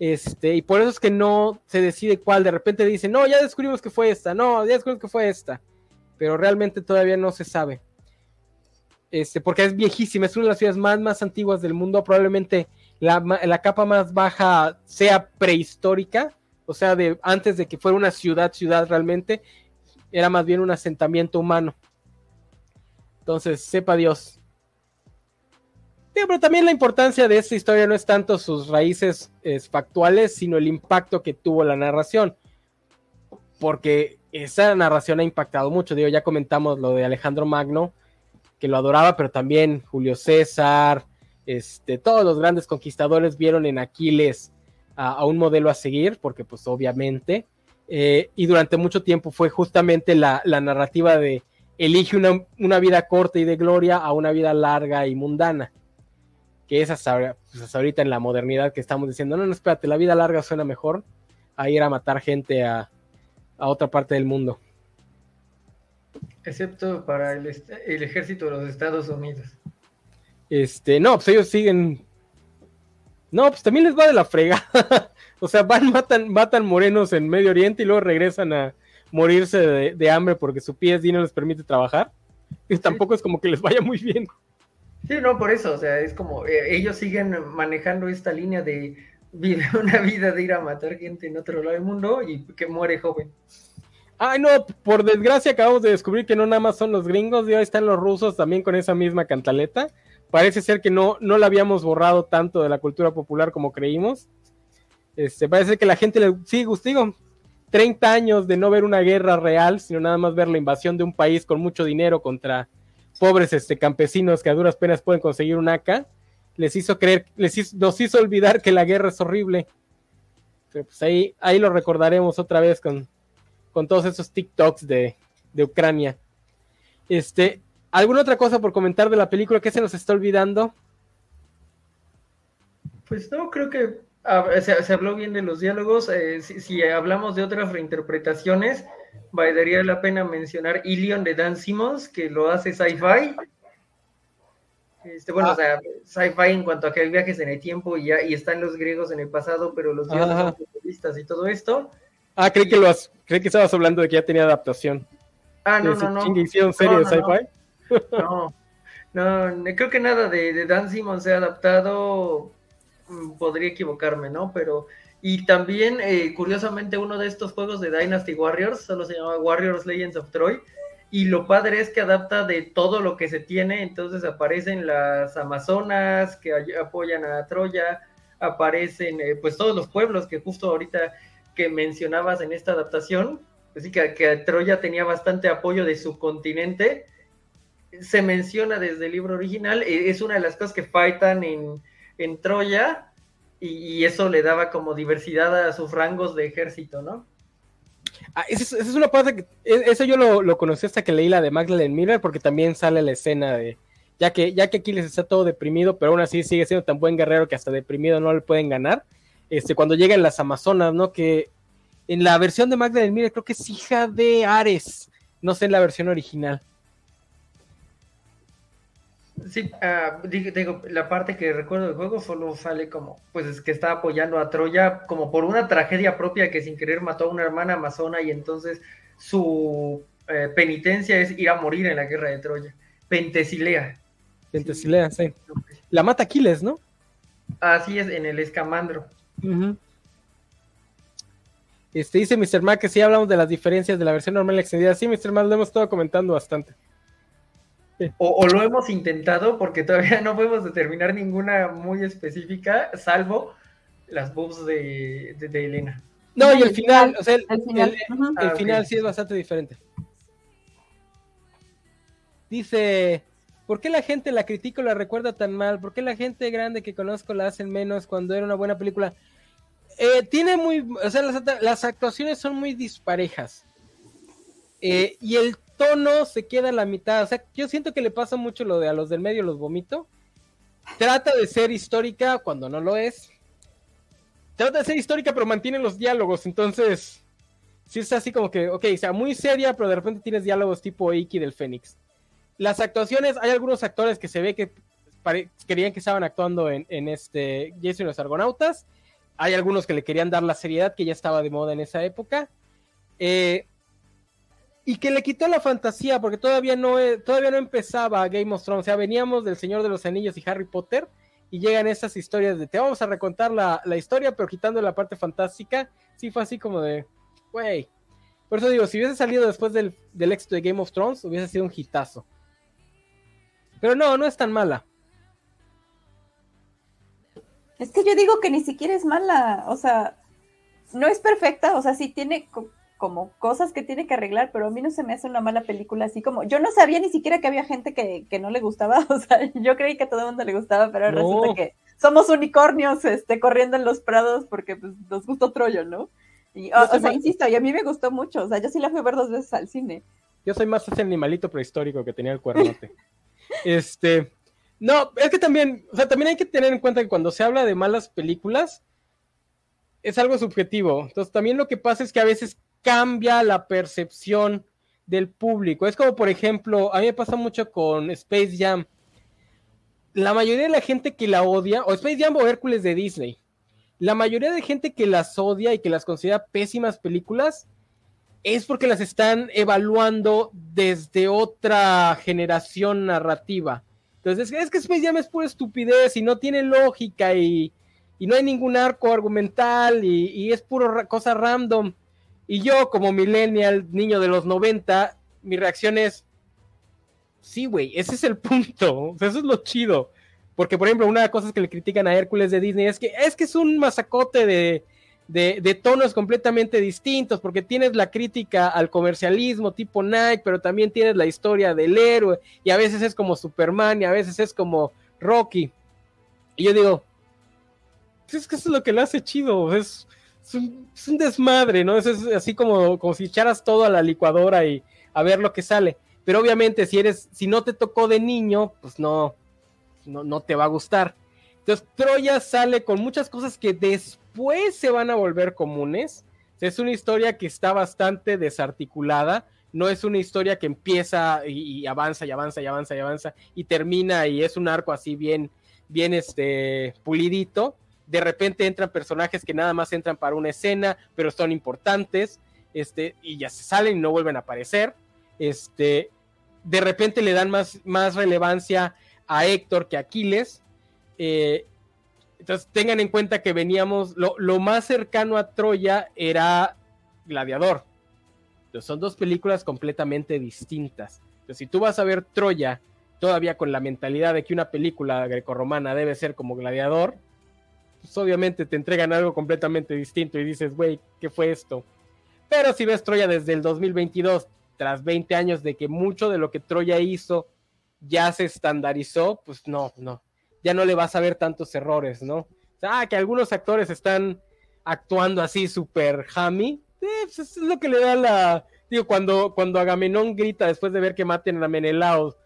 Este, y por eso es que no se decide cuál. De repente dicen, no, ya descubrimos que fue esta, no, ya descubrimos que fue esta. Pero realmente todavía no se sabe. Este, porque es viejísima, es una de las ciudades más, más antiguas del mundo. Probablemente la, la capa más baja sea prehistórica o sea, de antes de que fuera una ciudad, ciudad realmente, era más bien un asentamiento humano. Entonces, sepa Dios. Pero también la importancia de esta historia no es tanto sus raíces factuales, sino el impacto que tuvo la narración. Porque esa narración ha impactado mucho. Digo, ya comentamos lo de Alejandro Magno, que lo adoraba, pero también Julio César, este, todos los grandes conquistadores vieron en Aquiles a, un modelo a seguir, porque pues obviamente, eh, y durante mucho tiempo fue justamente la, narrativa de elige una, vida corta y de gloria a una vida larga y mundana, que es hasta, pues, ahorita en la modernidad que estamos diciendo, no, no, espérate, la vida larga suena mejor a ir a matar gente a, otra parte del mundo. Excepto para el, el, ejército de los Estados Unidos. Este, no, pues ellos siguen no, pues también les va de la frega. o sea, van, matan, matan morenos en Medio Oriente y luego regresan a morirse de, hambre porque su pies no les permite trabajar. Y tampoco es como que les vaya muy bien. Sí, no, por eso, o sea, es como eh, ellos siguen manejando esta línea de vida, una vida de ir a matar gente en otro lado del mundo y que muere joven. Ay, no, por desgracia acabamos de descubrir que no nada más son los gringos, y ahí están los rusos también con esa misma cantaleta parece ser que no, no la habíamos borrado tanto de la cultura popular como creímos. Este, parece que la gente le sí, digo, 30 años de no ver una guerra real, sino nada más ver la invasión de un país con mucho dinero contra pobres este, campesinos que a duras penas pueden conseguir un AK, les hizo creer, les nos hizo olvidar que la guerra es horrible. Pues ahí, ahí lo recordaremos otra vez con, con todos esos TikToks de, de Ucrania. Este, ¿Alguna otra cosa por comentar de la película que se nos está olvidando? Pues no, creo que ah, se, habló bien de los diálogos. Eh, si, hablamos de otras reinterpretaciones, valdría la pena mencionar Ilion de Dan Simmons, que lo hace sci-fi. Este, bueno, o sea, sci-fi en cuanto a que hay viajes en el tiempo y, ya, y están los griegos en el pasado, pero los dioses son futuristas y todo esto. Ah, creí que, lo creí que estabas hablando de que ya tenía adaptación. Ah, no, no, no. ¿Hicieron serie de sci-fi? No, no, creo que nada de, Dan Simon se ha adaptado. Mm, podría equivocarme, ¿no? Pero, y también, eh, curiosamente, uno de estos juegos de Dynasty Warriors, solo se llama Warriors Legends of Troy, y lo padre es que adapta de todo lo que se tiene, entonces aparecen las Amazonas que apoyan a Troya, aparecen eh, pues todos los pueblos que justo ahorita que mencionabas en esta adaptación, así que, que Troya tenía bastante apoyo de su continente, se menciona desde el libro original, e, es una de las cosas que faltan en, en Troya, y, eso le daba como diversidad a sus rangos de ejército, ¿no? Ah, esa, es, una parte que, e, eso yo lo, lo, conocí hasta que leí la de Magdalene Miller, porque también sale la escena de, ya que, ya que Aquiles está todo deprimido, pero aún así sigue siendo tan buen guerrero que hasta deprimido no le pueden ganar, este, cuando llegan las Amazonas, ¿no? Que en la versión de Magdalene Miller creo que es hija de Ares, no sé en la versión original. Sí, uh, digo, la parte que recuerdo del juego solo sale como, pues es que está apoyando a Troya como por una tragedia propia que sin querer mató a una hermana amazona y entonces su eh, penitencia es ir a morir en la guerra de Troya. Pentesilea. Pentesilea, sí. La mata Aquiles, ¿no? Así es, en el escamandro. Este dice Mr. Mac que sí hablamos de las diferencias de la versión normal y extendida. Sí, Mr. Mac, lo hemos estado comentando bastante. O, lo hemos intentado porque todavía no podemos determinar ninguna muy específica, salvo las boobs de, Elena. No, y el final, o sea, el, final, ah, sí es bastante diferente. Dice, ¿por qué la gente la critica o la recuerda tan mal? ¿Por qué la gente grande que conozco la hacen menos cuando era una buena película? Eh, tiene muy, o sea, las, actuaciones son muy disparejas. Eh, y el tono se queda a la mitad. O sea, yo siento que le pasa mucho lo de a los del medio los vomito. Trata de ser histórica cuando no lo es. Trata de ser histórica, pero mantiene los diálogos. Entonces, sí es así como que, ok, o sea, muy seria, pero de repente tienes diálogos tipo Iki del Fénix. Las actuaciones, hay algunos actores que se ve que querían que estaban actuando en, en este Jason y los Argonautas. Hay algunos que le querían dar la seriedad que ya estaba de moda en esa época. Eh, y que le quitó la fantasía, porque todavía no, e, todavía no empezaba Game of Thrones, o sea, veníamos del Señor de los Anillos y Harry Potter, y llegan esas historias de te vamos a recontar la, historia, pero quitando la parte fantástica, sí fue así como de, güey. Por eso digo, si hubiese salido después del, del éxito de Game of Thrones, hubiese sido un hitazo. Pero no, no es tan mala. Es que yo digo que ni siquiera es mala, o sea, no es perfecta, o sea, sí tiene como cosas que tiene que arreglar, pero a mí no se me hace una mala película así como, yo no sabía ni siquiera que había gente que, no le gustaba, o sea, yo creí que a todo el mundo le gustaba, pero resulta que somos unicornios este, corriendo en los prados porque pues, nos gustó Troyo, ¿no? Y, o, sea, insisto, y a mí me gustó mucho, o sea, yo sí la fui a ver dos veces al cine. Yo soy más ese animalito prehistórico que tenía el cuernote. este, no, es que también, o sea, también hay que tener en cuenta que cuando se habla de malas películas, es algo subjetivo. Entonces, también lo que pasa es que a veces cambia la percepción del público. Es como, por ejemplo, a mí me pasa mucho con Space Jam. La mayoría de la gente que la odia, o Space Jam o Hércules de Disney, la mayoría de gente que las odia y que las considera pésimas películas, es porque las están evaluando desde otra generación narrativa. Entonces, es que Space Jam es pura estupidez y no tiene lógica y, no hay ningún arco argumental y, y es pura cosa random. Y yo, como millennial, niño de los 90, mi reacción es, sí, güey, ese es el punto, eso es lo chido. Porque, por ejemplo, una de las cosas que le critican a Hércules de Disney es que es que es un masacote de, de, tonos completamente distintos, porque tienes la crítica al comercialismo tipo Nike, pero también tienes la historia del héroe, y a veces es como Superman, y a veces es como Rocky. Y yo digo, pues es que eso es lo que le hace chido, es, es un, desmadre, ¿no? Es, así como, como si echaras todo a la licuadora y a ver lo que sale. Pero obviamente, si eres, si no te tocó de niño, pues no, no, no te va a gustar. Entonces, Troya sale con muchas cosas que después se van a volver comunes. Es una historia que está bastante desarticulada. No es una historia que empieza y, avanza y avanza y avanza y avanza y termina y es un arco así bien, bien este, pulidito de repente entran personajes que nada más entran para una escena, pero son importantes, este, y ya se salen y no vuelven a aparecer. Este, de repente le dan más, más relevancia a Héctor que a Aquiles. Eh, Entonces tengan en cuenta que veníamos, lo, lo más cercano a Troya era Gladiador. Entonces son dos películas completamente distintas. Entonces si tú vas a ver Troya todavía con la mentalidad de que una película grecorromana debe ser como Gladiador, pues obviamente te entregan algo completamente distinto y dices, güey, ¿qué fue esto? Pero si ves Troya desde el 2022, tras 20 años de que mucho de lo que Troya hizo ya se estandarizó, pues no, no, ya no le vas a ver tantos errores, ¿no? Ah, que algunos actores están actuando así súper hammy, eh, pues es lo que le da la... Digo, cuando, cuando Agamenón grita después de ver que maten a Menelao,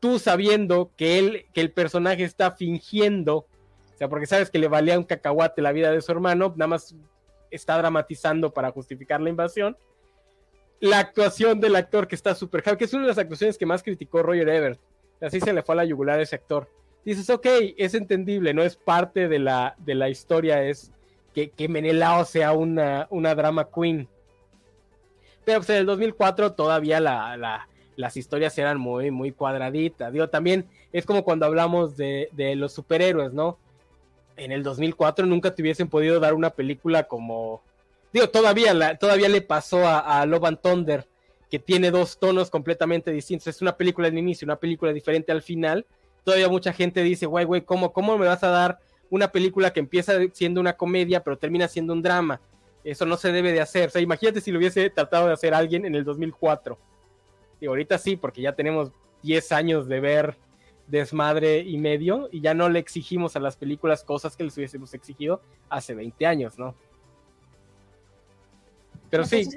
tú sabiendo que él, que el personaje está fingiendo, porque sabes que le valía un cacahuate la vida de su hermano, nada más está dramatizando para justificar la invasión. La actuación del actor que está súper que es una de las actuaciones que más criticó Roger Ebert. Así se le fue a la yugular ese actor dices, ok, es entendible, no es parte de la, de la historia, es que, Menelao sea una, una drama queen. Pero pues en el 2004 todavía la, las historias eran muy, muy cuadraditas. Digo, también es como cuando hablamos de, los superhéroes, ¿no? En el 2004 nunca te hubiesen podido dar una película como... Digo, todavía, la, todavía le pasó a, a Love and Thunder, que tiene dos tonos completamente distintos. Es una película al inicio, una película diferente al final todavía mucha gente dice, güey, güey, ¿cómo, ¿cómo me vas a dar una película que empieza siendo una comedia, pero termina siendo un drama? Eso no se debe de hacer. O sea, imagínate si lo hubiese tratado de hacer alguien en el 2004. Y ahorita sí, porque ya tenemos 10 años de ver desmadre y medio y ya no le exigimos a las películas cosas que les hubiésemos exigido hace 20 años, ¿no? Pero sí,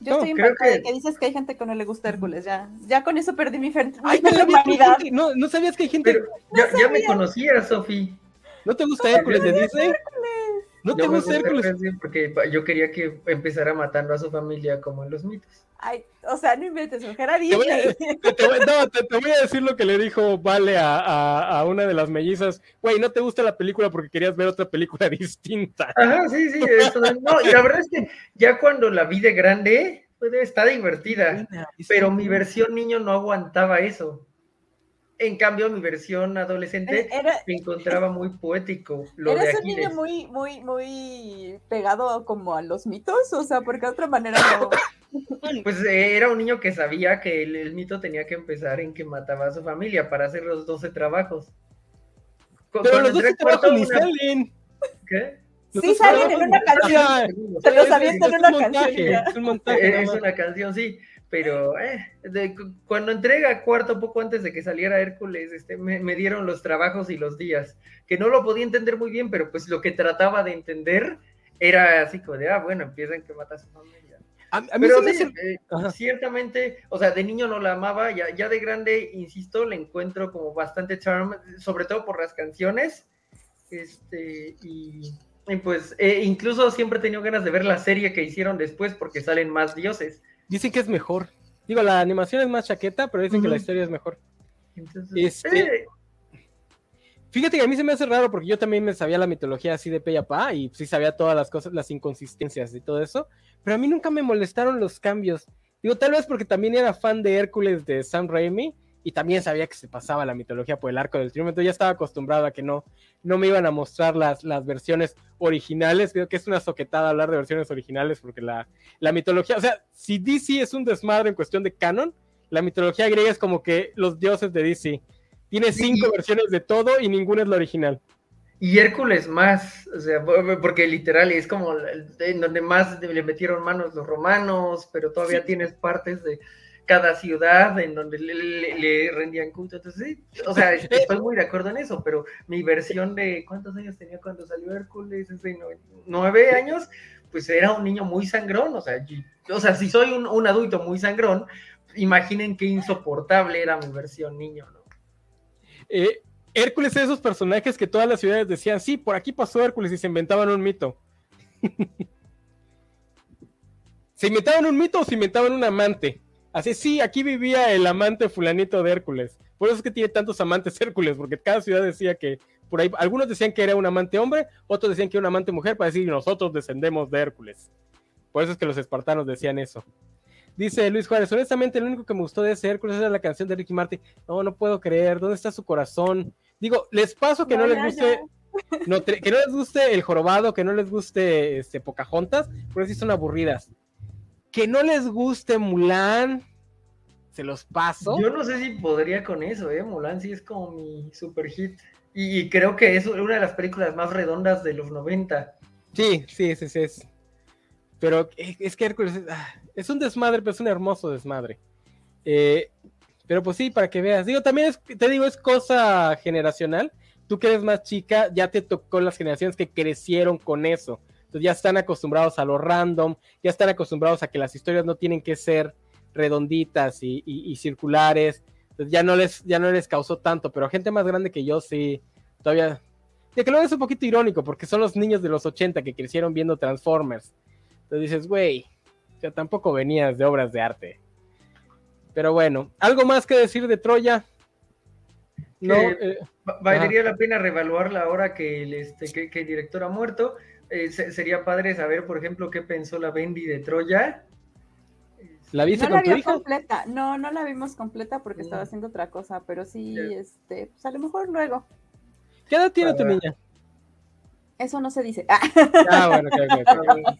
yo estoy impactada que... que dices que hay gente que no le gusta Hércules, ya, ya con eso perdí mi, fe, Ay, humanidad. No, no sabías que hay gente. ya, ya, me conocía, Sofi. ¿No te gusta Hércules de Disney? ¿No te gusta Hércules? Porque yo quería que empezara matando a su familia como en los mitos. Ay, o sea, no inventes, mujer a Disney. Te voy, no, te, voy a decir lo que le dijo Vale a, a, a una de las mellizas. Güey, ¿no te gusta la película porque querías ver otra película distinta? Ajá, sí, sí. Eso, no, y la verdad es que ya cuando la vi de grande, pues está divertida. Pero mi versión niño no aguantaba eso. En cambio, mi versión adolescente me encontraba muy poético. Lo ¿Eres un niño muy, muy, muy pegado como a los mitos? O sea, porque de otra manera no. Pues eh, era un niño que sabía que el, mito tenía que empezar en que mataba a su familia para hacer los 12 trabajos. Pero los 12 trabajos ni salen. ¿Qué? Sí, salen en una canción. Se los avientan en una canción. Es un montaje. Es una canción, sí pero eh, cuando entrega cuarto, poco antes de que saliera Hércules, este, me, dieron los trabajos y los días, que no lo podía entender muy bien, pero pues lo que trataba de entender era así como de, ah, bueno, empiezan que mata a su familia. A, mí pero sí, eh, ciertamente, o sea, de niño no la amaba, ya, ya de grande, insisto, le encuentro como bastante charm, sobre todo por las canciones, este, y, pues eh, incluso siempre he tenido ganas de ver la serie que hicieron después porque salen más dioses. Dicen que es mejor. Digo, la animación es más chaqueta, pero dicen que la historia es mejor. este, eh. Fíjate que a mí se me hace raro porque yo también me sabía la mitología así de pe pa y sí sabía todas las cosas, las inconsistencias y todo eso, pero a mí nunca me molestaron los cambios. Digo, tal vez porque también era fan de Hércules de Sam Raimi y también sabía que se pasaba la mitología por el arco del triunfo, entonces ya estaba acostumbrado a que no, no me iban a mostrar las, las versiones originales, creo que es una soquetada hablar de versiones originales porque la, la mitología, o sea, si DC es un desmadre en cuestión de canon, la mitología griega es como que los dioses de DC. Tiene cinco versiones de todo y ninguna es la original. Y Hércules más, o sea, porque literal es como en donde más le metieron manos los romanos, pero todavía tienes partes de, cada ciudad en donde le, rendían culto. Entonces, sí, o sea, estoy muy de acuerdo en eso, pero mi versión de cuántos años tenía cuando salió Hércules, nueve años, pues era un niño muy sangrón, o sea, o sea si soy un, adulto muy sangrón, imaginen qué insoportable era mi versión niño, ¿no? Eh, Hércules es de esos personajes que todas las ciudades decían, sí, por aquí pasó Hércules y se inventaban un mito. ¿Se inventaban un mito o se inventaban un amante? Así, sí, aquí vivía el amante fulanito de Hércules. Por eso es que tiene tantos amantes Hércules, porque cada ciudad decía que, por ahí, algunos decían que era un amante hombre, otros decían que era un amante mujer, para decir, nosotros descendemos de Hércules. Por eso es que los espartanos decían eso. Dice Luis Juárez, honestamente lo único que me gustó de ese Hércules era la canción de Ricky Martin. No, no puedo creer, ¿dónde está su corazón? Digo, les paso que no, les guste, no, que no les guste el jorobado, que no les guste este, Pocahontas, por eso son aburridas. Que no les guste Mulan, se los paso. Yo no sé si podría con eso, ¿eh? Mulan sí es como mi super hit. Y, creo que es una de las películas más redondas de los 90. Sí, sí, sí, sí. Es. Pero es que Hércules ah, es, un desmadre, pero es un hermoso desmadre. Eh, pero pues sí, para que veas. Digo, también es, te digo, es cosa generacional. Tú que eres más chica, ya te tocó las generaciones que crecieron con eso. Entonces ya están acostumbrados a lo random, ya están acostumbrados a que las historias no tienen que ser redonditas y, circulares. Entonces ya no les, ya no les causó tanto, pero gente más grande que yo sí, todavía. De que lo es un poquito irónico, porque son los niños de los 80 que crecieron viendo Transformers. Entonces dices, güey, o sea, tampoco venías de obras de arte. Pero bueno, ¿algo más que decir de Troya? No, eh, valdría la pena revaluarla ahora que el, este, que, el director ha muerto. Eh, sería padre saber, por ejemplo, qué pensó la Bendy de Troya. ¿La viste no la completa, no, no la vimos completa porque estaba mm. haciendo otra cosa, pero sí, este, pues a lo mejor luego. ¿Qué edad tiene tu niña? Eso no se dice. Ah, bueno, ok,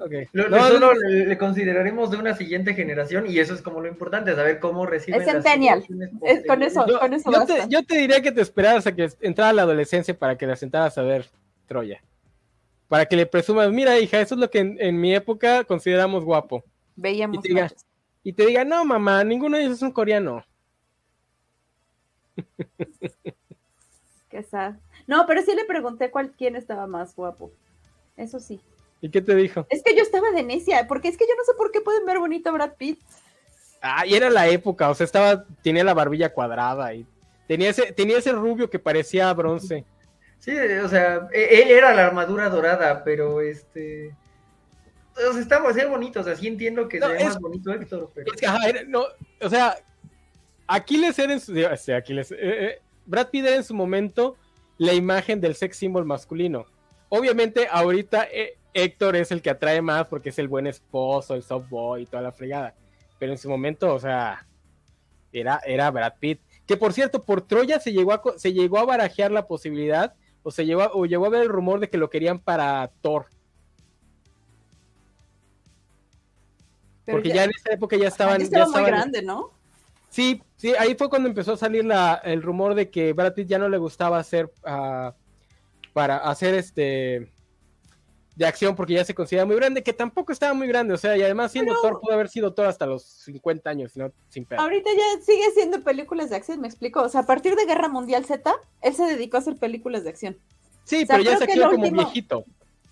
Okay. Lo, le, consideraremos de una siguiente generación y eso es como lo importante, saber cómo reciben. Es centennial. con eso, yo, con eso Te, yo te diría que te esperaras a que entrara la adolescencia para que la sentaras a ver Troya. Para que le presumas, mira hija, eso es lo que en, mi época consideramos guapo. Veíamos. Y te, diga, y te diga, no mamá, ninguno de ellos es un coreano. Qué sad. No, pero sí le pregunté cuál, quién estaba más guapo. Eso sí. ¿Y qué te dijo? Es que yo estaba de necia, porque es que yo no sé por qué pueden ver bonito a Brad Pitt. Ah, y era la época, o sea, estaba, tenía la barbilla cuadrada y tenía ese, tenía ese rubio que parecía bronce. Sí, o sea, e, él era la armadura dorada, pero este. O sea, estaba así bonito, o sea, sí entiendo que sea más bonito Héctor, pero. Es que, ajá, no, o sea, Aquiles era en su. Aquiles, eh, eh, Brad Pitt era en su momento la imagen del sex symbol masculino. Obviamente, ahorita eh, Héctor es el que atrae más porque es el buen esposo, el soft boy y toda la fregada. Pero en su momento, o sea, era, era Brad Pitt. Que por cierto, por Troya se llegó a, se llegó a barajear la posibilidad, o se llegó a, o llegó a ver el rumor de que lo querían para Thor. Porque ya, en esa época ya estaban. Ya muy grande, ¿no? Sí, sí, ahí fue cuando empezó a salir la, el rumor de que Brad Pitt ya no le gustaba hacer uh, para hacer este de acción porque ya se considera muy grande, que tampoco estaba muy grande, o sea, y además siendo Thor pudo haber sido Thor hasta los 50 años, no sin pedo. Ahorita ya sigue siendo películas de acción, me explico, o sea, a partir de Guerra Mundial Z, él se dedicó a hacer películas de acción. Sí, pero ya se quedó como viejito.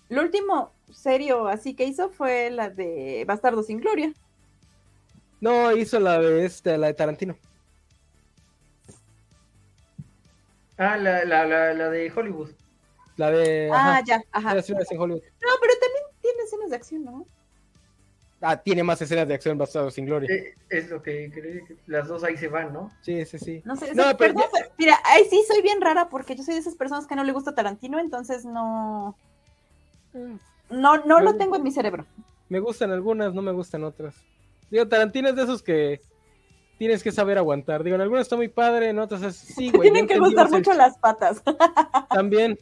Lo último serio así que hizo fue la de Bastardo sin Gloria. No, hizo la de este, la de Tarantino. Ah, la, la, la, la de Hollywood. La de. Ah, ya, ajá. No, pero también tiene escenas de acción, ¿no? Ah, tiene más escenas de acción basadas sin gloria. Eh, es lo que creo que las dos ahí se van, ¿no? Sí, sí, sí. No sé, no, pero mira, ahí sí soy bien rara porque yo soy de esas personas que no le gusta Tarantino, entonces no. No, no lo tengo en mi cerebro. Me gustan algunas, no me gustan otras. Digo, Tarantino es de esos que tienes que saber aguantar. Digo, en algunas está muy padre, en otras es sí, güey. Tienen que gustar mucho las patas. También.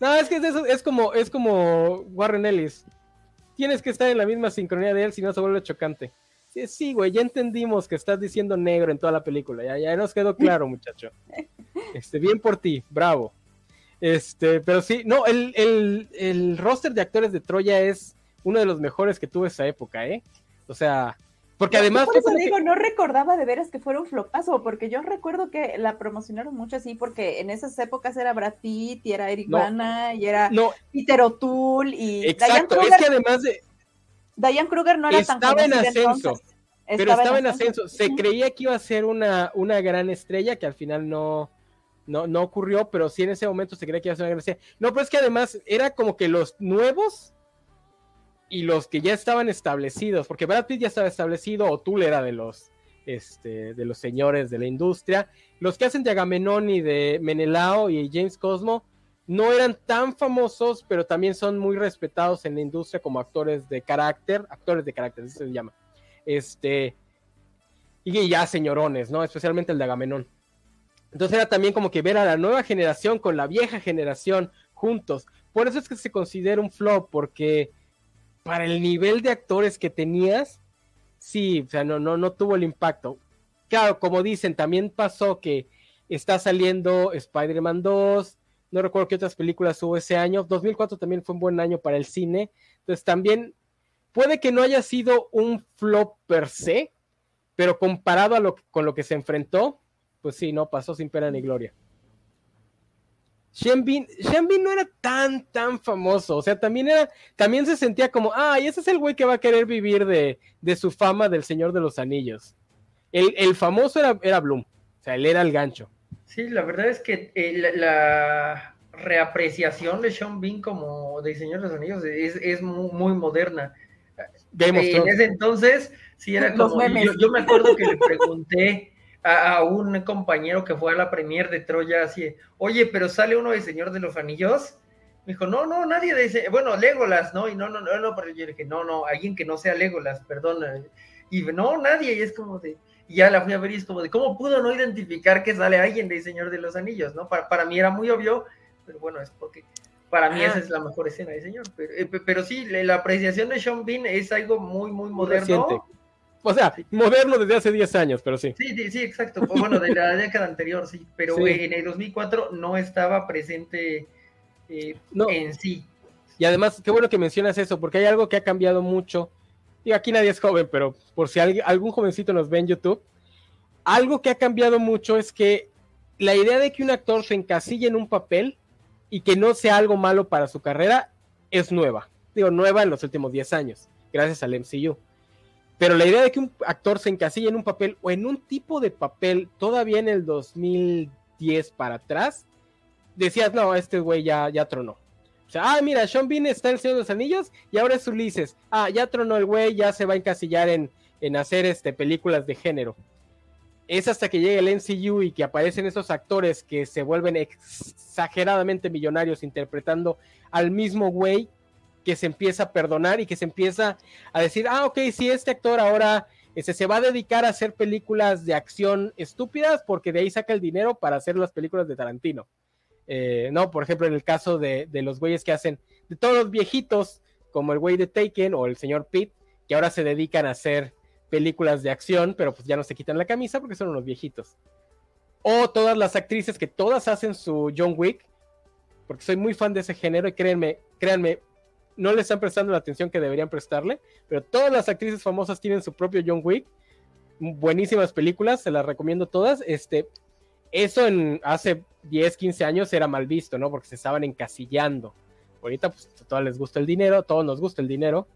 No, es que es, eso, es como es como Warren Ellis. Tienes que estar en la misma sincronía de él, si no se vuelve chocante. Sí, sí, güey, ya entendimos que estás diciendo negro en toda la película. Ya, ya nos quedó claro, muchacho. Este, bien por ti, bravo. Este, pero sí, no, el, el, el roster de actores de Troya es uno de los mejores que tuvo esa época, ¿eh? O sea, porque además. Por eso digo, no recordaba de veras que fuera un flopazo, porque yo recuerdo que la promocionaron mucho así, porque en esas épocas era Brad Pitt y era Eric Bana y era Peter O'Toole y. Exacto, es que además de. Diane Kruger no era tan Estaba en ascenso. Pero estaba, en ascenso. Se creía que iba a ser una, una gran estrella, que al final no, no, no ocurrió, pero sí en ese momento se creía que iba a ser una gran estrella. No, pero es que además era como que los nuevos y los que ya estaban establecidos, porque Brad Pitt ya estaba establecido, o Tool era de los, este, de los señores de la industria, los que hacen de Agamenón y de Menelao y James Cosmo no eran tan famosos, pero también son muy respetados en la industria como actores de carácter, actores de carácter, así se llama. Este, y ya señorones, ¿no? Especialmente el de Agamenón. Entonces era también como que ver a la nueva generación con la vieja generación juntos. Por eso es que se considera un flop, porque para el nivel de actores que tenías, sí, o sea, no, no, no tuvo el impacto. Claro, como dicen, también pasó que está saliendo Spider-Man 2, no recuerdo qué otras películas hubo ese año, 2004 también fue un buen año para el cine, entonces también puede que no haya sido un flop per se, pero comparado a lo, con lo que se enfrentó, pues sí, no pasó sin pena ni gloria. Sean Bean, no era tan, tan famoso, o sea, también era, también se sentía como, ay, ese es el güey que va a querer vivir de, de su fama del Señor de los Anillos. El, el famoso era, era Bloom, o sea, él era el gancho. Sí, la verdad es que eh, la, reapreciación de Sean Bean como de Señor de los Anillos es, muy, moderna. en ese entonces, sí era como. Yo, me acuerdo que le pregunté a, un compañero que fue a la premier de Troya, así, oye, pero sale uno de Señor de los Anillos. Me dijo, no, no, nadie dice, bueno, Legolas, ¿no? Y no, no, no, no, pero yo dije, no, no, alguien que no sea Legolas, perdón. Y no, nadie, y es como de, y ya la fui a ver y es como de, ¿cómo pudo no identificar que sale alguien de Señor de los Anillos, no? Para, para mí era muy obvio, pero bueno, es porque para mí esa ah. es la mejor escena de Señor. Pero, eh, pero, sí, la apreciación de Sean Bean es algo muy, muy moderno. O sea, moderno desde hace 10 años, pero sí. Sí, sí, sí, exacto. Bueno, de la década anterior, sí. Pero en el 2004 no estaba presente eh, en sí. Y además, qué bueno que mencionas eso, porque hay algo que ha cambiado mucho y aquí nadie es joven, pero por si algún jovencito nos ve en YouTube, algo que ha cambiado mucho es que la idea de que un actor se encasille en un papel y que no sea algo malo para su carrera es nueva. Digo, nueva en los últimos 10 años, gracias al MCU. Pero la idea de que un actor se encasille en un papel o en un tipo de papel todavía en el 2010 para atrás, decías, no, este güey ya, ya tronó. O sea, ah, mira, Sean Bean está en el Señor de los Anillos y ahora es Ulises. Ah, ya tronó el güey, ya se va a encasillar en, en hacer este, películas de género. Es hasta que llegue el NCU y que aparecen esos actores que se vuelven exageradamente millonarios interpretando al mismo güey que se empieza a perdonar y que se empieza a decir, ah, ok, si este actor ahora este, se va a dedicar a hacer películas de acción estúpidas porque de ahí saca el dinero para hacer las películas de Tarantino. Eh, no, por ejemplo, en el caso de, los güeyes que hacen, de todos los viejitos, como el güey de Taken o el señor Pete, que ahora se dedican a hacer películas de acción, pero pues ya no se quitan la camisa porque son unos viejitos. O todas las actrices que todas hacen su John Wick, porque soy muy fan de ese género y créanme, créanme, no le están prestando la atención que deberían prestarle, pero todas las actrices famosas tienen su propio John Wick, buenísimas películas, se las recomiendo todas, este, eso en hace 10, 15 años era mal visto, ¿no? Porque se estaban encasillando. Ahorita, pues, a todos les gusta el dinero, a todos nos gusta el dinero,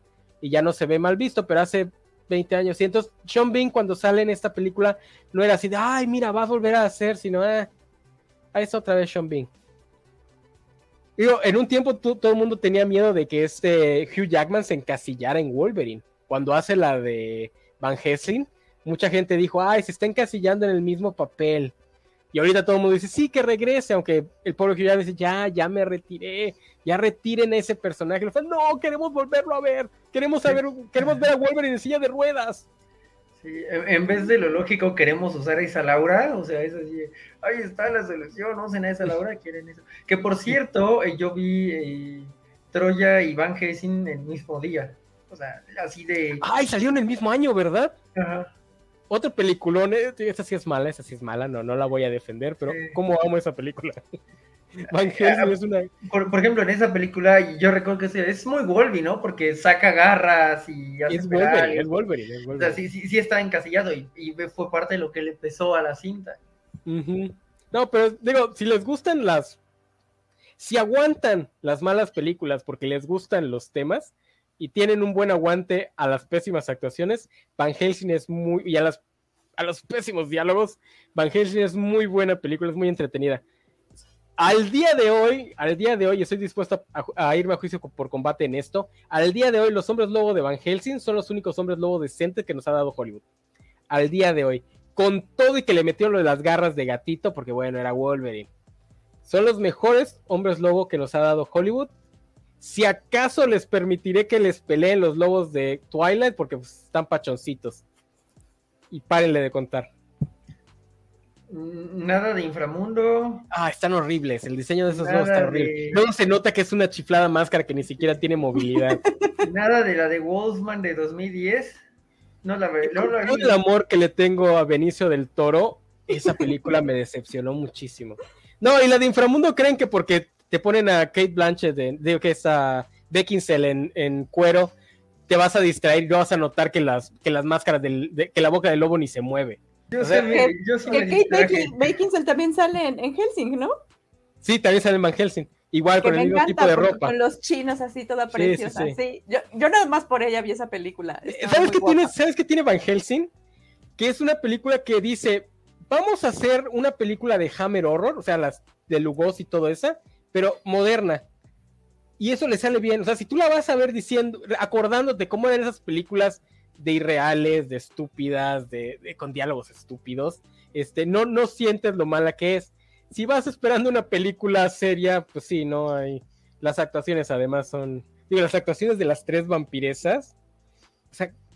y ya no se ve mal visto, pero hace 20 años. Y entonces, Sean Bean, cuando sale en esta película, no era así de, ay, mira, va a volver a hacer, sino, ah, es otra vez Sean Bean. Digo, en un tiempo todo el mundo tenía miedo de que este Hugh Jackman se encasillara en Wolverine. Cuando hace la de Van Helsing, mucha gente dijo, ay, se está encasillando en el mismo papel. Y ahorita todo el mundo dice, sí, que regrese, aunque el pueblo que ya dice, ya, ya me retiré, ya retiren ese personaje. No, queremos volverlo a ver, queremos saber, queremos ver a Wolverine en silla de ruedas. Sí, en vez de lo lógico, queremos usar a esa Laura, o sea, es así, ahí está la solución, no usen a esa Laura, quieren eso. Que por cierto, eh, yo vi eh, Troya y Van Helsing el mismo día, o sea, así de... Ay, salió en el mismo año, ¿verdad? Ajá. Otro peliculón, eh, esa sí es mala, esa sí es mala, no, no la voy a defender, pero ¿cómo amo esa película? Van es una... por, ejemplo, en esa película, yo recuerdo que es muy Wolverine, ¿no? Porque saca garras y hace es Wolverine, es Wolverine, es Wolverine. O sea, sí, sí, sí, está encasillado y, fue parte de lo que le empezó a la cinta. No, pero digo, si les gustan las. Si aguantan las malas películas porque les gustan los temas, y tienen un buen aguante a las pésimas actuaciones. Van Helsing es muy, y a, las, a los pésimos diálogos, Van Helsing es muy buena película, es muy entretenida. Al día de hoy, al día de hoy, estoy dispuesto a, irme a juicio por combate en esto. Al día de hoy, los hombres lobo de Van Helsing son los únicos hombres lobo decentes que nos ha dado Hollywood. Al día de hoy. Con todo y que le metió lo de las garras de gatito, porque bueno, era Wolverine. Son los mejores hombres lobo que nos ha dado Hollywood si acaso les permitiré que les peleen los lobos de Twilight, porque pues, están pachoncitos. Y párenle de contar. Nada de inframundo. Ah, están horribles. El diseño de esos dos está horrible. Luego se nota que es una chiflada máscara que ni siquiera tiene movilidad. Nada de la de Wolfman de 2010. No la veo. el amor que le tengo a Benicio del Toro, esa película me decepcionó muchísimo. No, y la de Inframundo creen que porque te ponen a Kate Blanchett, de, digo que es a Beckinsale en, en, cuero, te vas a distraer y no vas a notar que las, que las máscaras del, que la boca del lobo ni se mueve. Yo sé, que, yo que Kate Beckinsale también sale en, Helsing, ¿no? Sí, también sale en Van Helsing. Igual con el mismo tipo de ropa. Con los chinos así, toda preciosa. Sí, Yo, yo, nada más por ella vi esa película. Eh, ¿Sabes qué, tiene, ¿Sabes qué tiene Van Helsing? Que es una película que dice, vamos a hacer una película de Hammer Horror, o sea, las de Lugos y todo eso, pero moderna. Y eso le sale bien. O sea, si tú la vas a ver diciendo, acordándote cómo eran esas películas de irreales, de estúpidas, de, con diálogos estúpidos, este, no, no sientes lo mala que es. Si vas esperando una película seria, pues sí, no hay. Las actuaciones además son. Digo, las actuaciones de las tres vampiresas.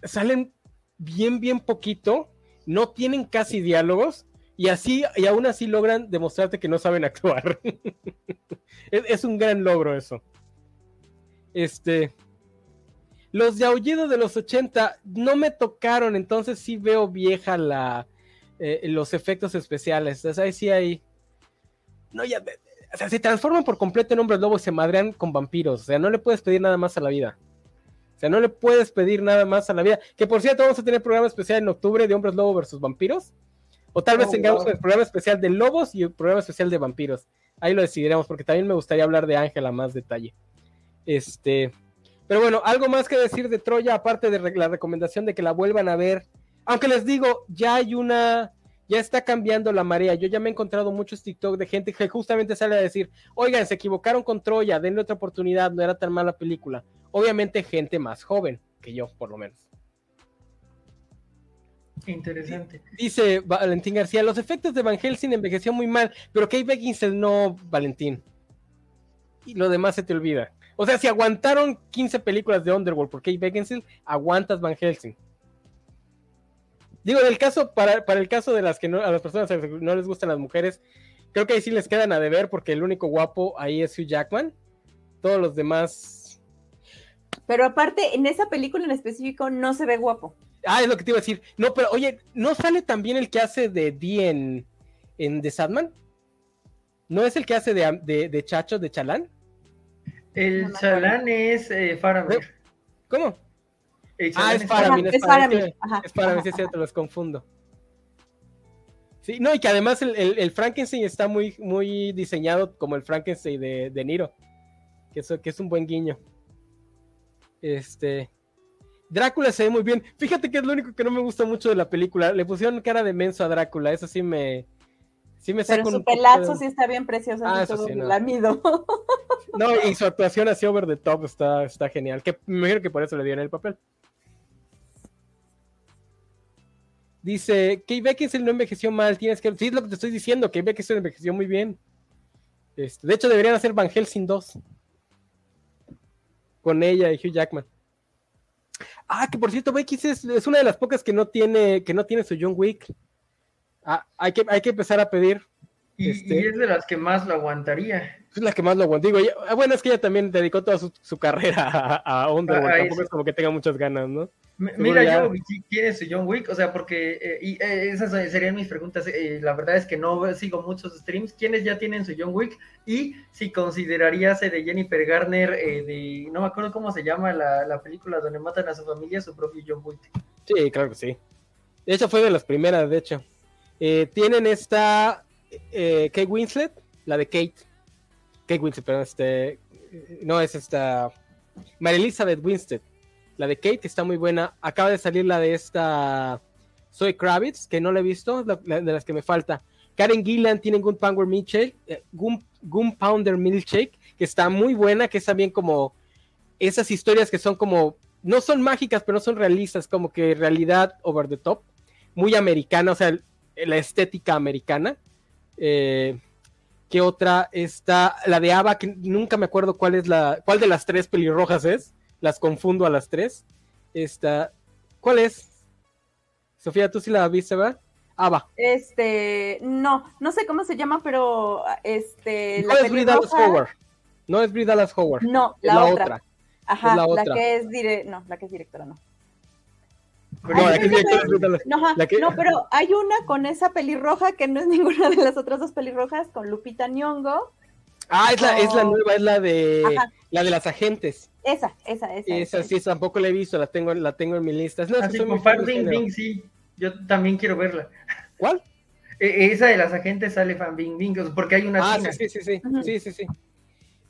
Salen bien, bien poquito. No tienen casi diálogos. Y así, y aún así logran demostrarte que no saben actuar. es, un gran logro eso. Este. Los de Aullido de los 80 no me tocaron, entonces sí veo vieja la, eh, los efectos especiales. O sea, sí hay. No, ya. O sea, se transforman por completo en hombres lobos y se madrean con vampiros. O sea, no le puedes pedir nada más a la vida. O sea, no le puedes pedir nada más a la vida. Que por cierto, vamos a tener programa especial en octubre de hombres lobo versus vampiros. O tal vez oh, tengamos el programa especial de lobos y el programa especial de vampiros. Ahí lo decidiremos, porque también me gustaría hablar de Ángela más detalle. Este. Pero bueno, algo más que decir de Troya, aparte de la recomendación de que la vuelvan a ver. Aunque les digo, ya hay una. Ya está cambiando la marea. Yo ya me he encontrado muchos TikTok de gente que justamente sale a decir: Oigan, se equivocaron con Troya, denle otra oportunidad, no era tan mala película. Obviamente, gente más joven que yo, por lo menos. Interesante. Dice Valentín García, los efectos de Van Helsing envejeció muy mal, pero Kate Beckinsale no, Valentín. Y lo demás se te olvida. O sea, si aguantaron 15 películas de Underworld por Kate Beckinsale, aguantas Van Helsing. Digo, del caso, para, para el caso de las que no, a las personas no les gustan las mujeres, creo que ahí sí les quedan a deber porque el único guapo ahí es Hugh Jackman. Todos los demás. Pero aparte, en esa película en específico no se ve guapo. Ah, es lo que te iba a decir. No, pero oye, ¿no sale también el que hace de Dee en, en The Sadman? ¿No es el que hace de, de, Chacho, de Chalán? El Chalán es eh, Faramir. ¿Cómo? Ah, es Faramir. Es Faramir. Es Faramir, es cierto, los confundo. Sí, no, y que además el, el, Frankenstein está muy, muy diseñado como el Frankenstein de, de Niro. Que, eso, que es un buen guiño. Este. Drácula se ve muy bien. Fíjate que es lo único que no me gusta mucho de la película. Le pusieron cara de menso a Drácula. Eso sí me. Sí me Pero su pelazo sí está bien precioso. Ah, eso sí, no. no, y su actuación así over the top está, está genial. Que me imagino que por eso le dieron el papel. Dice, Kate Beckinsale no envejeció mal, tienes que... Sí, es lo que te estoy diciendo, Kate Beckinsale envejeció muy bien. Este, de hecho, deberían hacer Van Helsing 2. Con ella y Hugh Jackman. Ah, que por cierto, Becky es, es, una de las pocas que no tiene, que no tiene su John Wick. Ah, hay que, hay que empezar a pedir. Y, este, es de las que más lo aguantaría. Es la que más lo aguanta. Digo, ah, bueno, es que ella también dedicó toda su, carrera a, a Underworld. Ah, Tampoco es como que tenga muchas ganas, ¿no? Mira, yo, ¿quién es John Wick? O sea, porque eh, y, eh, esas serían mis preguntas. Eh, la verdad es que no sigo muchos streams. ¿Quiénes ya tienen su John Wick? Y si considerarías de Jennifer Garner, de no me acuerdo cómo se llama la, película donde matan a su familia, su propio John Wick. Sí, claro que sí. De hecho, fue de las primeras, de hecho. Tienen esta Kate Winslet, la de Kate. Kate Winslet, perdón, este. No, es esta. Mary Elizabeth Winslet la de Kate, que está muy buena. Acaba de salir la de esta Soy Kravitz, que no la he visto, de las que me falta. Karen Gillan tiene Gunpowder Milkshake, eh, Milkshake, que está muy buena, que es también como esas historias que son como, no son mágicas, pero no son realistas, como que realidad over the top, muy americana, o sea, la estética americana. Eh, ¿Qué otra está? La de Ava, que nunca me acuerdo cuál es la, cuál de las tres pelirrojas es las confundo a las tres. Esta, ¿cuál es? Sofía, ¿tú sí la viste, va? Ava. Este, no, no sé cómo se llama, pero este. No es Brie Dallas Howard. No es Brie Dallas Howard. No, la, otra. Ajá, la, que es dire... no, la que es directora, no. No, la que es directora no, no, pero hay una con esa pelirroja que no es ninguna de las otras dos pelirrojas, con Lupita Nyong'o. Ah, es la, es la nueva, es la de la de las agentes. Esa, esa, esa. Esa, sí, tampoco la he visto, la tengo, la tengo en mi lista. No, Así como Fan Bing Bing, sí. Yo también quiero verla. ¿Cuál? E, esa de las agentes sale Fan Bing Bing, porque hay una. Ah, sí, sí, sí, sí, sí, sí.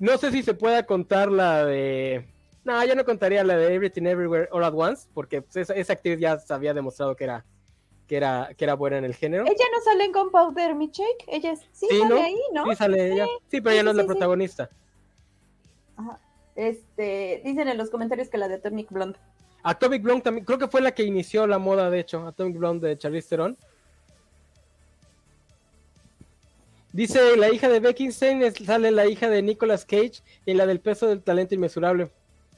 No sé si se pueda contar la de. No, yo no contaría la de Everything Everywhere All at Once, porque pues, esa, actriz ya se había demostrado que era, que era, que era buena en el género. Ella no sale en Powder Mi Shake, ella sí, sale ahí, ¿no? Sí sale ella. Sí, pero ella no es la protagonista. Ajá. Este, dicen en los comentarios que la de Atomic Blonde. Atomic Blonde también, creo que fue la que inició la moda, de hecho, Atomic Blonde de Charlize Theron. Dice, la hija de Beckinstein sale la hija de Nicolas Cage y la del peso del talento inmesurable.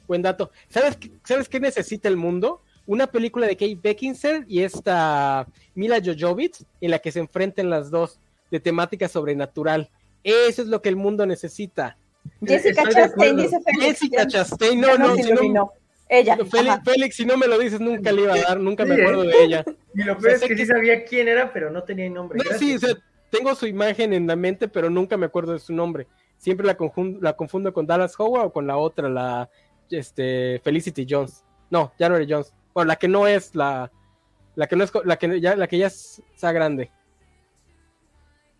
Buen dato. ¿Sabes, ¿Sabes qué necesita el mundo? Una película de Kate Beckinsale y esta Mila Jojovic en la que se enfrenten las dos de temática sobrenatural. Eso es lo que el mundo necesita. Jessica Chastain dice Félix. Jessica Chastain, no, no, no, Ella. Félix, si no me lo dices, nunca le iba a dar, nunca me acuerdo ¿eh? de ella. Y lo peor es que, sí sabía quién era, pero no tenía nombre. No, sí, o sea, tengo su imagen en la mente, pero nunca me acuerdo de su nombre. Siempre la, la confundo con Dallas Howard o con la otra, la este, Felicity Jones. No, January Jones. Bueno, la que no es la, la que no es la que ya, la que ya está grande.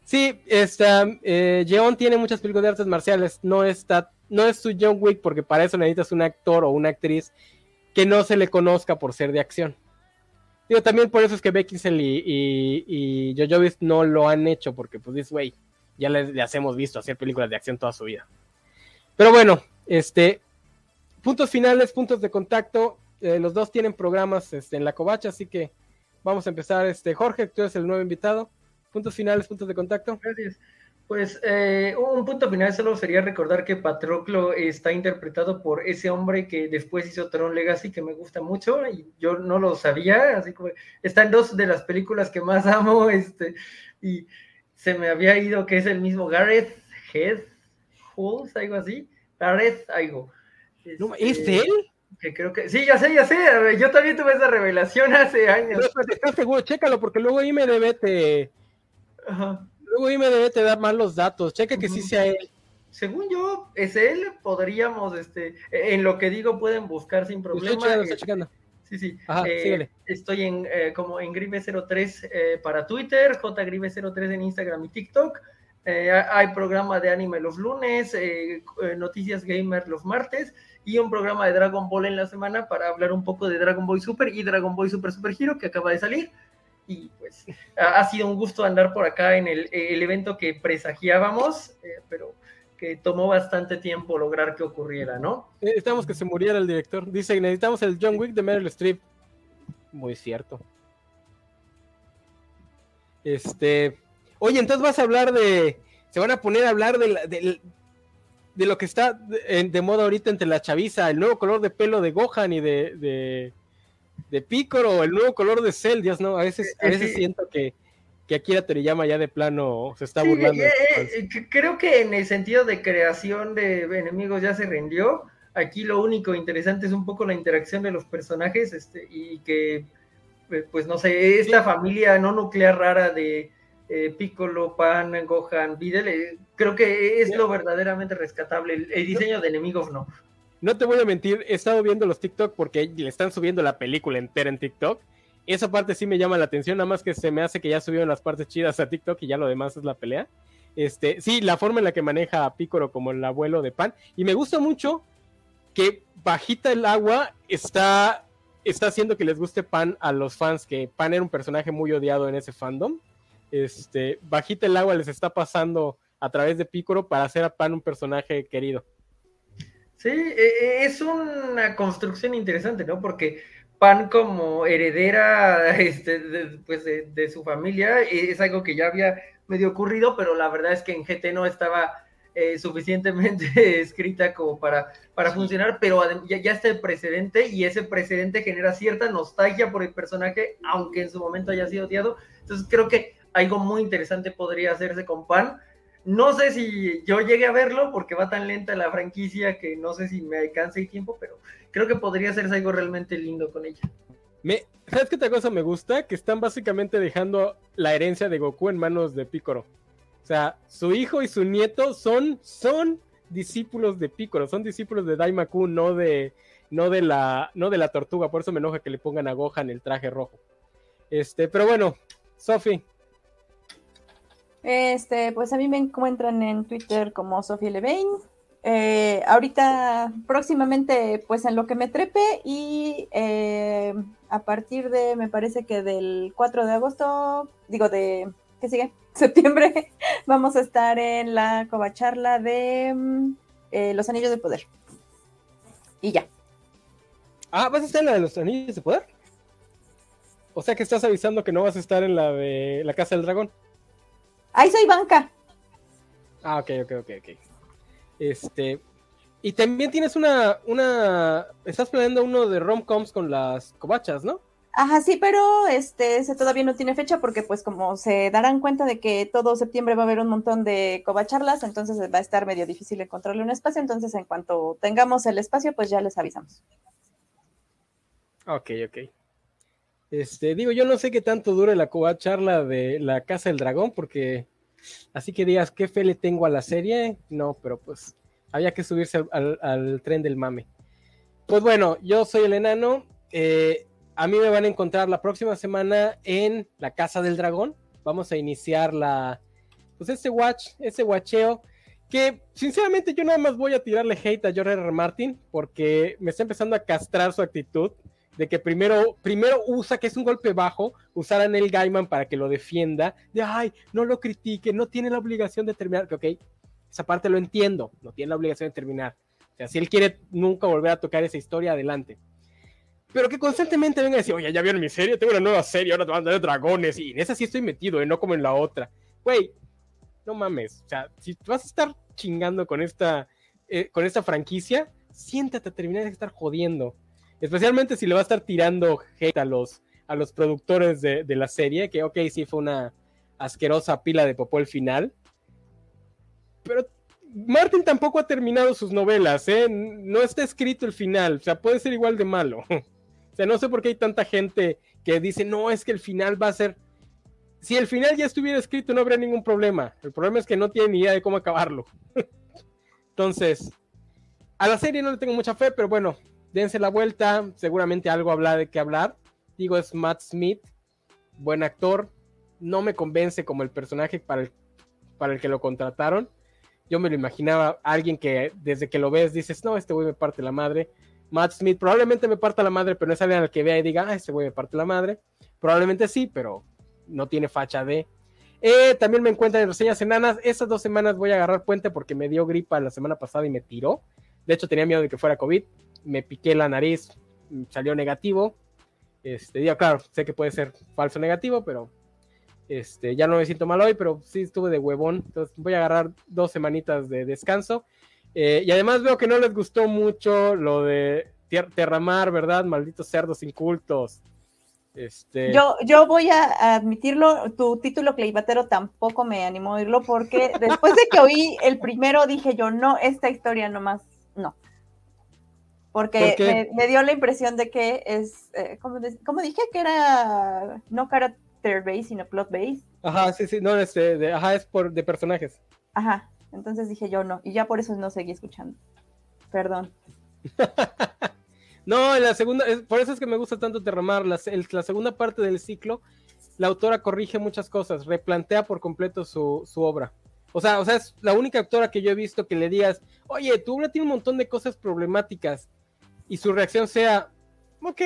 Sí, esta, eh, tiene muchas películas de artes marciales. No está, no es su John Wick porque para eso necesitas un actor o una actriz que no se le conozca por ser de acción. Digo, también por eso es que Beckinsale y, y, y Jojo no lo han hecho, porque pues dices, güey, ya les, hemos visto hacer películas de acción toda su vida. Pero bueno, este, puntos finales, puntos de contacto. Eh, los dos tienen programas este, en la covacha, así que vamos a empezar. Este, Jorge, tú eres el nuevo invitado. Puntos finales, puntos de contacto. Gracias. Pues eh, un punto final solo sería recordar que Patroclo está interpretado por ese hombre que después hizo Tron Legacy, que me gusta mucho, y yo no lo sabía, así como está en dos de las películas que más amo, este, y se me había ido que es el mismo Gareth Head, Hulls, algo así, Gareth algo. ¿Es este, él? Que creo que, sí, ya sé, ya sé, yo también tuve esa revelación hace años. ¿Estás seguro? Chécalo, porque luego IMDB te... Ajá Luego IMDB te da mal los datos, checa que sí sea él. Según yo, es él, podríamos, este, en lo que digo pueden buscar sin problema. Estoy checando, Sí, sí. Eh, estoy en eh, como en Grive03 eh, para Twitter, JGrive03 en Instagram y TikTok. hay programa de anime los lunes, noticias gamer los martes y un programa de Dragon Ball en la semana para hablar un poco de Dragon Ball Super y Dragon Ball Super Super Hero que acaba de salir y pues ha sido un gusto andar por acá en el, evento que presagiábamos, eh, pero que tomó bastante tiempo lograr que ocurriera, ¿no? Necesitamos que se muriera el director. Dice, necesitamos el John Wick de Meryl Streep. Muy cierto. Este, oye, entonces vas a hablar de, se van a poner a hablar de, de, lo que está de, moda ahorita entre la chaviza, el nuevo color de pelo de Gohan y de de Picoro, el nuevo color de Cell, Dios no, a veces, a veces siento que, que Akira Toriyama ya de plano se está burlando. Eh, eh, creo que en el sentido de creación de enemigos ya se rindió. Aquí lo único interesante es un poco la interacción de los personajes este, y que, eh, pues no sé, esta familia no nuclear rara de Piccolo, Pan, Gohan, Videl, creo que es lo verdaderamente rescatable. el diseño de enemigos no. No te voy a mentir, he estado viendo los TikTok porque le están subiendo la película entera en TikTok. Esa parte sí me llama la atención, nada más que se me hace que ya subieron las partes chidas a TikTok y ya lo demás es la pelea. Este, sí, la forma en la que maneja a Picoro como el abuelo de Pan. Y me gusta mucho que bajita el agua está, está haciendo que les guste Pan a los fans, que Pan era un personaje muy odiado en ese fandom. Este, bajita el agua les está pasando a través de Picoro para hacer a Pan un personaje querido. Sí, e, e, es una construcción interesante, ¿no? Porque Pan como heredera este, de, pues de, su familia es algo que ya había medio ocurrido, pero la verdad es que en GT no estaba eh, suficientemente escrita como para, para funcionar, pero ya, ya, está el precedente y ese precedente genera cierta nostalgia por el personaje, aunque en su momento haya sido odiado. Entonces creo que algo muy interesante podría hacerse con Pan. No sé si yo llegue a verlo porque va tan lenta la franquicia que no sé si me alcance el tiempo, pero creo que podría hacerse algo realmente lindo con ella. ¿Sabes qué otra cosa me gusta? Que están básicamente dejando la herencia de Goku en manos de Piccolo. O sea, su hijo y su nieto son, son discípulos de Piccolo, son discípulos de Daimaku, no de, no de la, no de la tortuga. Por eso me enoja que le pongan a Gohan el traje rojo. Este, pero bueno, Sofi. Este, pues a mí me encuentran en Twitter como Sofi Levain. Eh, ahorita, próximamente, pues en lo que me trepe y eh, a partir de, me parece que del 4 de agosto, digo de, ¿qué sigue? septiembre vamos a estar en la covacharla de mm, eh, Los Anillos de Poder. Y ya. Ah, ¿vas a estar en la de los Anillos de Poder? O sea que estás avisando que no vas a estar en la de la Casa del Dragón. Ahí soy banca. Ah, ok, ok, ok, ok. Este. Y también tienes una. una. Estás planeando uno de romcoms con las covachas, ¿no? Ajá, sí, pero este ese todavía no tiene fecha porque pues como se darán cuenta de que todo septiembre va a haber un montón de covacharlas, entonces va a estar medio difícil encontrarle un espacio, entonces en cuanto tengamos el espacio, pues ya les avisamos. Ok, ok. Este, digo, yo no sé qué tanto dure la covacharla de la Casa del Dragón, porque así que digas, ¿qué fe le tengo a la serie? No, pero pues había que subirse al, tren del mame. Pues bueno, yo soy el enano. Eh, a mí me van a encontrar la próxima semana en la Casa del Dragón. Vamos a iniciar la, pues ese watch, ese watcheo, que sinceramente yo nada más voy a tirarle hate a George R. Martin porque me está empezando a castrar su actitud de que primero, primero usa, que es un golpe bajo, usar a Neil Gaiman para que lo defienda, de ay, no lo critique, no tiene la obligación de terminar, que ok, esa parte lo entiendo, no tiene la obligación de terminar. O sea, si él quiere nunca volver a tocar esa historia, adelante pero que constantemente venga a decir, oye, ya vieron mi serie, tengo una nueva serie, ahora te van a dar dragones, y en esa sí estoy metido, ¿eh? no como en la otra. Güey, no mames, o sea, si vas a estar chingando con esta, eh, con esta franquicia, siéntate a terminar de estar jodiendo. Especialmente si le va a estar tirando hate a los, a los productores de, de la serie, que ok, sí fue una asquerosa pila de popó el final. Pero Martin tampoco ha terminado sus novelas, ¿eh? No está escrito el final, o sea, puede ser igual de malo. O sea, no sé por qué hay tanta gente que dice, no, es que el final va a ser... Si el final ya estuviera escrito no habría ningún problema. El problema es que no tiene ni idea de cómo acabarlo. Entonces, a la serie no le tengo mucha fe, pero bueno, dense la vuelta. Seguramente algo habla de qué hablar. Digo, es Matt Smith, buen actor. No me convence como el personaje para el, para el que lo contrataron. Yo me lo imaginaba alguien que desde que lo ves dices, no, este güey me parte la madre. Matt Smith probablemente me parta la madre, pero no es alguien al que vea y diga, ah, ese güey me parte la madre. Probablemente sí, pero no tiene facha de. Eh, también me encuentran en reseñas enanas. Esas dos semanas voy a agarrar puente porque me dio gripa la semana pasada y me tiró. De hecho, tenía miedo de que fuera COVID. Me piqué la nariz, salió negativo. Este, digo, claro, sé que puede ser falso negativo, pero este, ya no me siento mal hoy, pero sí estuve de huevón. Entonces voy a agarrar dos semanitas de descanso. Eh, y además veo que no les gustó mucho lo de Terramar, ¿verdad? Malditos cerdos incultos. Este... Yo, yo voy a admitirlo, tu título Cleibatero tampoco me animó a oírlo porque después de que oí el primero dije yo, no, esta historia nomás, no. Porque me, dio la impresión de que es, eh, como, dije, que era no character base, sino plot base. Ajá, sí, sí, no, este, ajá, es por de personajes. Ajá, entonces dije yo no, y ya por eso no seguí escuchando. Perdón. no, la segunda, por eso es que me gusta tanto Terramar, la, la, segunda parte del ciclo, la autora corrige muchas cosas, replantea por completo su, su, obra. O sea, o sea, es la única autora que yo he visto que le digas, oye, tu obra tiene un montón de cosas problemáticas, y su reacción sea, ok,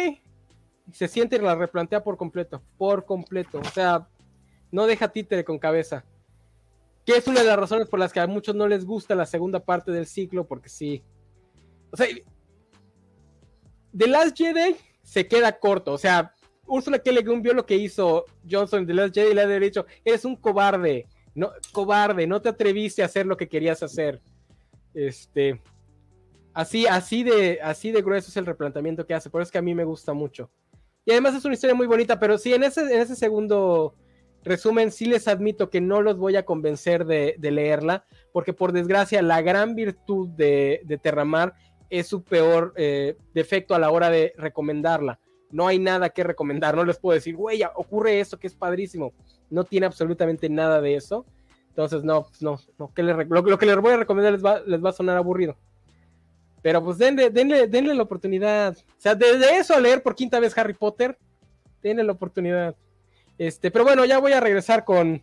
se siente y la replantea por completo, por completo. O sea, no deja títere con cabeza. Que es una de las razones por las que a muchos no les gusta la segunda parte del ciclo, porque sí. O sea, The Last Jedi se queda corto. O sea, Ursula K. Le Guin vio lo que hizo Johnson en The Last Jedi y le ha dicho: Eres un cobarde. no, cobarde, no te atreviste a hacer lo que querías hacer. Este, así, así de, así de grueso es el replanteamiento que hace, por eso es que a mí me gusta mucho. Y además es una historia muy bonita, pero sí, en ese, en ese segundo resumen, sí les admito que no los voy a convencer de, leerla, porque por desgracia la gran virtud de, de Terramar es su peor eh, defecto a la hora de recomendarla. No hay nada que recomendar, no les puedo decir, güey, ocurre esto que es padrísimo. No tiene absolutamente nada de eso. Entonces, no, pues no, no que lo, que les voy a recomendar les va, les va a sonar aburrido. Pero pues denle, denle, denle la oportunidad. O sea, desde eso a leer por quinta vez Harry Potter, denle la oportunidad. Este, pero bueno, ya voy a regresar con.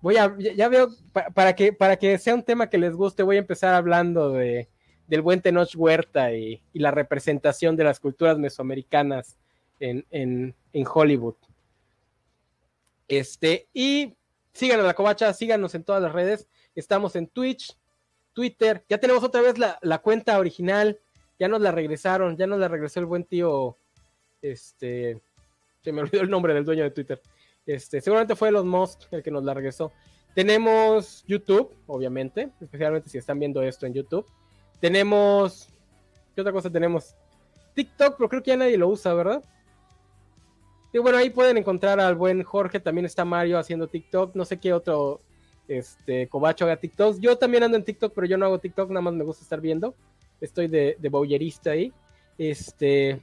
Voy a, ya, veo, para, que, para que sea un tema que les guste, voy a empezar hablando de, del buen Tenoch Huerta y, la representación de las culturas mesoamericanas en, en, en, Hollywood. Este, y síganos la covacha, síganos en todas las redes. Estamos en Twitch, Twitter. Ya tenemos otra vez la, cuenta original. Ya nos la regresaron, ya nos la regresó el buen tío. Este. Se me olvidó el nombre del dueño de Twitter. Este, seguramente fue Elon Musk el que nos la regresó. Tenemos YouTube, obviamente, especialmente si están viendo esto en YouTube. Tenemos. ¿Qué otra cosa tenemos? TikTok, pero creo que ya nadie lo usa, ¿verdad? Y bueno, ahí pueden encontrar al buen Jorge. También está Mario haciendo TikTok. No sé qué otro este, Cobacho haga TikTok. Yo también ando en TikTok, pero yo no hago TikTok, nada más me gusta estar viendo. Estoy de, de ahí. Este.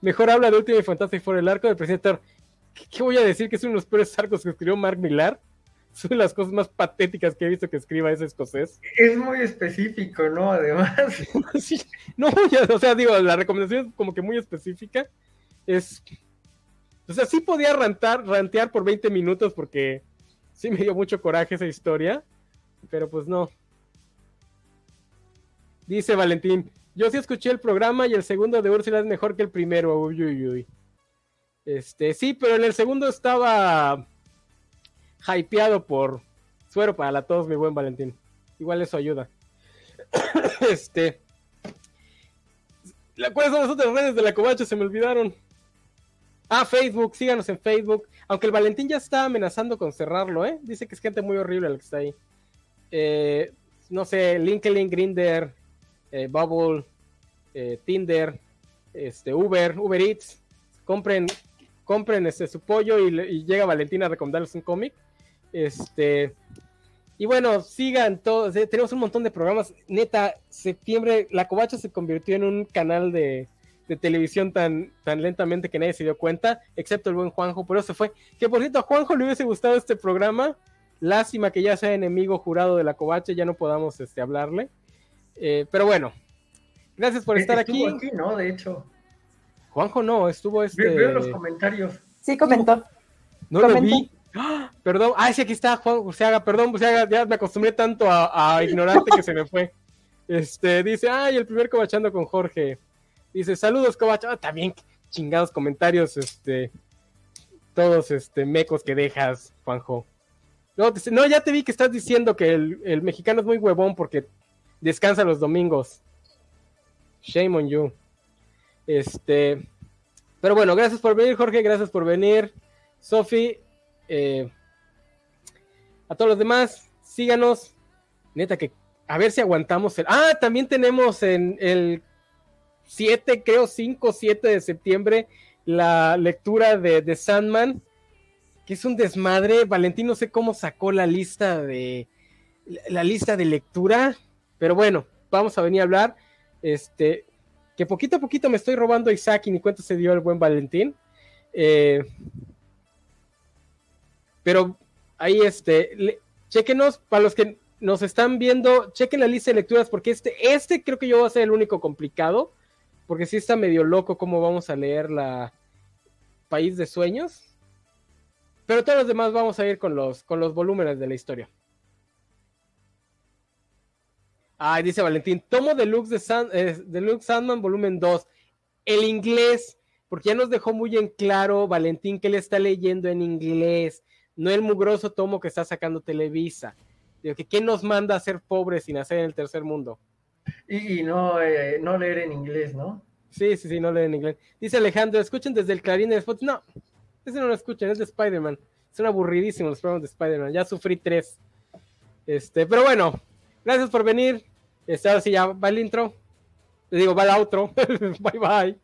Mejor habla de Última y Fantastic por el arco del presidente. ¿Qué, voy a decir? Que es uno de los peores arcos que escribió Mark Millar. Son las cosas más patéticas que he visto que escriba ese escocés. Es muy específico, ¿no? Además. no, o sea, digo, la recomendación es como que muy específica. Es. O sea, sí podía rantar, rantear por 20 minutos porque sí me dio mucho coraje esa historia. Pero pues no. Dice Valentín, yo sí escuché el programa y el segundo de Úrsula es mejor que el primero. Este, sí, pero en el segundo estaba hypeado por suero para la tos, mi buen Valentín. Igual eso ayuda. este. ¿Cuáles son las otras redes de la covacha? Se me olvidaron. Ah, Facebook, síganos en Facebook. Aunque el Valentín ya está amenazando con cerrarlo, ¿eh? Dice que es gente muy horrible la que está ahí. Eh, no sé, LinkedIn, Grinder, eh, Bubble, eh, Tinder, este, Uber, Uber Eats, compren, compren este, su pollo y, llega Valentina a recomendarles un cómic. Este, y bueno, sigan todos, tenemos un montón de programas. Neta, septiembre, La Covacha se convirtió en un canal de, televisión tan, tan lentamente que nadie se dio cuenta, excepto el buen Juanjo, pero se fue. Que por cierto, a Juanjo le hubiese gustado este programa. Lástima que ya sea enemigo jurado de la Covacha, ya no podamos este, hablarle. Eh, pero bueno, gracias por estar aquí. aquí. ¿no? De hecho. Juanjo no, estuvo este. Veo los comentarios. Sí, comentó. No, lo vi. ¡Ah! Perdón, ah, sí, aquí está Juan Buceaga, perdón, Buceaga, ya me acostumbré tanto a, ignorarte que se me fue. Este, dice, ay, el primer cobachando con Jorge. Dice, saludos, cobacho. Ah, también chingados comentarios, este, todos, este, mecos que dejas, Juanjo. No, no, ya te vi que estás diciendo que el, el mexicano es muy huevón porque descansa los domingos. Shame on you. Este, pero bueno, gracias por venir, Jorge, gracias por venir, Sofi. Eh, a todos los demás, síganos. Neta que a ver si aguantamos el. Ah, también tenemos en el 7, creo 5, 7 de septiembre, la lectura de, de Sandman, que es un desmadre. Valentín no sé cómo sacó la lista de la lista de lectura. Pero bueno, vamos a venir a hablar. Este, que poquito a poquito me estoy robando a Isaac y ni cuenta se dio el buen Valentín. Eh, pero ahí, este, chequenos, para los que nos están viendo, chequen la lista de lecturas, porque este, este creo que yo voy a ser el único complicado, porque sí está medio loco cómo vamos a leer la País de Sueños. Pero todos los demás vamos a ir con los, con los volúmenes de la historia. Ay, dice Valentín, tomo Deluxe de eh, Sandman volumen 2. El inglés, porque ya nos dejó muy en claro Valentín que le está leyendo en inglés, no el mugroso tomo que está sacando Televisa. Digo, que ¿quién nos manda a ser pobres sin nacer en el tercer mundo? y, no, eh, no leer en inglés, ¿no? Sí, sí, sí, no leer en inglés. Dice Alejandro, escuchen desde el clarín de Spotify. No, ese no lo escuchen, es de Spider-Man. Son aburridísimos los programas de Spider-Man. Ya sufrí tres. Este, pero bueno, gracias por venir. Este, ahora sí ya va el intro. Te digo, va el outro. bye bye.